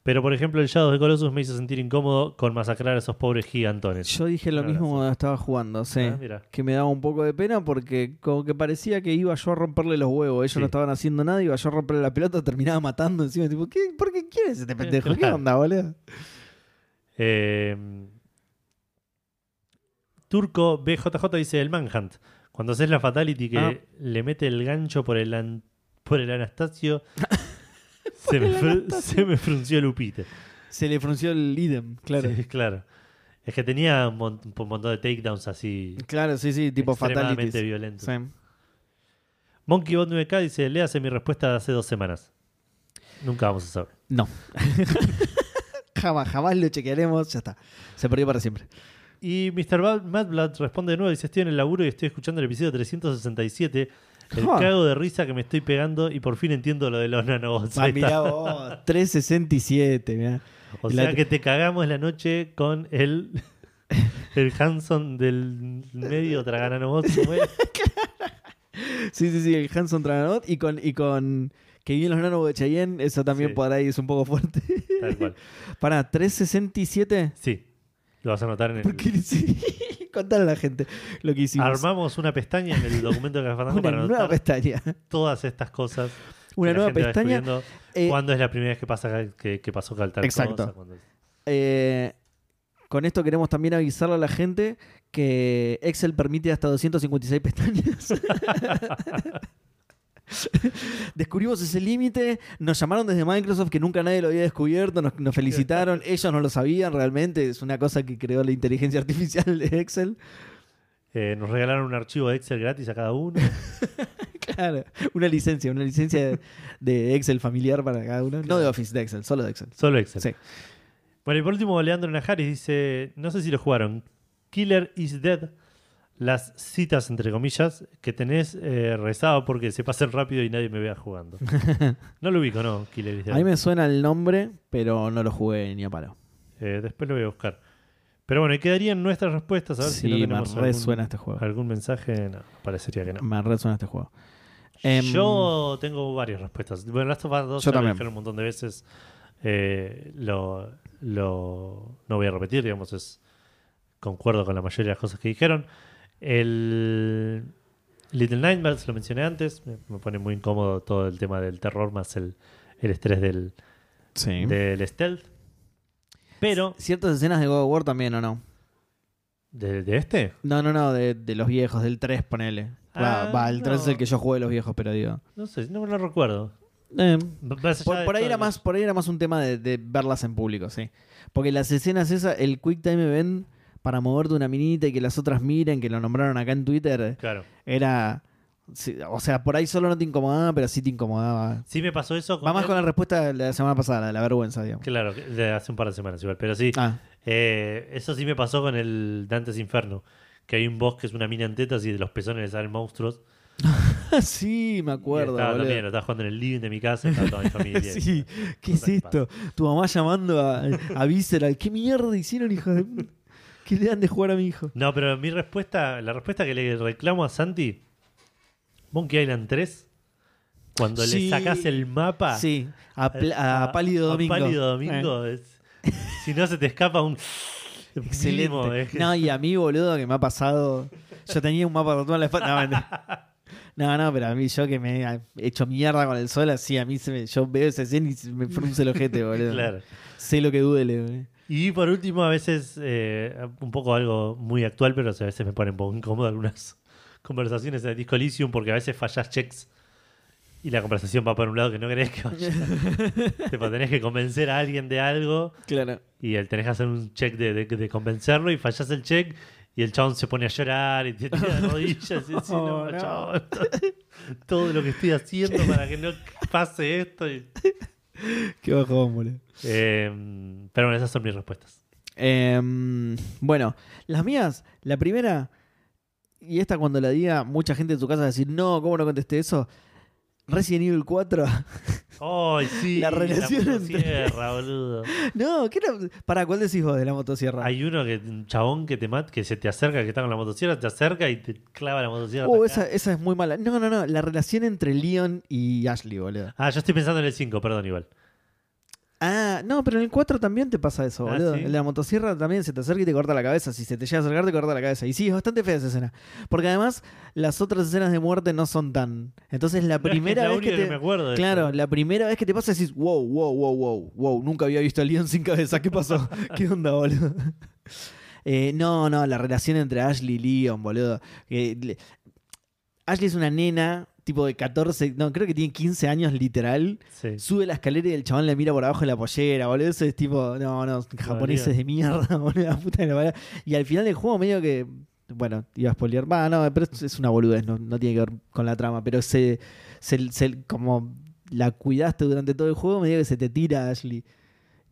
Pero, por ejemplo, el Shadow de Colossus me hizo sentir incómodo con masacrar a esos pobres gigantones. Yo dije lo Ahora mismo sí. cuando estaba jugando, sí. Ah, mira. que me daba un poco de pena porque como que parecía que iba yo a romperle los huevos. Ellos Sí. no estaban haciendo nada, iba yo a romperle la pelota, terminaba matando encima. Tipo, ¿qué, ¿Por qué quieres este pendejo? ¿Qué claro. onda, boludo? Eh, Turco BJJ dice el Manhunt. Cuando haces la Fatality que Ah. le mete el gancho por el, an- por el Anastasio, se, me Anastasio. se me frunció el upite. Se le frunció el idem, claro. Sí, claro. Es que tenía un, mon- un montón de takedowns así Claro, sí, sí, tipo extremadamente fatalities. violentos. Sí. MonkeyBot 9K dice, léase mi respuesta de hace dos semanas. Nunca vamos a saber. No. jamás, jamás lo chequearemos, ya está. Se perdió para siempre. Y Mr. Bad- Mad Blood responde de nuevo, dice, estoy en el laburo y estoy escuchando el episodio 367. El cago de risa que me estoy pegando y por fin entiendo lo de los nanobots. Ah, mirá vos, 367, mirá. O Y sea la- que te cagamos la noche con el, el Hanson del medio Tragananobots. ¿cómo es? Sí, sí, sí, el Hanson Traganot y con, y con que vienen los nanos de Cheyenne, eso también Sí. por ahí es un poco fuerte. Tal cual. Para 367. Sí, lo vas a notar en el... Porque sí, contale a la gente lo que hicimos. Armamos una pestaña en el documento de Café para nueva pestaña. todas estas cosas. Una nueva pestaña. Eh, ¿Cuándo es la primera vez que, pasa, que, que pasó tal Exacto. cosa? Eh, con esto queremos también avisarle a la gente que Excel permite hasta 256 pestañas. Descubrimos ese límite, nos llamaron desde Microsoft que nunca nadie lo había descubierto, nos, nos felicitaron, ellos no lo sabían realmente, es una cosa que creó la inteligencia artificial de Excel. Eh, nos regalaron un archivo de Excel gratis a cada uno. Claro, una licencia, una licencia de, de Excel familiar para cada uno. No de Office, de Excel, solo de Excel. Solo Excel. Sí. Bueno, y por último, Leandro Najaris dice: No sé si lo jugaron. Killer is Dead. Las citas, entre comillas, que tenés eh, rezado porque se pasen rápido y nadie me vea jugando. no lo ubico, no, Killer. A mí me suena el nombre, pero no lo jugué ni a palo. Eh, después lo voy a buscar. Pero bueno, y quedarían nuestras respuestas. A ver si Sí, no me tenemos re algún, suena este juego. algún mensaje. No, parecería que no. Me resuena este juego. Em, Yo tengo varias respuestas. Bueno, Last of Us 2 Yo ya lo dijeron un montón de veces. Eh, lo, lo- no voy a repetir, digamos, es concuerdo con la mayoría de las cosas que dijeron. El Little Nightmares lo mencioné antes, me, me pone muy incómodo todo el tema del terror más el, el estrés del, sí. del stealth. Pero, Ciertas escenas de God of War también, ¿o no? ¿de, de este? No, no, no, de, de los viejos, del 3, ponele. Va, Ah, va, el 3 es el que yo jugué de los viejos, pero digo. No sé, no me lo recuerdo. Eh, por, ahí era más, por ahí era más un tema de, de verlas en público, sí. Porque las escenas esas, el Quick Time Event para moverte una minita y que las otras miren, que lo nombraron acá en Twitter, Claro. era. sí, o sea, por ahí solo no te incomodaba, pero sí te incomodaba. Sí me pasó eso Va más el- con la respuesta de la semana pasada, la de la vergüenza, digamos. Claro, de hace un par de semanas igual, pero sí. Ah, Eh, eso sí me pasó con el Dantes Inferno. Que hay un boss que es una mina en tetas y de los pezones le salen monstruos. sí, me Y acuerdo. estaba boludo. también, lo estaba jugando en el living de mi casa, estaba toda mi familia. sí, ¿qué es esto? Tu mamá llamando a, a Visceral. ¿Qué mierda hicieron, hijo de ¿Qué le dan de jugar a mi hijo? No, pero mi respuesta, la respuesta que le reclamo a Santi, Monkey Island 3, cuando Sí. le sacas el mapa Sí, a, a Pálido a Domingo. Pálido Domingo, es- si no se te escapa un... Eh, excelente. es que- No, y a mí, boludo, que me ha pasado. Yo tenía un mapa tatuado en la espalda. No, no, pero a mí, yo que me he hecho mierda con el sol, así a mí se me, yo veo esa escena y me frunce el ojete, boludo. Claro. Sé lo que duele. boludo. Y por último, a veces, eh, un poco algo muy actual, pero a veces me pone un poco incómodo algunas conversaciones en el disco Elysium porque a veces fallas checks y la conversación va por un lado que no querés que vaya. Tipo, tenés que convencer a alguien de algo Claro. y el, tenés que hacer un check de, de- de convencerlo y fallás el check y el chabón se pone a llorar y te tira de rodillas y dice, no, Oh, no. chabón, todo lo que estoy haciendo para que no pase esto. y- Qué bajón, boludo. Eh, pero bueno, esas son mis respuestas. Em, bueno, las mías, la primera, y esta cuando la diga, mucha gente en su casa va a decir, no, ¿cómo no contesté eso? Resident Evil 4. ¡Ay, sí! La relación entre- motosierra, boludo. no, ¿qué era? ¿Para cuál decís vos de la motosierra? Hay uno que, un chabón que te mata, que se te acerca, que está con la motosierra, te acerca y te clava la motosierra. Uh, acá. esa, esa es muy mala. No, no, no, la relación entre Leon y Ashley, boludo. Ah, yo estoy pensando en el 5, perdón, igual. Ah, no, pero en el 4 también te pasa eso, Ah, boludo. ¿sí? En la motosierra también se te acerca y te corta la cabeza. Si se te llega a acercar, te corta la cabeza. Y sí, es bastante fea esa escena. Porque además, las otras escenas de muerte no son tan. Entonces, la No, es que primera es la vez que te. me acuerdo de Claro, la primera vez que te pasa decís, wow, wow, wow, wow, wow, nunca había visto a Leon sin cabeza, ¿qué pasó? ¿Qué onda, boludo? Eh, no, no, la relación entre Ashley y Leon, boludo. Eh, le- Ashley es una nena, tipo de 14, no, creo que tiene 15 años literal. Sí. Sube la escalera y el chabón le mira por abajo de la pollera, boludo. Eso es tipo, no, no, japoneses de mierda, boludo. la puta de la. Y al final del juego medio que, bueno, iba a spoilear, va, no, pero es, es una boludez, no, no tiene que ver con la trama, pero se, se, se- como la cuidaste durante todo el juego, medio que se te tira Ashley.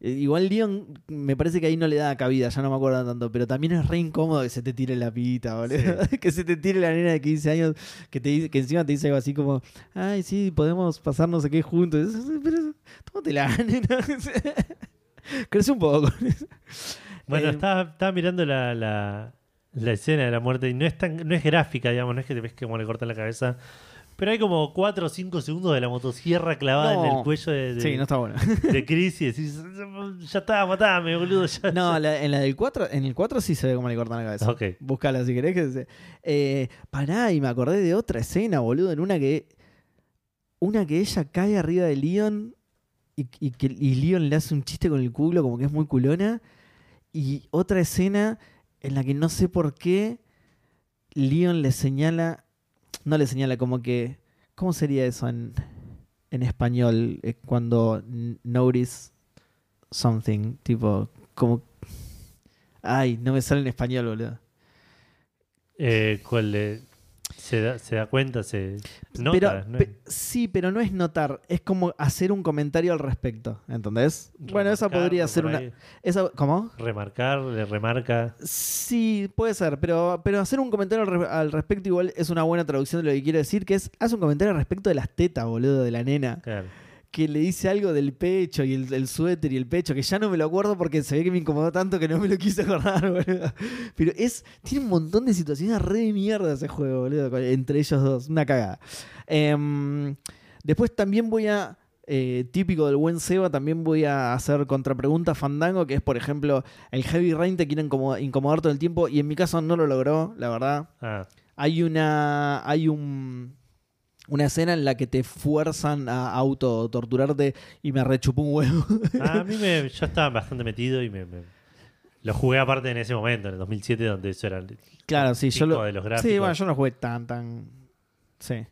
Eh, Igual Leon, me parece que ahí no le da cabida, ya no me acuerdo tanto, pero también es re incómodo que se te tire la pita, boludo. que se te tire la nena de 15 años, que, te, dice- que encima te dice algo así como, ay, sí, podemos pasar no sé qué juntos. Pero, tómate la nena. Crece un poco. Bueno, Eh, estaba, estaba mirando la, la, la escena de la muerte y no es tan, no es gráfica, digamos, no es que te ves que como le cortan la cabeza. Pero hay como 4 o 5 segundos de la motosierra clavada en el cuello de, de, Sí, no está bueno. de Chris y decís, ya está, matame, boludo. Ya, No, ya". la- en la del 4, en el 4 sí se ve como le cortan la cabeza. Ok. Búscala si querés. Que se... eh, pará, y me acordé de otra escena, boludo, en una que. Una que ella cae arriba de Leon y, y que y Leon le hace un chiste con el culo, como que es muy culona. Y otra escena en la que no sé por qué Leon le señala. No le señala, como que. ¿Cómo sería eso en, en español? Eh, cuando notice something. Tipo, como. Ay, no me sale en español, boludo. Eh, ¿Cuál se, da, se da cuenta? Se nota. pero, ¿no? pe- sí, pero no es notar, es como hacer un comentario al respecto, ¿entendés? Bueno, esa podría ser una... Esa, ¿Cómo? Remarcar, le remarca. Sí, puede ser, pero, pero hacer un comentario al, re- al respecto igual es una buena traducción de lo que quiero decir, que es, hace un comentario al respecto de las tetas, boludo, de la nena, Claro. Que le dice algo del pecho y el, el suéter y el pecho, que ya no me lo acuerdo porque se ve que me incomodó tanto que no me lo quise acordar, boludo. Pero es, tiene un montón de situaciones re de mierda ese juego, boludo, entre ellos dos, una cagada. Em, después también voy a, eh, típico del buen Seba, también voy a hacer contrapregunta Fandango, que es, por ejemplo, el Heavy Rain te quiere incomoda- incomodar todo el tiempo y en mi caso no lo logró, la verdad. Ah, Hay una. Hay un. Una escena en la que te fuerzan a autotorturarte y me rechupó un huevo. Ah, a mí me, yo estaba bastante metido y me, me- lo jugué aparte en ese momento, en el 2007, donde eso era el claro, sí, yo lo. de los gráficos. Sí, bueno, yo no jugué tan, tan. Sí.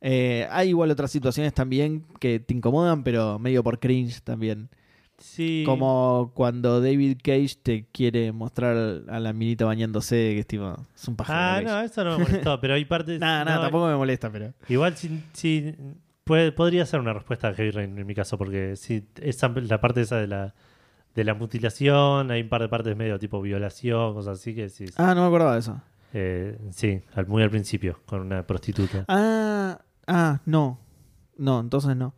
Eh, hay igual otras situaciones también que te incomodan, pero medio por cringe también. Sí. Como cuando David Cage te quiere mostrar a la minita bañándose, que es tipo. Es un pájaro. Ah, no, eso no me molestó, pero hay partes. Nada, nada, no, tampoco me molesta, pero. Igual sí, sí, puede- podría ser una respuesta a Heavy Rain en mi caso, porque sí, esa, la parte esa de la, de la mutilación, hay un par de partes medio tipo violación, cosas así que sí. Ah, no me acordaba de eso. Eh, sí, al- muy al principio, con una prostituta. Ah, ah, no. No, entonces no.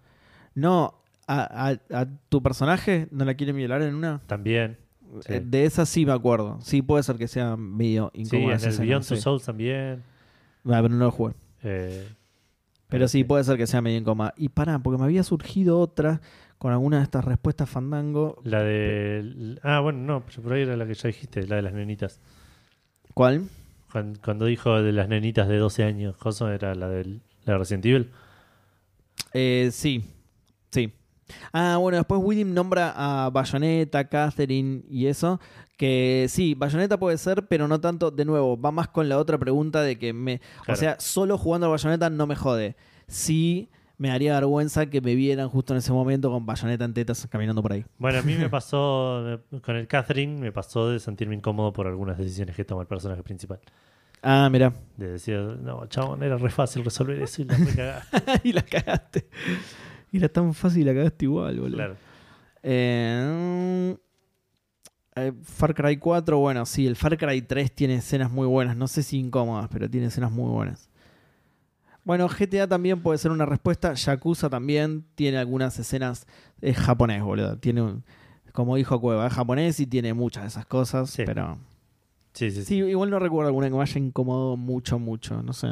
No, a, a- a tu personaje no la quieren violar en una. También. Sí. Eh, De esa sí me acuerdo. Sí, puede ser que sea medio Sí, incómoda en esa el Beyond sí. Two Souls también. Ah, pero no lo jugué. Eh, Pero sí, puede ser que sea medio incómoda. Y pará, porque me había surgido otra con alguna de estas respuestas fandango. La de. Ah, bueno, no, pero por ahí era la que ya dijiste, la de las nenitas. ¿Cuál? Cuando, cuando dijo de las nenitas de 12 años, Joso era la, del, la de Resident Evil. Eh, sí, sí. Ah, bueno, después William nombra a Bayonetta, Catherine y eso. Que sí, Bayonetta puede ser, pero no tanto. De nuevo, va más con la otra pregunta de que me. O sea, solo jugando a Bayonetta no me jode. Sí, me haría vergüenza que me vieran justo en ese momento con Bayonetta en tetas caminando por ahí. Bueno, a mí me pasó con el Catherine, me pasó de sentirme incómodo por algunas decisiones que toma el personaje principal. Ah, mira. De decir, no, chabón, era re fácil resolver eso y la cagaste". y la cagaste. Era tan fácil la cagaste igual, boludo. Claro. Eh, eh, Far Cry 4, bueno, sí, el Far Cry 3 tiene escenas muy buenas. No sé si incómodas, pero tiene escenas muy buenas. Bueno, GTA también puede ser una respuesta. Yakuza también tiene algunas escenas. Es japonés, boludo. Tiene un. Como dijo Cueva, es japonés y tiene muchas de esas cosas. Sí. Pero. Sí, sí, sí. Sí, igual no recuerdo alguna que me haya incomodado mucho, mucho. No sé.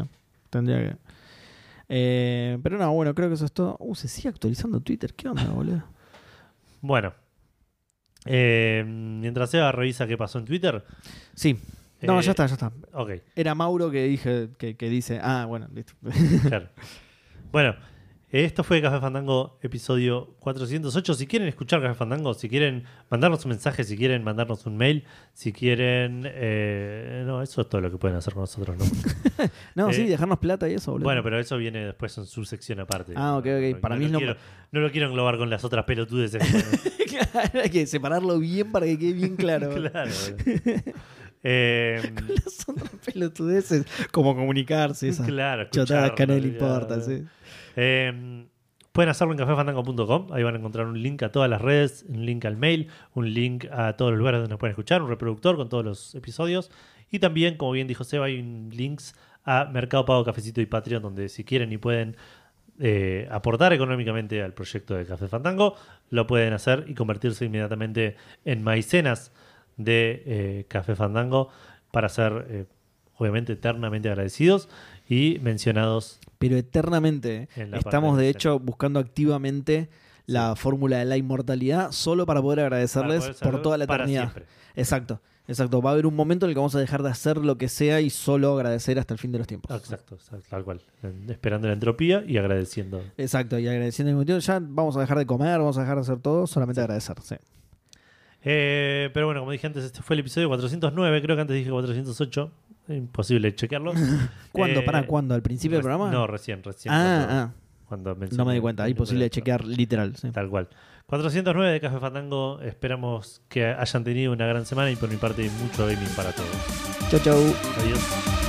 Tendría que. Eh, pero no, bueno, creo que eso es todo. Uh, se sigue actualizando Twitter. ¿Qué onda, boludo? Bueno. Eh, mientras Eva revisa qué pasó en Twitter. Sí. No, eh, ya está, ya está. Ok, Era Mauro que dije que, que dice, ah, bueno, listo. claro. Bueno, esto fue Café Fandango episodio 408. Si quieren escuchar Café Fandango, si quieren mandarnos un mensaje, si quieren mandarnos un mail, si quieren... eh, no, eso es todo lo que pueden hacer con nosotros, ¿no? No, Eh, sí, dejarnos plata y eso, boludo. Bueno, pero eso viene después en su sección aparte. Ah, ok, ok. No, Para no mí lo quiero, no lo quiero englobar con las otras pelotudes. Claro, hay que separarlo bien para que quede bien claro. claro. Eh, Las otras pelotudeces, como comunicarse, esas claro, chotadas que nadie le importa, sí. Eh, pueden hacerlo en cafefandango.com. Ahí van a encontrar un link a todas las redes, un link al mail, un link a todos los lugares donde nos pueden escuchar, un reproductor con todos los episodios. Y también, como bien dijo Seba, hay links a Mercado Pago, Cafecito y Patreon, donde si quieren y pueden eh, aportar económicamente al proyecto de Café Fandango, lo pueden hacer y convertirse inmediatamente en maicenas de eh, Café Fandango para ser, eh, obviamente, eternamente agradecidos y mencionados Pero eternamente. En la Estamos, de hecho, buscando activamente la fórmula de la inmortalidad solo para poder agradecerles Para poder por toda la eternidad. Exacto, exacto. Va a haber un momento en el que vamos a dejar de hacer lo que sea y solo agradecer hasta el fin de los tiempos. Exacto, exacto, tal cual. Esperando la entropía y agradeciendo. Exacto, y agradeciendo mismo tiempo, ya vamos a dejar de comer, vamos a dejar de hacer todo, solamente agradecer. Sí. Eh, pero bueno, como dije antes, este fue el episodio 409. Creo que antes dije 408. Imposible chequearlo. ¿Cuándo? Eh, ¿Para cuándo? ¿Al principio del programa? No, recién, recién. ah, cuando, ah, cuando no me di cuenta, imposible chequear literal. sí. Tal cual. 409 de Café Fandango. Esperamos que hayan tenido una gran semana y por mi parte mucho gaming para todos. Chau, chau. Adiós.